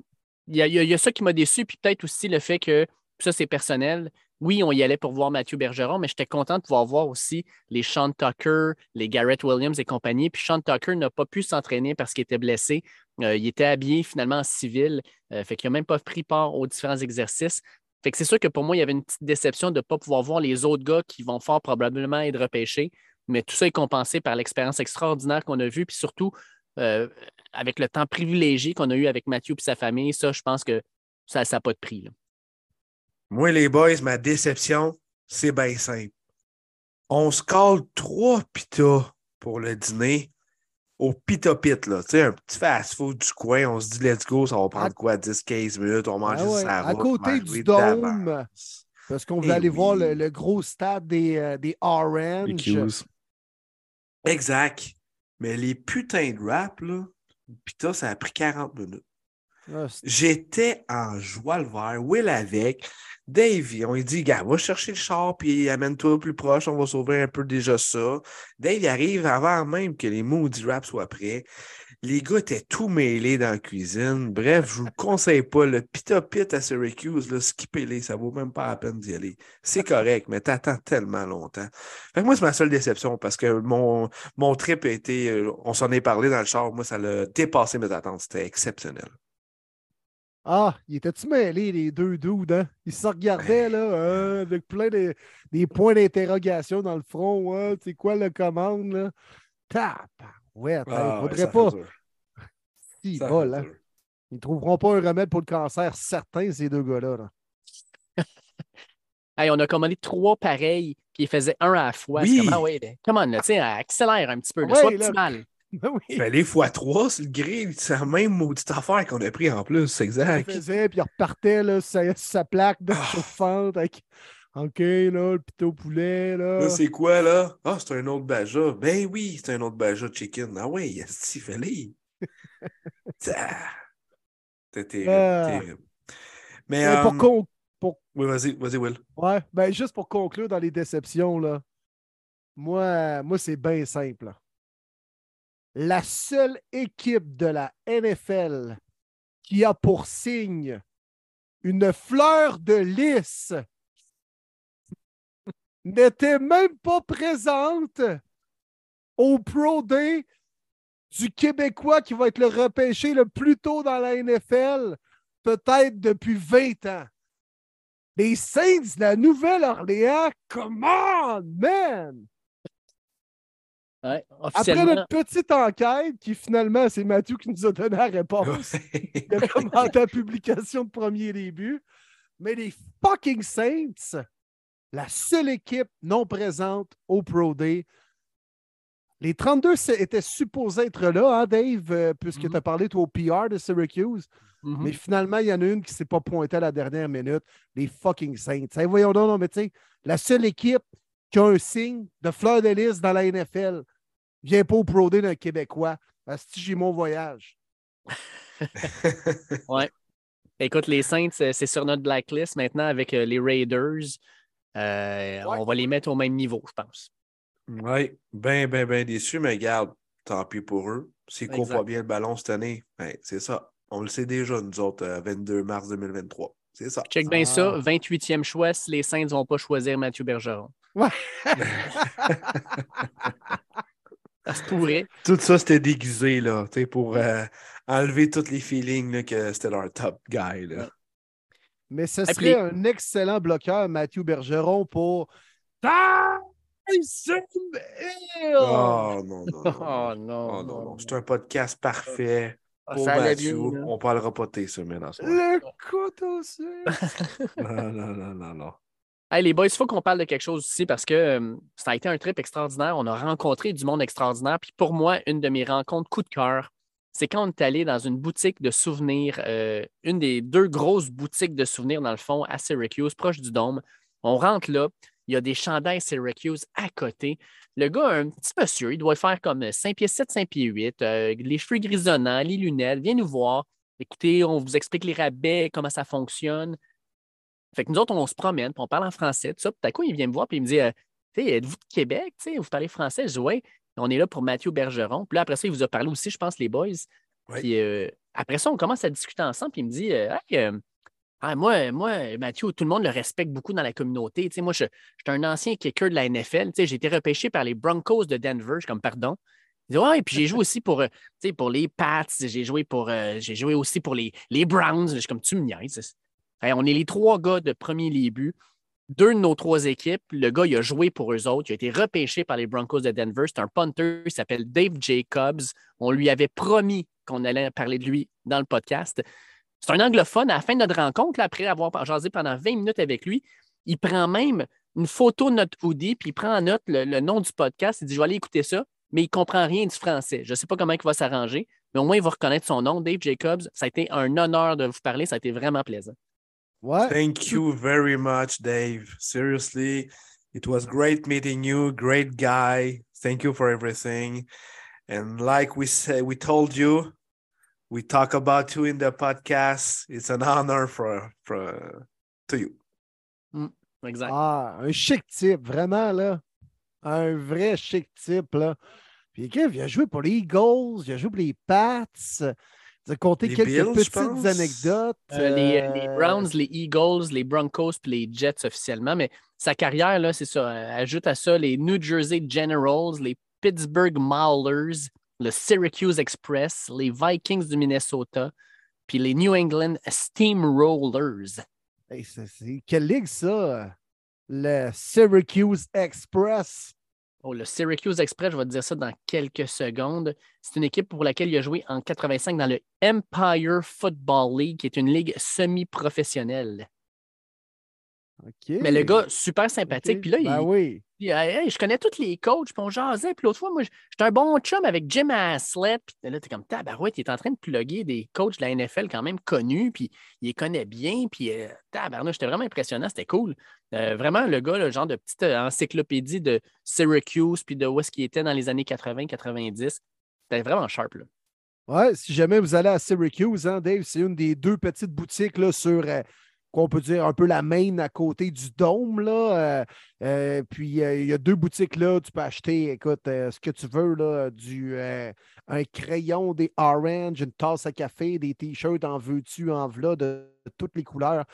il y, a- y y ça qui m'a déçu, puis peut-être aussi le fait que, ça c'est personnel, oui, on y allait pour voir Mathieu Bergeron, mais j'étais content de pouvoir voir aussi les Sean Tucker, les Garrett Williams et compagnie. Puis Sean Tucker n'a pas pu s'entraîner parce qu'il était blessé. Euh, il était habillé finalement en civil, euh, fait qu'il n'a même pas pris part aux différents exercices. Fait que c'est sûr que pour moi, il y avait une petite déception de ne pas pouvoir voir les autres gars qui vont fort probablement être repêchés. Mais tout ça est compensé par l'expérience extraordinaire qu'on a vue, puis surtout euh, avec le temps privilégié qu'on a eu avec Mathieu et sa famille. Ça, je pense que ça n'a pas de prix. Moi, les boys, ma déception, c'est bien simple. On se colle trois pitas pour le dîner au Pita Pit, là. Tu sais, un petit fast-food du coin. On se dit, let's go, ça va prendre À- quoi, 10-15 minutes, on mange Ah ouais, ça à côté du dôme, parce qu'on voulait Eh aller voir le gros stade des, euh, des Orange. Exact. Mais les putains de rap, là, pita, ça a pris 40 minutes. Ah, J'étais en joie le vert, Will avec. Dave, on dit, gars, va chercher le char, puis amène-toi plus proche, on va sauver un peu déjà ça. Dave, arrive avant même que les maudits raps soient prêts. Les gars étaient tout mêlés dans la cuisine. Bref, je vous le conseille pas. Le pita pit à Syracuse, là, skippez-les, ça vaut même pas la peine d'y aller. C'est correct, mais t'attends tellement longtemps. Fait moi, c'est ma seule déception parce que mon, mon trip a été, euh, on s'en est parlé dans le char, moi, ça l'a dépassé mes attentes. C'était exceptionnel. Ah, il était-tu mêlé, les deux dudes, hein? Ils se regardaient, là, euh, avec plein de des points d'interrogation dans le front. Hein? C'est quoi la commande, là? Tap! Ouais, attends, Ah, il ouais, faudrait pas. Si, bol, hein? Ils ne trouveront pas un remède pour le cancer, certain, ces deux gars-là. là. Hey, on a commandé trois pareils, puis ils faisaient un à la fois. Oui. Comment, ouais, ben, come on, là, tiens, accélère un petit peu. là, Ouais, sois là. optimal. Ben oui, Fallait x3 sur le grill. C'est la même maudite affaire qu'on a pris en plus. C'est il exact. faisait, puis il repartait, là, sa, sa plaque de Ah. chauffante avec. OK, là, le pito poulet, là. Là, c'est quoi, là? Ah, c'est un autre Baja. Ben oui, c'est un autre Baja chicken. Ah ouais, est-ce fallait? C'était terrible, Ah. terrible. Mais, Euh, pour euh, con- pour- oui, vas-y, vas-y, Will. Ouais, ben juste pour conclure dans les déceptions, là. Moi, moi c'est bien simple. là. La seule équipe de la NFL qui a pour signe une fleur de lys n'était même pas présente au Pro Day du Québécois qui va être le repêché le plus tôt dans la NFL, peut-être depuis 20 ans. Les Saints de la Nouvelle-Orléans, come on, man! Ouais, Après notre petite enquête, qui finalement, c'est Mathieu qui nous a donné la réponse. Il a commenté la publication de premier début. Mais les fucking Saints, la seule équipe non présente au Pro Day. Les 32 s- étaient supposés être là, hein, Dave, euh, puisque tu as parlé toi, au PR de Syracuse. mhm. Mais finalement, il y en a une qui ne s'est pas pointée à la dernière minute. Les fucking Saints. Hey, voyons donc, non, mais tu sais, la seule équipe qui a un signe de fleur de lys dans la NFL vient pas au Pro Day d'un Québécois. Parce que j'ai mon voyage. Écoute, les Saints, euh, c'est sur notre blacklist maintenant avec euh, les Raiders. Euh, On va les mettre au même niveau, je pense. Oui, ben, ben, ben déçu, mais regarde, tant pis pour eux. S'ils courent Exact. pas bien le ballon cette année, ben, c'est ça. On le sait déjà, nous autres, euh, 22 mars 2023. C'est ça. Check bien Ah. ça, 28e choix si les Saints ne vont pas choisir Mathieu Bergeron. Ça se pourrait. Tout ça, c'était déguisé, là, tu sais, pour euh, enlever tous les feelings là, que c'était leur top guy, là. Mais ce serait un excellent bloqueur, Mathieu Bergeron, pour Hill! Oh, non, non, non. non. Oh non. Oh, non, non. C'est un podcast parfait Ah, pour ça allait Mathieu. bien. On parlera pas de tes semaines dans ce moment. Le couteau suisse! Non, non, non, non, non. Hey, les boys, il faut qu'on parle de quelque chose ici parce que euh, ça a été un trip extraordinaire. On a rencontré du monde extraordinaire. Puis pour moi, une de mes rencontres coup de cœur, c'est quand on est allé dans une boutique de souvenirs, euh, une des deux grosses boutiques de souvenirs, dans le fond, à Syracuse, proche du Dôme. On rentre là, il y a des chandails Syracuse à côté. Le gars, un petit monsieur, il doit faire comme 5 pieds 7, 5 pieds 8, euh, les cheveux grisonnants, les lunettes, viens nous voir. Écoutez, on vous explique les rabais, comment ça fonctionne. Fait que nous autres, on se promène, puis on parle en français, tout ça. Puis tout à coup, il vient me voir, puis il me dit euh, Tu sais, êtes-vous de Québec Tu sais, Vous parlez français? Je dis Oui. On est là pour Mathieu Bergeron. Puis là, après ça, il vous a parlé aussi, je pense, les boys. Oui. Puis euh, après ça, on commence à discuter ensemble, puis il me dit euh, Hey, euh, ah, moi, moi, Mathieu, tout le monde le respecte beaucoup dans la communauté. Tu sais, moi, je, je suis un ancien kicker de la NFL. Tu sais, J'ai été repêché par les Broncos de Denver. Je suis comme, pardon. Il dit, ouais, et puis j'ai joué aussi pour, pour les Pats. J'ai joué, pour, j'ai joué aussi pour les, les Browns. Je suis comme, tu me niaises. On est les trois gars de premier début. Deux de nos trois équipes. Le gars, il a joué pour eux autres. Il a été repêché par les Broncos de Denver. C'est un punter. Il s'appelle Dave Jacobs. On lui avait promis qu'on allait parler de lui dans le podcast. C'est un anglophone. À la fin de notre rencontre, après avoir jasé pendant 20 minutes avec lui, il prend même une photo de notre hoodie, puis il prend en note le, le nom du podcast. Il dit Je vais aller écouter ça, mais il ne comprend rien du français. Je ne sais pas comment il va s'arranger, mais au moins, il va reconnaître son nom, Dave Jacobs. Ça a été un honneur de vous parler. Ça a été vraiment plaisant. Ouais. Thank you very much, Dave. Seriously, it was great meeting you. Great guy. Thank you for everything. And like we said, we told you, we talk about you in the podcast. It's an honor for, for to you. Exact. Ah, un chic type, vraiment, là. Un vrai chic type, là. Puis Kev, il a joué pour les Eagles, il a joué pour les Pats. A compté Les quelques Bills, petites anecdotes. Euh, les, euh, les Browns, les Eagles, les Broncos puis les Jets officiellement. Mais sa carrière, là, c'est ça. euh, Ajoute à ça les New Jersey Generals, les Pittsburgh Maulers, le Syracuse Express, les Vikings du Minnesota, puis les New England Steamrollers. hey, c'est- c'est- Quelle ligue ça? Le Syracuse Express. Oh, le Syracuse Express, je vais te dire ça dans quelques secondes. C'est une équipe pour laquelle il a joué en 85 dans le Empire Football League, qui est une ligue semi-professionnelle. OK. Mais le gars, super sympathique. Puis là, il, Ben oui. Hey, je connais tous les coachs, puis on jasait. Puis l'autre fois, moi, j'étais un bon chum avec Jim Haslett. Puis là, t'es comme, tabarouette, il est en train de plugger des coachs de la NFL quand même connus, puis il les connaît bien. Puis, euh, tabarnouche, j'étais vraiment impressionnant, c'était cool. Euh, vraiment, le gars, le genre de petite euh, encyclopédie de Syracuse, puis de où est-ce qu'il était dans les années 80-90. C'était vraiment sharp, là. Ouais, si jamais vous allez à Syracuse, hein, Dave, c'est une des deux petites boutiques sur, euh, qu'on peut dire, un peu la main à côté du dôme. Euh, euh, puis euh, il y a deux boutiques là, tu peux acheter, écoute, ce que tu veux, du, un crayon, des orange, une tasse à café, des t-shirts en veux-tu, en v'là, de, toutes les couleurs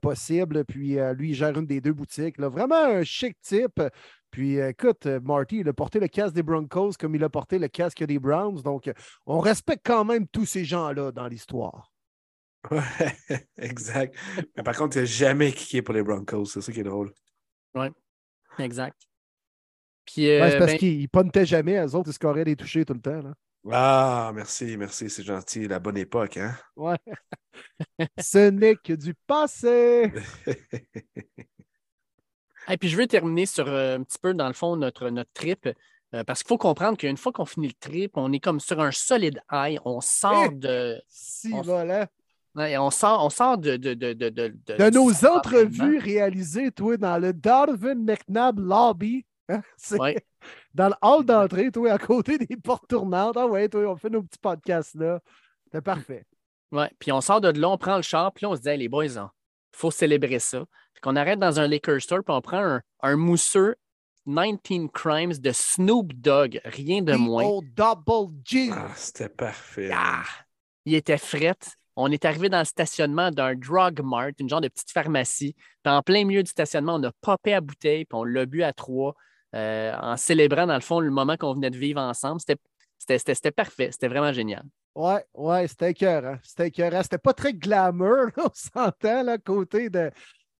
possibles. Puis lui, il gère une des deux boutiques. Là. Vraiment un chic type. Puis écoute, Marty, il a porté le casque des Broncos comme il a porté le casque des Browns. Donc, on respecte quand même tous ces gens-là dans l'histoire. Ouais, exact. Mais par contre, il n'a jamais kické pour les Broncos. C'est ça qui est drôle. Exact. Puis, euh, Ouais, c'est parce ben, qu'ils ne puntaient jamais, eux autres, ils scoraient des touchés tout le temps. Là. Ah, merci, merci, c'est gentil. La bonne époque, hein? Ouais. Ce n'est que du passé. Et puis je veux terminer sur euh, un petit peu, dans le fond, notre, notre trip. euh, parce qu'il faut comprendre qu'une fois qu'on finit le trip, on est comme sur un solide high. On sort Eh, de. Si, On- voilà. Ouais, on sort, on sort de. De, de, de, de, de- De du nos entrevues réalisées, toi, dans le Darwin McNabb Lobby. hein, Ouais. Dans le hall d'entrée, toi, à côté des portes tournantes. Ah ouais, toi, on fait nos petits podcasts là. C'est parfait. Ouais, puis on sort de là, on prend le char, puis là, on se dit, Hey, les boys, il faut célébrer ça. Puis qu'on arrête dans un liquor store, puis on prend un, un mousseux 19 Crimes de Snoop Dogg, rien de moins. Oh, double G. Ah, c'était parfait. Ah! Il était fret. On est arrivé dans le stationnement d'un drug mart, une genre de petite pharmacie. Puis en plein milieu du stationnement, on a popé à bouteille, puis on l'a bu à trois, euh, en célébrant, dans le fond, le moment qu'on venait de vivre ensemble. C'était- C'était c'était- c'était parfait. C'était vraiment génial. Ouais, ouais, c'était écœurant. C'était écœurant. C'était pas très glamour, là, on s'entend, là, à côté de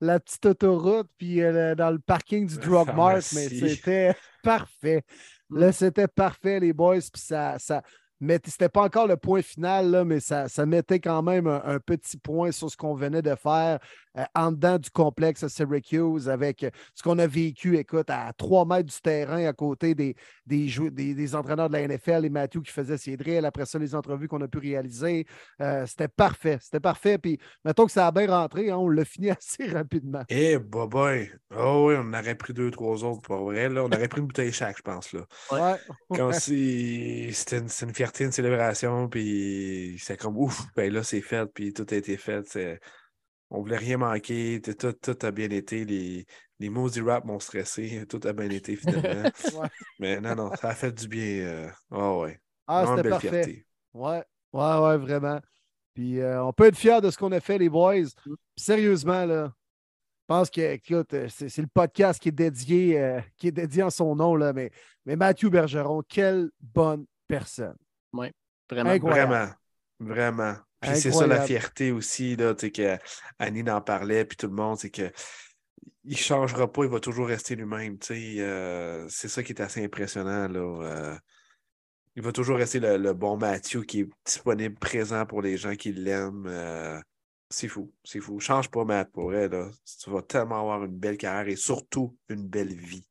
la petite autoroute, puis euh, dans le parking du Drug Mart, mais c'était parfait. Là, c'était parfait, les boys, puis ça, ça mais c'était pas encore le point final, là, mais ça, ça mettait quand même un, un petit point sur ce qu'on venait de faire euh, en dedans du complexe à Syracuse avec euh, ce qu'on a vécu, écoute, à trois mètres du terrain à côté des, des, des, des entraîneurs de la NFL et Matthew qui faisait ses drills. Après ça, les entrevues qu'on a pu réaliser. Euh, c'était parfait. C'était parfait. Puis, mettons que ça a bien rentré, hein, on l'a fini assez rapidement. Eh, bah boy. Oh oui, on aurait pris deux, trois autres pour vrai. Là. On aurait pris une bouteille chaque, je pense. Là. Ouais. Comme si c'était une, c'est une fierté, une célébration, puis c'est comme ouf, ben là, c'est fait, puis tout a été fait. On voulait rien manquer, tout, tout, a bien été. Les, les mots rap m'ont stressé, tout a bien été finalement. Ouais. Mais non, non, ça a fait du bien. euh, Oh ouais. Ah, c'était belle parfait. fierté. Ouais, ouais, ouais, vraiment. Puis euh, on peut être fiers de ce qu'on a fait, les boys. Puis sérieusement, là, je pense que écoute, euh, c'est c'est le podcast qui est dédié, euh, qui est dédié en son nom, là, mais, mais Matthew Bergeron, quelle bonne personne. Ouais, vraiment. Incroyable. Vraiment, vraiment. Puis c'est ça la fierté aussi, là, tu sais, que Annie en parlait, puis tout le monde, c'est que il changera pas, il va toujours rester lui-même, tu sais. euh, c'est ça qui est assez impressionnant, là. euh, il va toujours rester le, le bon Mathieu qui est disponible, présent pour les gens qui l'aiment. euh, c'est fou, c'est fou. Change pas, Matt, pour vrai, là. Tu vas tellement avoir une belle carrière et surtout une belle vie.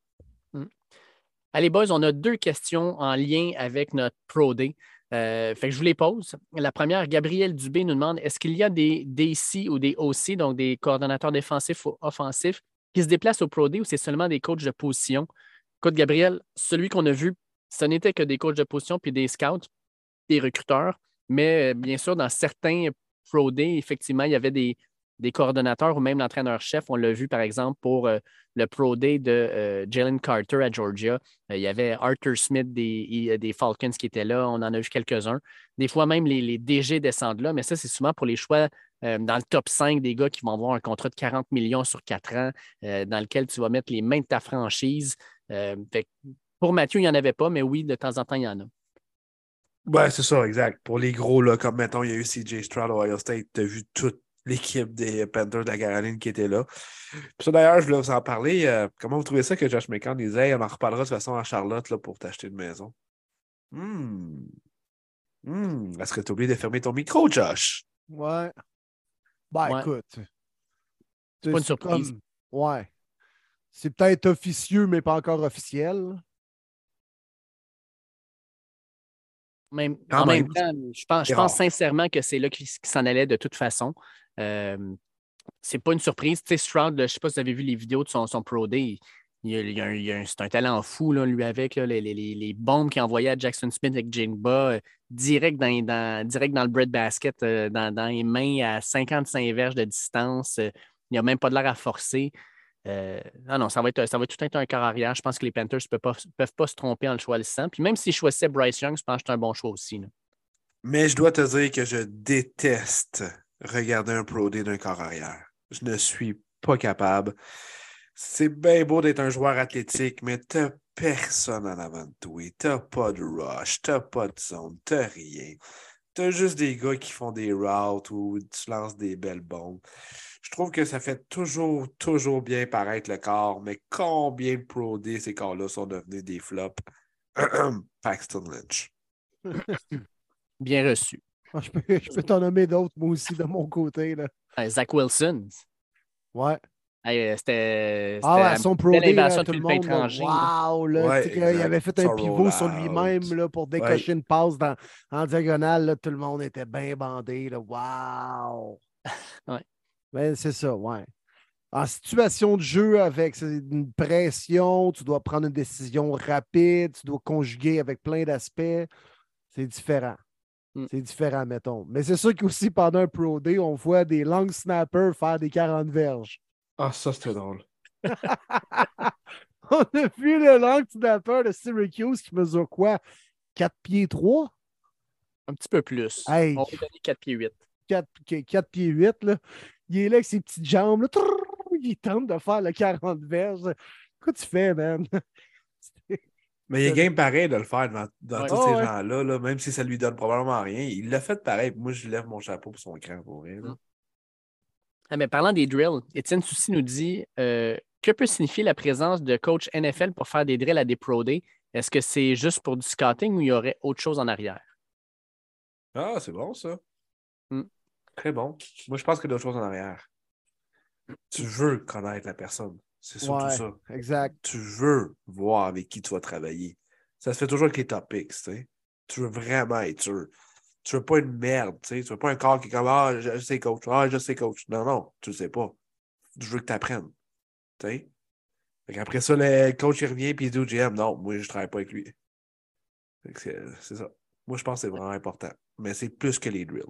Allez, boys, on a deux questions en lien avec notre Pro. Euh, fait que je vous les pose. La première, Gabriel Dubé nous demande est-ce qu'il y a des DC ou des OC, donc des coordonnateurs défensifs ou offensifs, qui se déplacent au Pro ou c'est seulement des coachs de position? Écoute, Gabriel, celui qu'on a vu, ce n'était que des coachs de position puis des scouts, des recruteurs. Mais euh, bien sûr, dans certains Pro effectivement, il y avait des, des coordonnateurs ou même l'entraîneur-chef. On l'a vu, par exemple, pour euh, le Pro Day de euh, Jalen Carter à Georgia. Euh, il y avait Arthur Smith des, des, Falcons qui était là. On en a vu quelques-uns. Des fois, même les, les DG descendent là, mais ça, c'est souvent pour les choix dans le top 5 des gars qui vont avoir un contrat de 40 millions sur 4 ans, dans lequel tu vas mettre les mains de ta franchise. pour Mathieu, il n'y en avait pas, mais oui, de temps en temps, il y en a. Ouais, c'est ça, exact. Pour les gros, là, comme mettons, il y a eu CJ Stroud au Ohio State, tu as vu toute l'équipe des Panthers de la Caroline qui était là. Puis ça, d'ailleurs, je voulais vous en parler. Euh, comment vous trouvez ça que Josh McCann disait on en reparlera de toute façon à Charlotte là, pour t'acheter une maison? Hmm. Hmm. Est-ce que tu as oublié de fermer ton micro, Josh? Ouais. Ben, Ouais. écoute. C'est pas une surprise. comme- Ouais. C'est peut-être officieux, mais pas encore officiel. Même, en même. même temps, je pense, je pense sincèrement que c'est là qu'il s'en allait de toute façon. Euh, c'est pas une surprise. Tu sais, Stroud, là, je sais pas si vous avez vu les vidéos de son, son Pro Day. Il un- un- c'est un talent fou, là, lui, avec les, les- les- bombes qu'il envoyait à Jackson Smith avec Jingba, euh, direct, dans, dans- direct dans le bread basket, euh, dans, dans les mains à 55 verges de distance. Euh, il n'y a même pas de l'air à forcer. Euh, non, non, ça va, être, ça va tout être un quart arrière. Je pense que les Panthers ne peuvent pas, peuvent pas se tromper en le choisissant. Puis même s'ils choisissaient Bryce Young, je pense que c'est un bon choix aussi. Mais je dois te dire que je déteste regarder un Pro d'un corps arrière. Je ne suis pas capable. C'est bien beau d'être un joueur athlétique, mais t'as personne en avant de toi. T'as pas de rush, t'as pas de zone, t'as rien. T'as juste des gars qui font des routes ou tu lances des belles bombes. Je trouve que ça fait toujours, toujours bien paraître le corps, mais combien de Pro ces corps-là sont devenus des flops? Paxton Lynch. Bien reçu. Ah, Je peux, je peux t'en nommer d'autres, moi aussi, de mon côté. Là. Euh, Zach Wilson. Ouais. Hey, euh, C'était. Ah ouais, son Pro Day, là, tout le monde, étranger. wow, là, Ouais, exact. avait fait un pivot sur lui-même pour décocher une passe dans, en diagonale. Là, tout le monde était bien bandé. Là. Wow! Ouais. Ben, c'est ça, ouais. En situation de jeu avec une pression, tu dois prendre une décision rapide, tu dois conjuguer avec plein d'aspects. C'est différent. Mm. C'est différent, mettons. Mais c'est sûr qu'aussi pendant un Pro Day, on voit des long snappers faire des 40 verges. Ah, ça, c'était drôle. On a vu le long snapper de Syracuse qui mesure quoi? 4 pieds 3? Un petit peu plus. Hey. On va donner 4 pieds 8. 4, 4 pieds 8, là. Il est là avec ses petites jambes, là. Il tente de faire le 40 verges. Quoi tu fais, man? Mais il est game pareil de le faire devant, dans Ouais. tous Oh, ces ouais. gens-là, là, même si ça lui donne probablement rien. Il l'a fait pareil. Moi, je lève mon chapeau pour son cran pour rien. là. Ah, mais parlant des drills, Étienne Soucy nous dit euh, que peut signifier la présence de coach NFL pour faire des drills à des Pro Day? Est-ce que c'est juste pour du scouting ou il y aurait autre chose en arrière? Ah, c'est bon, ça. Hmm. Très bon. Moi, je pense qu'il y a d'autres choses en arrière. Tu veux connaître la personne. C'est surtout Ouais, ça. exact. Tu veux voir avec qui tu vas travailler. Ça se fait toujours avec les topics, tu sais. Tu veux vraiment être sûr. Tu veux pas une merde, tu sais. Tu veux pas un corps qui est comme Ah, je sais coach. Ah, je sais coach. Non, non, tu le sais pas. Je veux que tu apprennes. Tu sais. Fait Après ça, le coach il revient et il dit au GM Non, moi je travaille pas avec lui. C'est ça. Moi, je pense que c'est vraiment important. Mais c'est plus que les drills.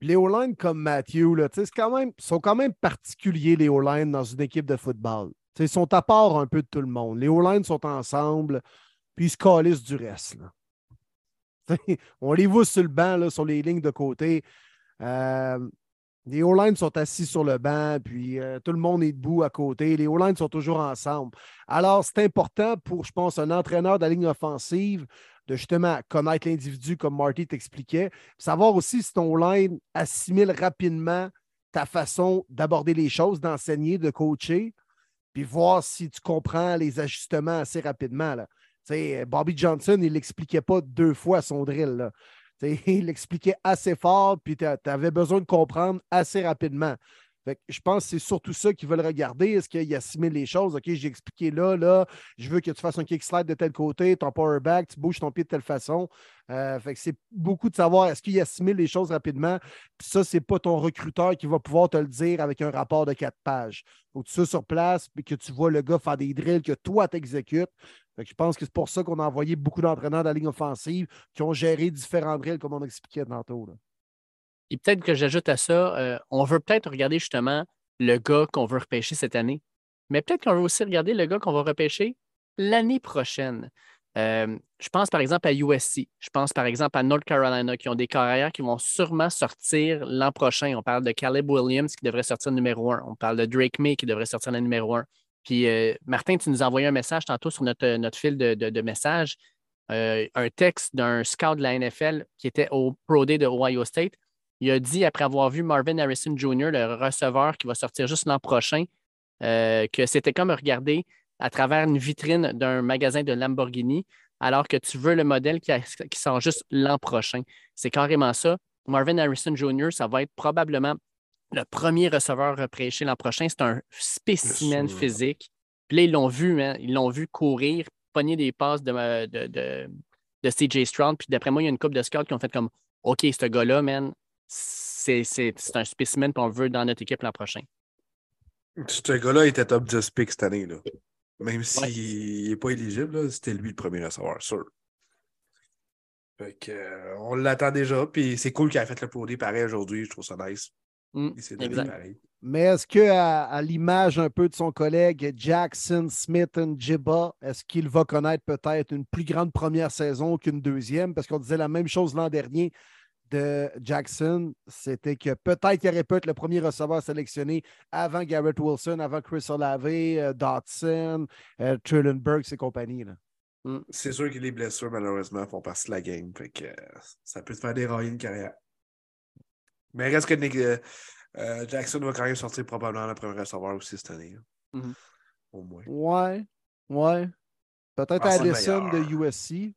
Les O-line comme Matthew, là, quand sont quand même particuliers, les O-line, dans une équipe de football. Ils sont à part un peu de tout le monde. Les O-line sont ensemble, puis ils se calissent du reste. On les voit sur le banc, sur les lignes de côté. Euh, les O-line sont assis sur le banc, puis euh, tout le monde est debout à côté. Les O-line sont toujours ensemble. Alors, c'est important pour, je pense, un entraîneur de la ligne offensive de justement connaître l'individu, comme Marty t'expliquait, savoir aussi si ton line assimile rapidement ta façon d'aborder les choses, d'enseigner, de coacher, puis voir si tu comprends les ajustements assez rapidement. Là. Tu sais, Bobby Johnson, il l'expliquait pas deux fois son drill. là. Il l'expliquait assez fort, puis tu avais besoin de comprendre assez rapidement. Je pense que c'est surtout ça qu'ils veulent regarder. Est-ce qu'ils assimilent les choses? OK, j'ai expliqué là, là, je veux que tu fasses un kick slide de tel côté, ton power back, tu bouges ton pied de telle façon. Euh, fait que c'est beaucoup de savoir est-ce qu'il assimile les choses rapidement? Puis ça, c'est pas ton recruteur qui va pouvoir te le dire avec un rapport de quatre pages. Que tu sur place puis que tu vois le gars faire des drills que toi t'exécutes. Je pense que c'est pour ça qu'on a envoyé beaucoup d'entraîneurs de la ligne offensive qui ont géré différents drills comme on expliquait tantôt. Et peut-être que j'ajoute à ça, euh, on veut peut-être regarder justement le gars qu'on veut repêcher cette année. Mais peut-être qu'on veut aussi regarder le gars qu'on va repêcher l'année prochaine. Euh, je pense par exemple à USC. Je pense par exemple à North Carolina qui ont des carrières qui vont sûrement sortir l'an prochain. On parle de Caleb Williams qui devrait sortir numéro un. On parle de Drake May qui devrait sortir le numéro un. Puis euh, Martin, tu nous as envoyé un message tantôt sur notre, notre fil de, de, messages, un texte d'un scout de la NFL qui était au Pro Day de Ohio State. Il a dit, après avoir vu Marvin Harrison Jr., le receveur qui va sortir juste l'an prochain, que c'était comme regarder à travers une vitrine d'un magasin de Lamborghini, alors que tu veux le modèle qui, sort juste l'an prochain. C'est carrément ça. Marvin Harrison Jr., ça va être probablement le premier receveur repêché l'an prochain. C'est un spécimen physique. Puis là, ils l'ont vu, hein, ils l'ont vu courir, pogner des passes de, de, de, CJ Stroud. Puis d'après moi, il y a une couple de scouts qui ont fait comme OK, ce gars-là, man, c'est un spécimen qu'on veut dans notre équipe l'an prochain. Ce gars-là était top 10 pick cette année. Là. Même s'il n'est pas éligible, c'était lui le premier recevoir, sûr. Fait que, euh, on l'attend déjà, puis c'est cool qu'il ait fait le produit pareil aujourd'hui, je trouve ça nice. Mmh, Mais est-ce que à, l'image un peu de son collègue Jackson Smith Jibba, est-ce qu'il va connaître peut-être une plus grande première saison qu'une deuxième? Parce qu'on disait la même chose l'an dernier de Jackson, c'était que peut-être qu'il aurait pu être le premier receveur sélectionné avant Garrett Wilson, avant Chris Olave, euh, Dotson, euh, Trullenberg, ses compagnies. Mm. C'est sûr que les blessures, malheureusement, font partie de la game. Fait que, euh, ça peut te faire dérailler une carrière. Mais reste que Jackson va quand même sortir probablement le premier receveur aussi cette année. Mm-hmm. Au moins. Ouais. Ouais. Peut-être Addison de USC.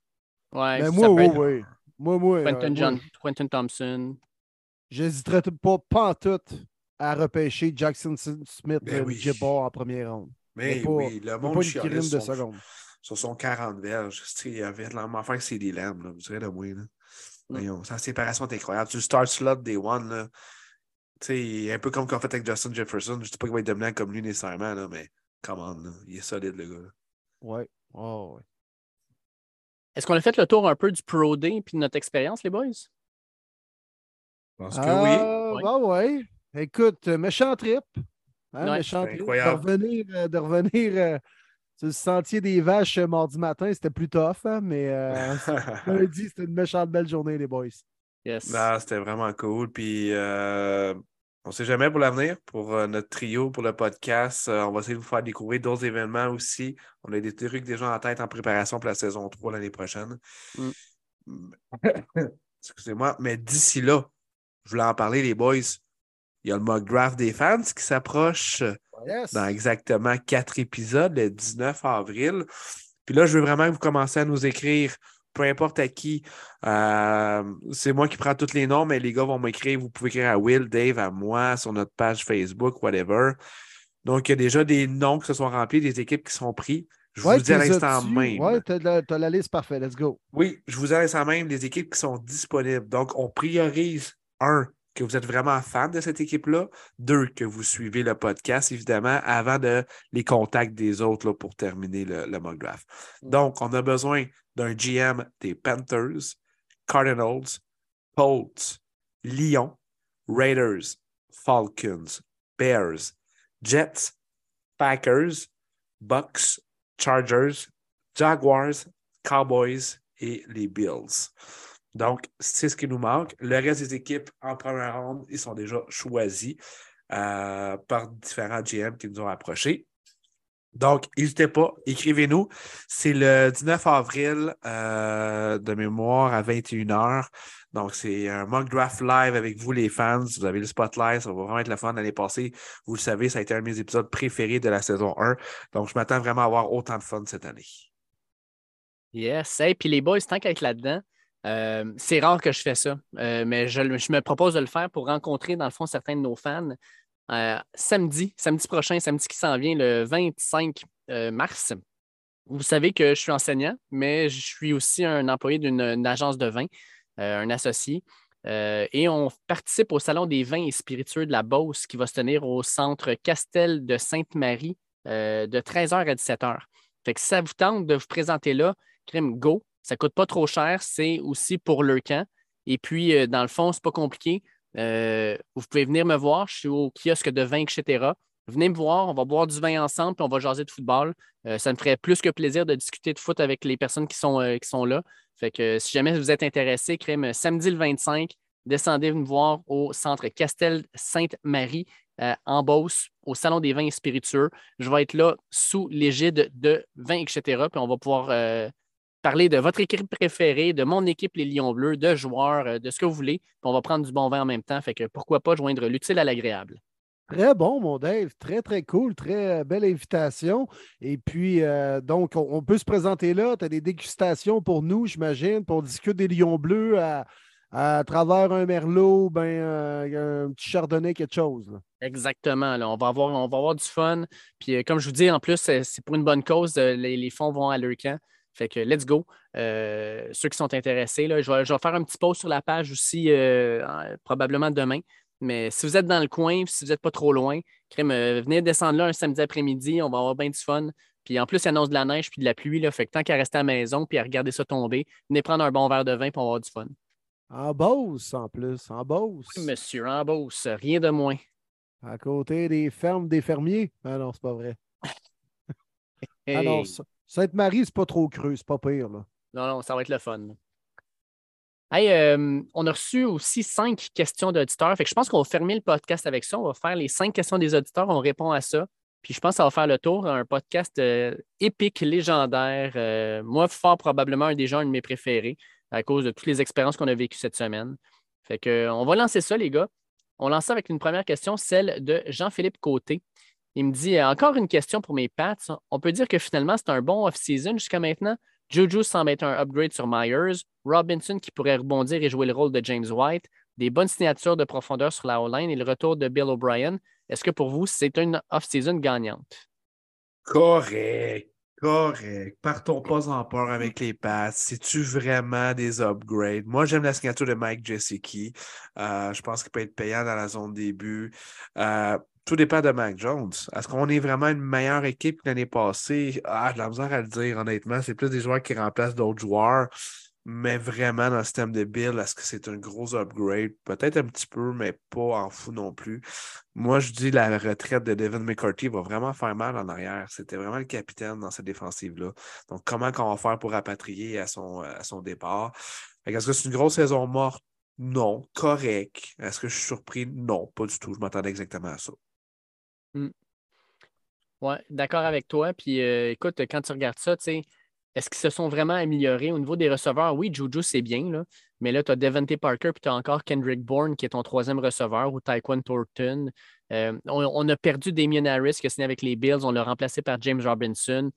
Ouais. Mais moi, oui, oui. Moi, moi. Quentin, John, Quentin Thompson. J'hésiterais pas, pas en tout à repêcher Jackson Smith ben oui. Jibbar en première ronde. Mais pas, oui, le monde chialait sur, son, sur son 40 verges. Il y avait l'enfant c'est des lames, là, vous direz de moi. Là. Mm. Sa séparation est incroyable. Tu start slot day one, là. sais, un peu comme qu'on fait avec Justin Jefferson. Je ne dis pas qu'il va être dominant comme lui nécessairement, là, mais come on, là. il est solide, le gars. Ouais. Oh, ouais. Est-ce qu'on a fait le tour un peu du Pro Day et de notre expérience, les boys? Je pense que oui. Ah, ouais. Écoute, méchant trip. Hein, méchant trip. De revenir, euh, de revenir euh, sur le sentier des vaches euh, mardi matin, c'était plus tough, hein, mais euh, dit c'était une méchante belle journée, les boys. Yes. Ah, c'était vraiment cool. Puis on ne sait jamais pour l'avenir, pour euh, notre trio, pour le podcast. Euh, on va essayer de vous faire découvrir d'autres événements aussi. On a des trucs déjà en tête en préparation pour la saison 3 l'année prochaine. Mm. Excusez-moi, mais d'ici là, je voulais en parler, les boys. Il y a le mock draft des fans qui s'approche dans exactement quatre épisodes, le 19 avril. Puis là, je veux vraiment que vous commenciez à nous écrire peu importe à qui. Euh, c'est moi qui prends tous les noms, mais les gars vont m'écrire. Vous pouvez écrire à Will, Dave, à moi, sur notre page Facebook, whatever. Donc, il y a déjà des noms qui se sont remplis, des équipes qui sont prises. Je vous dis à l'instant même. Oui, tu as, la liste parfaite. Let's go. Oui, je vous dis à l'instant même des équipes qui sont disponibles. Donc, on priorise un, que vous êtes vraiment fan de cette équipe-là. Deux, que vous suivez le podcast, évidemment, avant de les contacts des autres là, pour terminer le, le mock draft. Mm. Donc, on a besoin d'un GM des Panthers, Cardinals, Colts, Lions, Raiders, Falcons, Bears, Jets, Packers, Bucks, Chargers, Jaguars, Cowboys et les Bills. Donc, c'est ce qui nous manque. Le reste des équipes en première ronde, ils sont déjà choisis euh, par différents GM qui nous ont approchés. Donc, n'hésitez pas, écrivez-nous. C'est le 19 avril euh, de mémoire à 21h. Donc, c'est un mock draft live avec vous, les fans. Vous avez le spotlight. Ça va vraiment être le fun l'année passée. Vous le savez, ça a été un de mes épisodes préférés de la saison 1. Donc, je m'attends vraiment à avoir autant de fun cette année. Yes. Et puis les boys, tant qu'à être là-dedans, euh, c'est rare que je fais ça, euh, mais je, me propose de le faire pour rencontrer, dans le fond, certains de nos fans. Euh, samedi, samedi prochain, samedi qui s'en vient, le 25 euh, mars. Vous savez que je suis enseignant, mais je suis aussi un employé d'une agence de vin, euh, un associé. et on participe au Salon des vins et spiritueux de la Beauce qui va se tenir au centre Castel de Sainte-Marie de 13h à 17h. Fait que ça vous tente de vous présenter là, crime go. Ça ne coûte pas trop cher, c'est aussi pour le camp. Et puis, dans le fond, ce n'est pas compliqué Euh, vous pouvez venir me voir. Je suis au kiosque de vin, etc. Venez me voir, on va boire du vin ensemble, puis on va jaser de football. Euh, ça me ferait plus que plaisir de discuter de foot avec les personnes qui sont, euh, qui sont là. Fait que si jamais vous êtes intéressé, crème samedi le 25, descendez me voir au centre Castel Sainte-Marie en Beauce, au Salon des vins et spiritueux. Je vais être là sous l'égide de vins, etc. Puis on va pouvoir parler de votre équipe préférée, de mon équipe, les Lions Bleus, de joueurs, euh, de ce que vous voulez. Puis on va prendre du bon vin en même temps. Fait que pourquoi pas joindre l'utile à l'agréable. Très bon, mon Dave. Très, très cool. Très euh, belle invitation. Et puis, euh, donc, on, on peut se présenter là. Tu as des dégustations pour nous, j'imagine, pour discuter des lions bleus à, à travers un merlot, ben, euh, un petit chardonnay, quelque chose. là. Exactement. là. On, va avoir, on va avoir du fun. Puis euh, comme je vous dis, en plus, c'est pour une bonne cause. les, les fonds vont à leur camp. Fait que let's go. Euh, ceux qui sont intéressés, là, je, vais, je vais faire un petit post sur la page aussi, euh, en- probablement demain. Mais si vous êtes dans le coin, si vous n'êtes pas trop loin, crème, euh, venez descendre là un samedi après-midi. On va avoir bien du fun. Puis en plus, il annonce de la neige puis de la pluie. Là, fait que tant qu'à rester à la maison puis à regarder ça tomber, venez prendre un bon verre de vin va avoir du fun. En Beauce, en plus. En Beauce. Monsieur en Beauce, rien de moins. À côté des fermes des fermiers. Ah non, c'est pas vrai. Ah non, Hey. ça- Sainte-Marie, c'est pas trop creux, c'est pas pire. Là. Non, non, ça va être le fun. Hey, euh, on a reçu aussi cinq questions d'auditeurs. Fait que je pense qu'on va fermer le podcast avec ça. On va faire les cinq questions des auditeurs. On répond à ça. Puis je pense que ça va faire le tour. Un podcast euh, épique, légendaire. Euh, moi, fort probablement un des gens, un de mes préférés, à cause de toutes les expériences qu'on a vécues cette semaine. Fait que, on va lancer ça, les gars. On lance ça avec une première question, celle de Jean-Philippe Côté. Il me dit euh, encore une question pour mes Pats. On peut dire que finalement, c'est un bon off-season jusqu'à maintenant? Juju semble être un upgrade sur Myers. Robinson qui pourrait rebondir et jouer le rôle de James White. Des bonnes signatures de profondeur sur la O-line et le retour de Bill O'Brien. Est-ce que pour vous, c'est une off-season gagnante? Correct. Correct. Partons pas en peur avec les Pats. C'est-tu vraiment des upgrades? Moi, j'aime la signature de Mike Gesicki. Euh, je pense qu'il peut être payant dans la zone début. Euh, tout dépend de Mac Jones. Est-ce qu'on est vraiment une meilleure équipe que l'année passée? Ah, j'ai la misère à le dire, honnêtement. C'est plus des joueurs qui remplacent d'autres joueurs. Mais vraiment, dans le système de Bill, est-ce que c'est un gros upgrade? Peut-être un petit peu, mais pas en fou non plus. Moi, je dis la retraite de Devin McCarthy va vraiment faire mal en arrière. C'était vraiment le capitaine dans cette défensive-là. Donc, comment qu'on va faire pour rapatrier à son, à son départ? Est-ce que c'est une grosse saison morte? Non. Correct. Est-ce que je suis surpris? Non, pas du tout. Je m'attendais exactement à ça. Oui, d'accord avec toi. Puis euh, écoute, quand tu regardes ça, tu est-ce qu'ils se sont vraiment améliorés au niveau des receveurs? Oui, Juju, c'est bien, là. Mais là, tu as Devante Parker, puis tu as encore Kendrick Bourne, qui est ton troisième receveur, ou Tyquan Thornton. Euh, on, on a perdu Damien Harris, qui a signé avec les Bills. On l'a remplacé par James Robinson.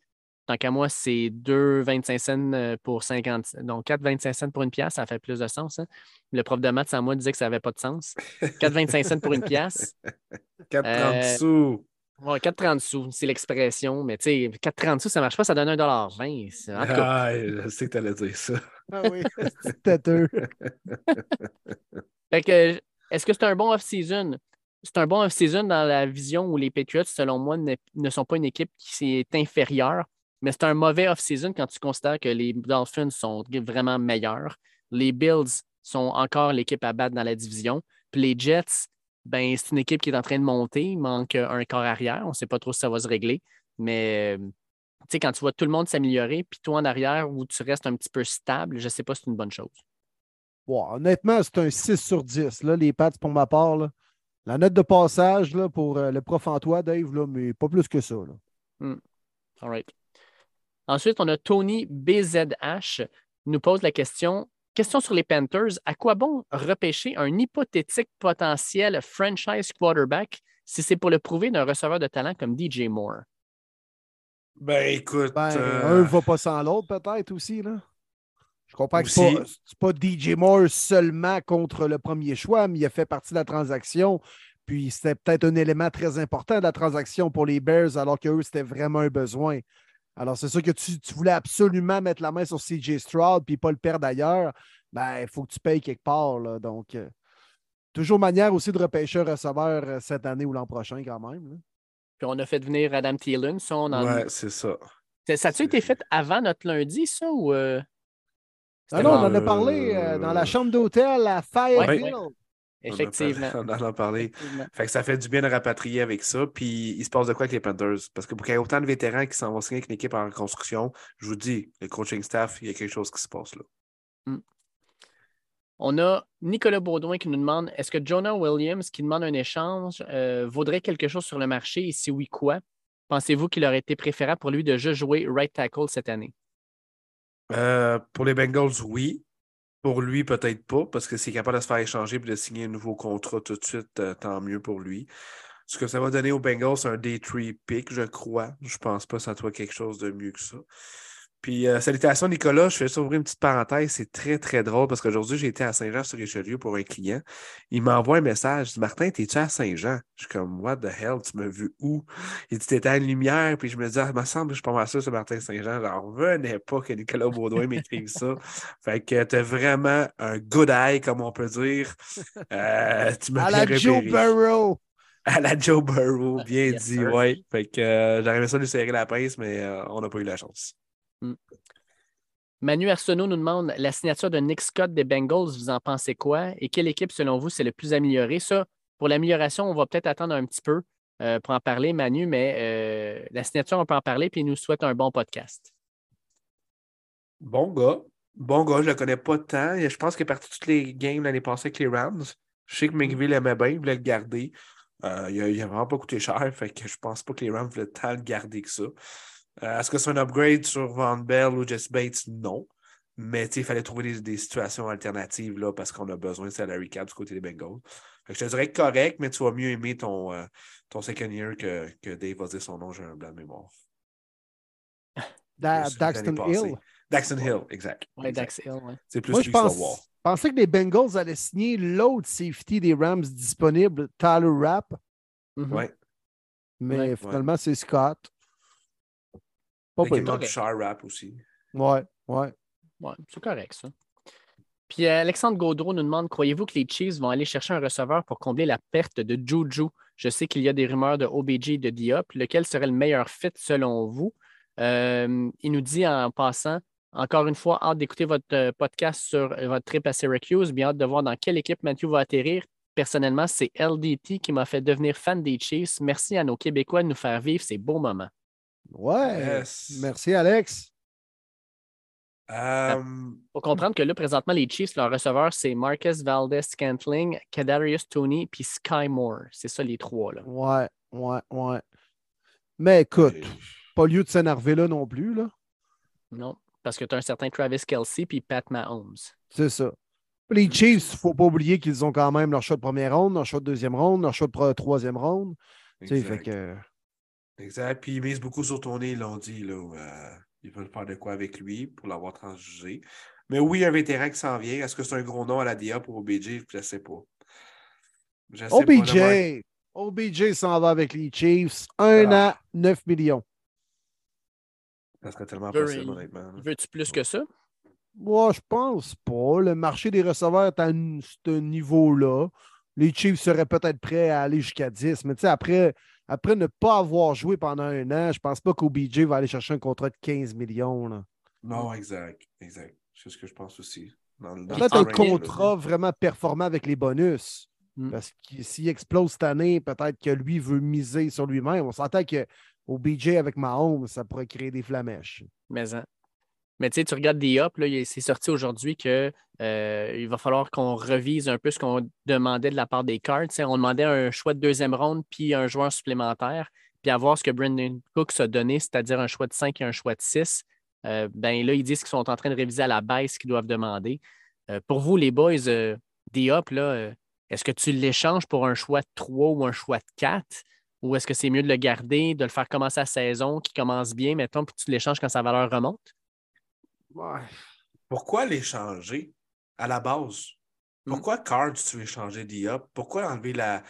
Tant qu'à moi, c'est 2,25 cents euh, pour 50 Donc, 4,25 cents pour une pièce, ça fait plus de sens. hein. Le prof de maths à moi disait que ça n'avait pas de sens. 4,25 cents pour une pièce. 4,30 Euh, sous. Ouais, 4,30 sous, c'est l'expression, mais tu sais, 4,30 sous, ça ne marche pas, ça donne 1,20 C'est- En tout cas, Ah, je sais que tu allais dire ça. Ah oui, c'est têteux. Fait que, est-ce que c'est un bon off-season? C'est un bon off-season dans la vision où les Patriots, selon moi, ne, ne sont pas une équipe qui est inférieure, mais c'est un mauvais off-season quand tu considères que les Dolphins sont vraiment meilleurs. Les Bills sont encore l'équipe à battre dans la division. Puis les Jets, ben, c'est une équipe qui est en train de monter. Il manque un corps arrière. On ne sait pas trop si ça va se régler. Mais euh, quand tu vois tout le monde s'améliorer, puis toi en arrière où tu restes un petit peu stable, je ne sais pas si c'est une bonne chose. Bon, honnêtement, c'est un 6 sur 10. Là, les Pats, pour ma part. là. La note de passage là, pour euh, le prof Antoine, Dave, là, mais pas plus que ça. là. All right. Ensuite, on a Tony BZH nous pose la question question sur les Panthers. À quoi bon repêcher un hypothétique potentiel franchise quarterback si c'est pour le prouver d'un receveur de talent comme DJ Moore? Ben, écoute. Ben, euh, Un va pas sans l'autre, peut-être aussi. Là. Je comprends que c'est pas, pas DJ Moore seulement contre le premier choix, mais il a fait partie de la transaction. Puis c'était peut-être un élément très important de la transaction pour les Bears, alors qu'eux, c'était vraiment un besoin. Alors, c'est sûr que tu, tu voulais absolument mettre la main sur CJ Stroud puis pas le perdre ailleurs. Ben, il faut que tu payes quelque part. là. Donc, euh, toujours manière aussi de repêcher un receveur euh, cette année ou l'an prochain, quand même. là. Puis on a fait venir Adam Thielen. Ça, on en- Ouais, c'est ça. Ça- ça a-tu été fait avant notre lundi, ça? Ou euh, Ah non, on en a parlé euh, dans la chambre d'hôtel à Fayetteville. Effectivement. On en a parlé. Effectivement. Fait que ça fait du bien de rapatrier avec ça. Puis il se passe de quoi avec les Panthers? Parce que pour qu'il y ait autant de vétérans qui s'en vont signer avec une équipe en reconstruction, je vous dis, le coaching staff, il y a quelque chose qui se passe là. On a Nicolas Baudouin qui nous demande est-ce que Jonah Williams, qui demande un échange, euh, vaudrait quelque chose sur le marché? Et si oui, quoi? Pensez-vous qu'il aurait été préférable pour lui de juste jouer right tackle cette année? Euh, pour les Bengals, oui. Pour lui, peut-être pas, parce que s'il est capable de se faire échanger et de signer un nouveau contrat tout de suite, euh, tant mieux pour lui. Ce que ça va donner aux Bengals, c'est un day 3 pick, je crois. Je pense pas que ça soit quelque chose de mieux que ça. Puis, euh, salutations, Nicolas. Je fais juste ouvrir une petite parenthèse. C'est très, très drôle parce qu'aujourd'hui, j'ai été à Saint-Jean-sur-Richelieu pour un client. Il m'envoie un message. Il dit Martin, t'es-tu à Saint-Jean? Je suis comme What the hell? Tu m'as vu où? Il dit T'étais à une lumière. Puis je me dis Ah, il me semble que je suis pas mal sûr, c'est Martin Saint-Jean. J'en revenais pas que Nicolas Baudouin m'écrive ça. Fait que t'as vraiment un good eye, comme on peut dire. Euh, tu m'as À la bien Joe repéré. Burrow. À la Joe Burrow, bien Yes, dit, ouais. Fait que euh, j'aurais aimé ça lui serrer la pince, mais euh, on n'a pas eu la chance. Manu Arsenault nous demande la signature de Nick Scott des Bengals, vous en pensez quoi? Et quelle équipe, selon vous, c'est le plus amélioré? Ça, pour l'amélioration, on va peut-être attendre un petit peu euh, pour en parler, Manu, mais euh, la signature, on peut en parler, puis il nous souhaite un bon podcast. Bon gars. Bon gars, je le connais pas tant. Je pense qu'il est parti toutes les games l'année passée avec les Rams. Je sais que McVille l'aimait bien, il voulait le garder. Euh, il, a, il a vraiment pas coûté cher, fait que je pense pas que les Rams voulaient tant le garder que ça. Euh, Est-ce que c'est un upgrade sur Van Bell ou Jess Bates? Non. Mais il fallait trouver des, des situations alternatives là, parce qu'on a besoin de salary cap du côté des Bengals. Fait que je te dirais correct, mais tu vas mieux aimer ton, euh, ton second year que, que Dave va dire son nom, j'ai un blanc de mémoire. Da- Daxton. Hill. Daxton Hill, exact. Ouais, exact. Dax Hill, ouais. C'est plus Moi, lui je pense, pensais que les Bengals allaient signer l'autre safety des Rams disponible, Tyler Rapp. Ouais. mais Ouais. finalement, c'est Scott. Pas pire. manque Char Rap aussi. Ouais, ouais. Ouais, c'est correct, ça. Puis euh, Alexandre Gaudreau nous demande croyez-vous que les Chiefs vont aller chercher un receveur pour combler la perte de Juju? Je sais qu'il y a des rumeurs de OBJ et de Diop. Lequel serait le meilleur fit selon vous? Euh, Il nous dit en passant encore une fois, hâte d'écouter votre euh, podcast sur votre trip à Syracuse. Bien hâte de voir dans quelle équipe Matthew va atterrir. Personnellement, c'est LDT qui m'a fait devenir fan des Chiefs. Merci à nos Québécois de nous faire vivre ces beaux moments. Ouais. Yes. Merci, Alex. Euh, faut comprendre que là, présentement, les Chiefs, leur receveur, c'est Marcus Valdez Scantling, Kadarius Tony, puis Sky Moore. C'est ça, les trois. Là. Ouais, ouais, ouais. Mais écoute, pas lieu de s'énerver là non plus, là. Non, parce que tu as un certain Travis Kelsey puis Pat Mahomes. C'est ça. Les Chiefs, il ne faut pas oublier qu'ils ont quand même leur choix de première ronde, leur choix de deuxième ronde, leur choix de troisième ronde. Tu sais, Exact. fait que. Exact. Puis ils misent beaucoup sur Tony, ils l'ont dit. Là, où, euh, ils veulent faire de quoi avec lui pour l'avoir transjugé. Mais oui, un vétéran qui s'en vient. Est-ce que c'est un gros nom à la DIA pour OBJ? Je ne sais pas. Je sais pas. OBJ. OBJ s'en va avec les Chiefs. Un Ah. an, 9 millions. Ça serait tellement possible, honnêtement. Veux-tu plus que ça? Moi, je pense pas. Le marché des receveurs est à un- ce niveau-là. Les Chiefs seraient peut-être prêts à aller jusqu'à 10. Mais tu sais, après, après ne pas avoir joué pendant un an, je pense pas qu'OBJ va aller chercher un contrat de 15 millions. là. Non, exact. Exact. C'est ce que je pense aussi. Peut-être un contrat vraiment performant avec les bonus. Mm. Parce que s'il explose cette année, peut-être que lui veut miser sur lui-même. On s'entend que OBJ avec Mahomes, ça pourrait créer des flamèches. Mais, hein. Mais tu sais, tu regardes des up, c'est sorti aujourd'hui que euh, va falloir qu'on revise un peu ce qu'on demandait de la part des Cards. On demandait un choix de deuxième ronde puis un joueur supplémentaire, puis à voir ce que Brendan Cooks a donné, c'est-à-dire un choix de 5 et un choix de 6. Euh, ben là, ils disent qu'ils sont en train de réviser à la baisse ce qu'ils doivent demander. Euh, pour vous, les boys, euh, des up, est-ce que tu l'échanges pour un choix de 3 ou un choix de 4? Ou est-ce que c'est mieux de le garder, de le faire commencer la saison, qui commence bien, mettons, puis tu l'échanges quand sa valeur remonte? Pourquoi l'échanger à la base? Hmm. Pourquoi Cards, tu veux échanger Diop? Pourquoi enlever la,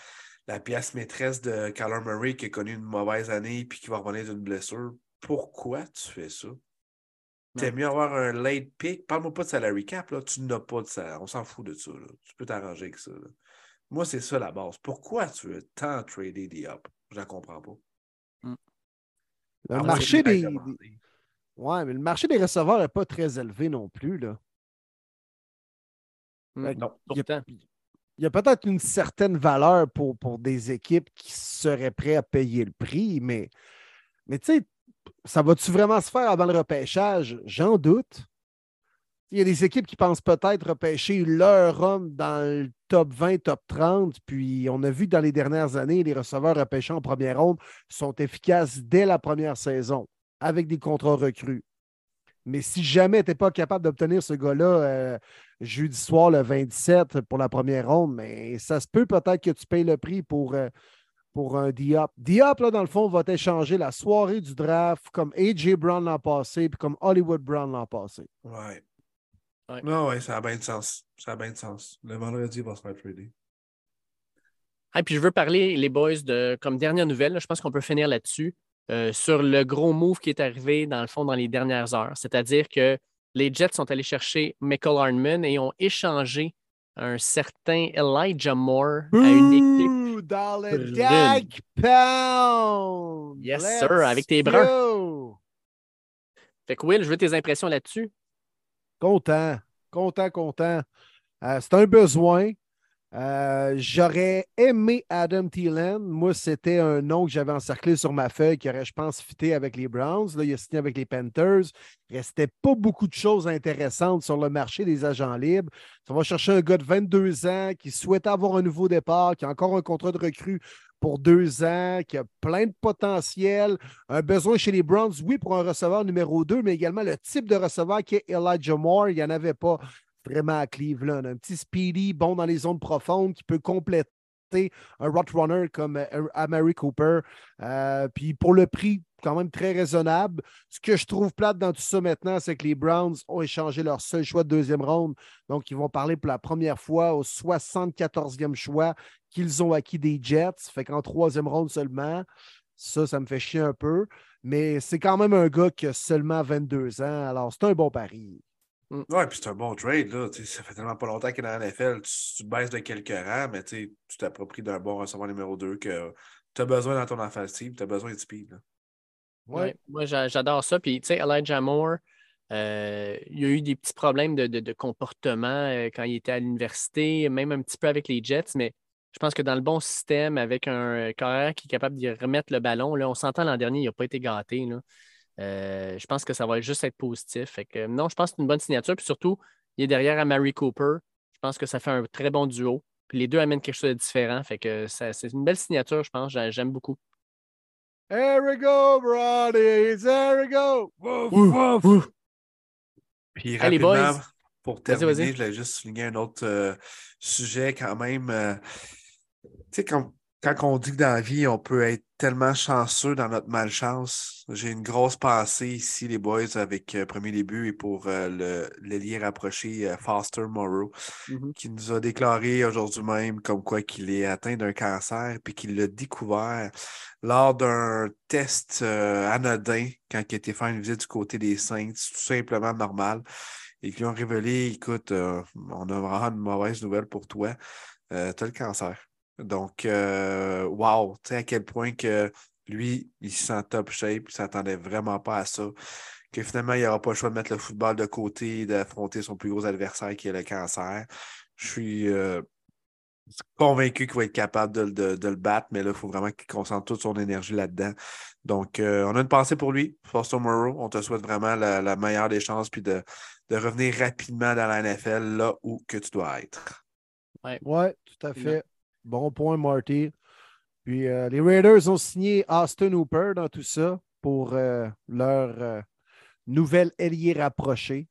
la pièce maîtresse de Kyler Murray qui a connu une mauvaise année et qui va revenir d'une blessure? Pourquoi tu fais ça? T'aimes mieux avoir un late pick? Parle-moi pas de salary cap, là. Tu n'as pas de salaire. On s'en fout de ça. là. Tu peux t'arranger avec ça. là. Moi, c'est ça la base. Pourquoi tu veux tant trader Diop? Je ne comprends pas. Le À moins marché des. des- Ouais, mais le marché des receveurs n'est pas très élevé non plus. Là. Que Non. il y a- Pourtant. Il il y a peut-être une certaine valeur pour, pour des équipes qui seraient prêtes à payer le prix, mais, mais tu sais, ça va-tu vraiment se faire avant le repêchage? J'en doute. Il y a des équipes qui pensent peut-être repêcher leur homme dans le top 20, top 30. Puis on a vu dans les dernières années, les receveurs repêchés en première ronde sont efficaces dès la première saison avec des contrats recrues. Mais si jamais tu n'es pas capable d'obtenir ce gars-là euh, jeudi soir, le 27, pour la première ronde, mais ça se peut peut-être que tu payes le prix pour, euh, pour un Diop. Diop, là, dans le fond, va t'échanger la soirée du draft comme A.J. Brown l'an passé, puis comme Hollywood Brown l'an passé. Ouais. Ouais. Non, ouais, ça a bien de sens. Ça a bien de sens. Le vendredi, il va se faire trader. Ah, puis je veux parler, les boys, de comme dernière nouvelle, là, je pense qu'on peut finir là-dessus, euh, sur le gros move qui est arrivé, dans le fond, dans les dernières heures. C'est-à-dire que les Jets sont allés chercher Michael Hardman et ont échangé un certain Elijah Moore à une équipe. Dans le Pound! Yes, Let's sir, avec tes bruns. go! Fait que Will, je veux tes impressions là-dessus. Content, content, content. Euh, c'est un besoin. Euh, J'aurais aimé Adam Thielen. Moi, c'était un nom que j'avais encerclé sur ma feuille qui aurait, je pense, fité avec les Browns. Là, il a signé avec les Panthers. Il restait pas beaucoup de choses intéressantes sur le marché des agents libres. Ça va chercher un gars de 22 ans qui souhaite avoir un nouveau départ, qui a encore un contrat de recrue pour deux ans, qui a plein de potentiel, un besoin chez les Browns, oui, pour un receveur numéro 2, mais également le type de receveur qui est Elijah Moore. Il n'y en avait pas vraiment à Cleveland. Un petit speedy, bon dans les zones profondes, qui peut compléter un roadrunner comme euh, Amari Cooper. Euh, puis pour le prix, quand même très raisonnable. Ce que je trouve plate dans tout ça maintenant, c'est que les Browns ont échangé leur seul choix de deuxième ronde. Donc, ils vont parler pour la première fois au 74e choix qu'ils ont acquis des Jets. Fait qu'en troisième ronde seulement, ça, ça me fait chier un peu. Mais c'est quand même un gars qui a seulement 22 ans. Alors, c'est un bon pari. Ouais, puis c'est un bon trade, là. Tu sais, Ça fait tellement pas longtemps qu'il est dans la NFL. Tu, tu baisses de quelques rangs, mais tu sais, tu t'appropries d'un bon receveur numéro 2 que tu as besoin dans ton offensive, tu as besoin de speed. Là. Ouais, moi, j'a- j'adore ça. Puis, tu sais, Elijah Moore, euh, il y a eu des petits problèmes de, de- de comportement euh, quand il était à l'université, même un petit peu avec les Jets, mais je pense que dans le bon système, avec un carrière qui est capable d'y remettre le ballon, là, on s'entend l'an dernier, il n'a pas été gâté. là. Euh, je pense que ça va juste être positif. Fait que, non, je pense que c'est une bonne signature. Puis surtout, il est derrière à Mary Cooper. Je pense que ça fait un très bon duo. Puis les deux amènent quelque chose de différent. Fait que ça- c'est une belle signature, je pense. J'a- J'aime beaucoup. Here we go, Brownies! Here we go! Puis Hey, les rapidement, boys. pour Vas-y, terminer, vas-y. je voulais juste souligner un autre euh, sujet quand même. euh, tu sais, quand, quand on dit que dans la vie, on peut être tellement chanceux dans notre malchance, j'ai une grosse pensée ici, les boys, avec euh, premier début et pour euh, le l'ailier rapproché euh, Foster Morrow, Mhm. qui nous a déclaré aujourd'hui même comme quoi qu'il est atteint d'un cancer, puis qu'il l'a découvert lors d'un test anodin quand il a été faire une visite du côté des Saints, tout simplement normal et qui lui ont révélé, écoute, on a vraiment une mauvaise nouvelle pour toi, tu as le cancer. Donc, euh, wow, tu sais à quel point que lui, il se sent top shape, il s'attendait vraiment pas à ça, que finalement, il n'aura pas le choix de mettre le football de côté et d'affronter son plus gros adversaire qui est le cancer. Je suis euh, convaincu qu'il va être capable de, de- de le battre, mais là, il faut vraiment qu'il concentre toute son énergie là-dedans. Donc, euh, on a une pensée pour lui, Foster Moreau. On te souhaite vraiment la, la meilleure des chances, puis de, de revenir rapidement dans la NFL, là où que tu dois être. Ouais, tout à fait. Bon point, Marty. Puis euh, les Raiders ont signé Austin Hooper dans tout ça pour euh, leur euh, nouvelle ailier rapproché.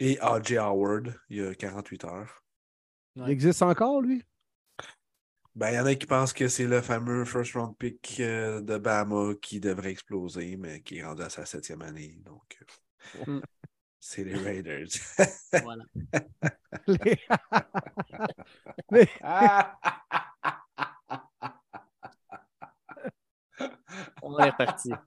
Et A.J. Howard, il y a 48 heures. Il existe encore, lui? Ben, il y en a qui pensent que c'est le fameux first round pick euh, de Bama qui devrait exploser, mais qui est rendu à sa septième année. Donc, euh, Mm. C'est les Raiders. Voilà. Les- Les- On est reparti. Ça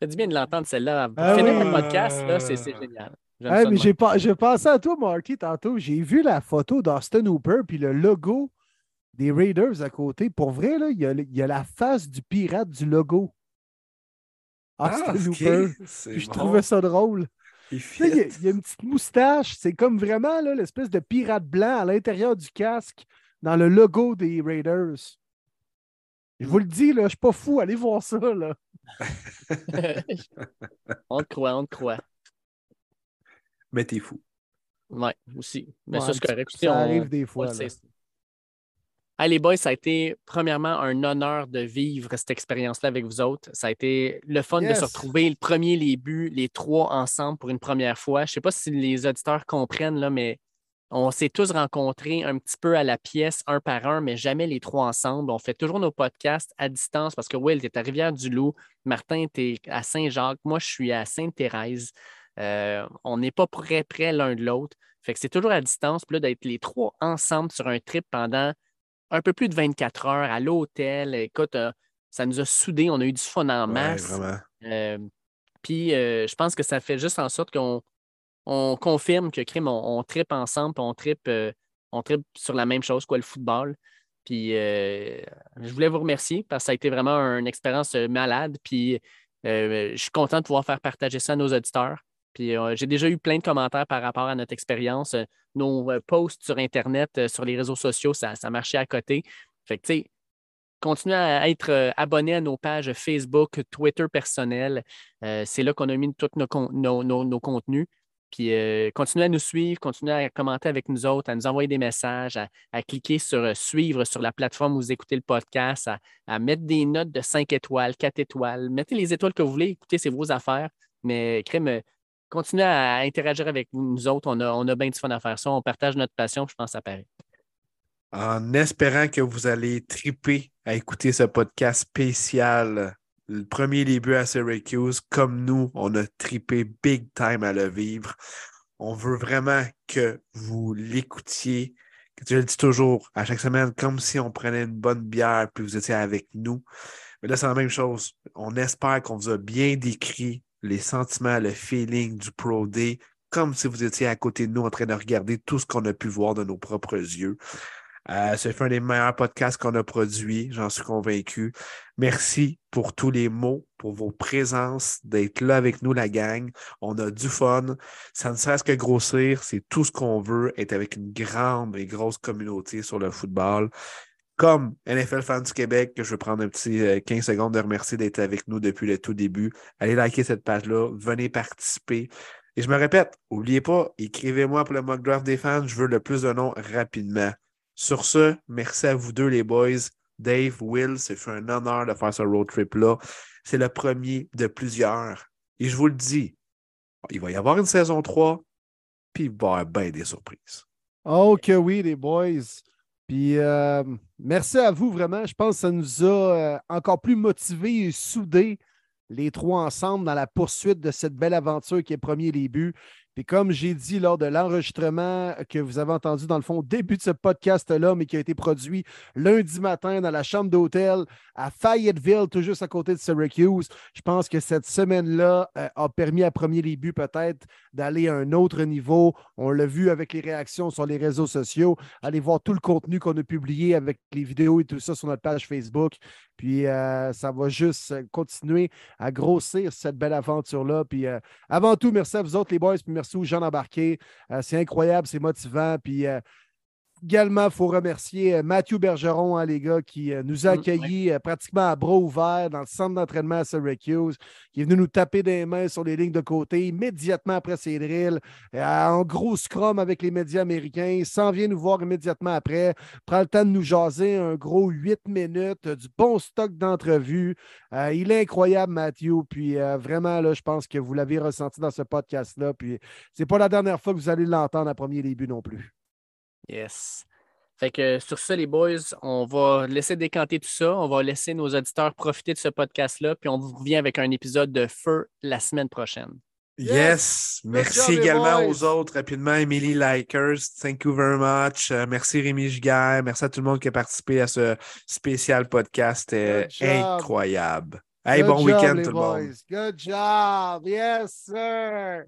fait du bien de l'entendre celle-là. Ah finir oui. mon podcast, là, c'est c'est génial. Hey, mais j'ai pas, j'ai pensé à toi, Marty, tantôt. J'ai vu la photo d'Austin Hooper puis le logo des Raiders à côté. Pour vrai, là, il, y a, il y a la face du pirate du logo. Austin Ah. C'est Puis je bon. trouvais ça drôle. Il Il y, a- fit. il y a une petite moustache. C'est comme vraiment là, l'espèce de pirate blanc à l'intérieur du casque dans le logo des Raiders. Je vous le dis, là, je suis pas fou. Allez voir ça. Là. on te croit, on te croit. Mais t'es fou. Ouais, aussi. Mais Ouais, ça, c'est correct. ça on- arrive des fois, les boys, ça a été premièrement un honneur de vivre cette expérience-là avec vous autres. Ça a été le fun de se retrouver le premier, les buts, les trois ensemble pour une première fois. Je ne sais pas si les auditeurs comprennent, là, mais on s'est tous rencontrés un petit peu à la pièce, un par un, mais jamais les trois ensemble. On fait toujours nos podcasts à distance parce que Will, tu es à Rivière-du-Loup, Martin, tu es à Saint-Jacques, moi, je suis à Sainte-Thérèse. Euh, on n'est pas près près l'un de l'autre. Fait que c'est toujours à distance. Puis là, d'être les trois ensemble sur un trip pendant un peu plus de 24 heures à l'hôtel. Écoute, euh, ça nous a soudés. On a eu du fun en masse. Euh, puis euh, je pense que ça fait juste en sorte qu'on on confirme que crime, on, on tripe ensemble, on tripe, euh, on tripe sur la même chose, quoi, le football. Puis euh, je voulais vous remercier parce que ça a été vraiment une expérience malade. Puis euh, je suis content de pouvoir faire partager ça à nos auditeurs. Puis euh, j'ai déjà eu plein de commentaires par rapport à notre expérience. Euh, nos euh, posts sur Internet, sur les réseaux sociaux, ça, ça marchait à côté. Fait que, tu sais, continuez à être abonné à nos pages Facebook, Twitter personnel. C'est là qu'on a mis tous nos, nos- nos- nos contenus. Puis continuez à nous suivre, continuez à commenter avec nous autres, à nous envoyer des messages, à, à cliquer sur suivre sur la plateforme où vous écoutez le podcast, à, à mettre des notes de 5 étoiles, 4 étoiles. Mettez les étoiles que vous voulez, écoutez, c'est vos affaires. Mais crème, continuez à interagir avec nous autres. On a, on a bien du fun à faire ça. On partage notre passion, je pense que ça paraît. En espérant que vous allez triper à écouter ce podcast spécial, le premier début à Syracuse, comme nous, on a tripé big time à le vivre. On veut vraiment que vous l'écoutiez, je le dis toujours, à chaque semaine, comme si on prenait une bonne bière puis vous étiez avec nous. Mais là, c'est la même chose. On espère qu'on vous a bien décrit les sentiments, le feeling du Pro Day, comme si vous étiez à côté de nous en train de regarder tout ce qu'on a pu voir de nos propres yeux. Euh, ça fait un des meilleurs podcasts qu'on a produits, j'en suis convaincu. Merci pour tous les mots, pour vos présences, d'être là avec nous, la gang. On a du fun. Ça ne serait-ce que grossir, c'est tout ce qu'on veut, être avec une grande et grosse communauté sur le football. Comme NFL Fans du Québec, je vais prendre un petit euh, 15 secondes de remercier d'être avec nous depuis le tout début. Allez liker cette page-là, venez participer. Et je me répète, n'oubliez pas, écrivez-moi pour le mock draft des fans, je veux le plus de noms rapidement. Sur ce, merci à vous deux, les boys. Dave, Will, c'est un honneur de faire ce road trip-là. C'est le premier de plusieurs. Et je vous le dis, il va y avoir une saison 3, puis il va y avoir bien des surprises. Oh que oui, les boys. Puis euh, merci à vous vraiment. Je pense que ça nous a euh, encore plus motivés et soudés les trois ensemble dans la poursuite de cette belle aventure qui est premier début. Puis comme j'ai dit lors de l'enregistrement que vous avez entendu dans le fond au début de ce podcast-là, mais qui a été produit lundi matin dans la chambre d'hôtel à Fayetteville, tout juste à côté de Syracuse, je pense que cette semaine-là euh, a permis à premier début peut-être d'aller à un autre niveau. On l'a vu avec les réactions sur les réseaux sociaux. Allez voir tout le contenu qu'on a publié avec les vidéos et tout ça sur notre page Facebook. Puis euh, ça va juste continuer à grossir cette belle aventure-là. Puis euh, avant tout, merci à vous autres, les boys, merci aux gens d'embarquer. Euh, c'est incroyable, c'est motivant. Puis euh, également, il faut remercier euh, Mathieu Bergeron, hein, les gars, qui euh, nous a Mm, accueillis euh, pratiquement à bras ouverts dans le centre d'entraînement à Syracuse, qui est venu nous taper des mains sur les lignes de côté immédiatement après ses drills, en gros scrum avec les médias américains, s'en vient nous voir immédiatement après, prend le temps de nous jaser un gros huit minutes, du bon stock d'entrevues. Euh, il est incroyable, Mathieu. Puis euh, vraiment, là, je pense que vous l'avez ressenti dans ce podcast-là. Puis c'est pas la dernière fois que vous allez l'entendre à premier début non plus. Yes. Fait que sur ça, les boys, on va laisser décanter tout ça. On va laisser nos auditeurs profiter de ce podcast-là. Puis on vous revient avec un épisode de feu la semaine prochaine. Yes! Merci également aux autres. Rapidement, Emily Likers, thank you very much. Euh, merci Rémi Giguère. Merci à tout le monde qui a participé à ce spécial podcast. Job. incroyable. Hey, Good bon job, week-end tout le monde. Good job. Yes, sir.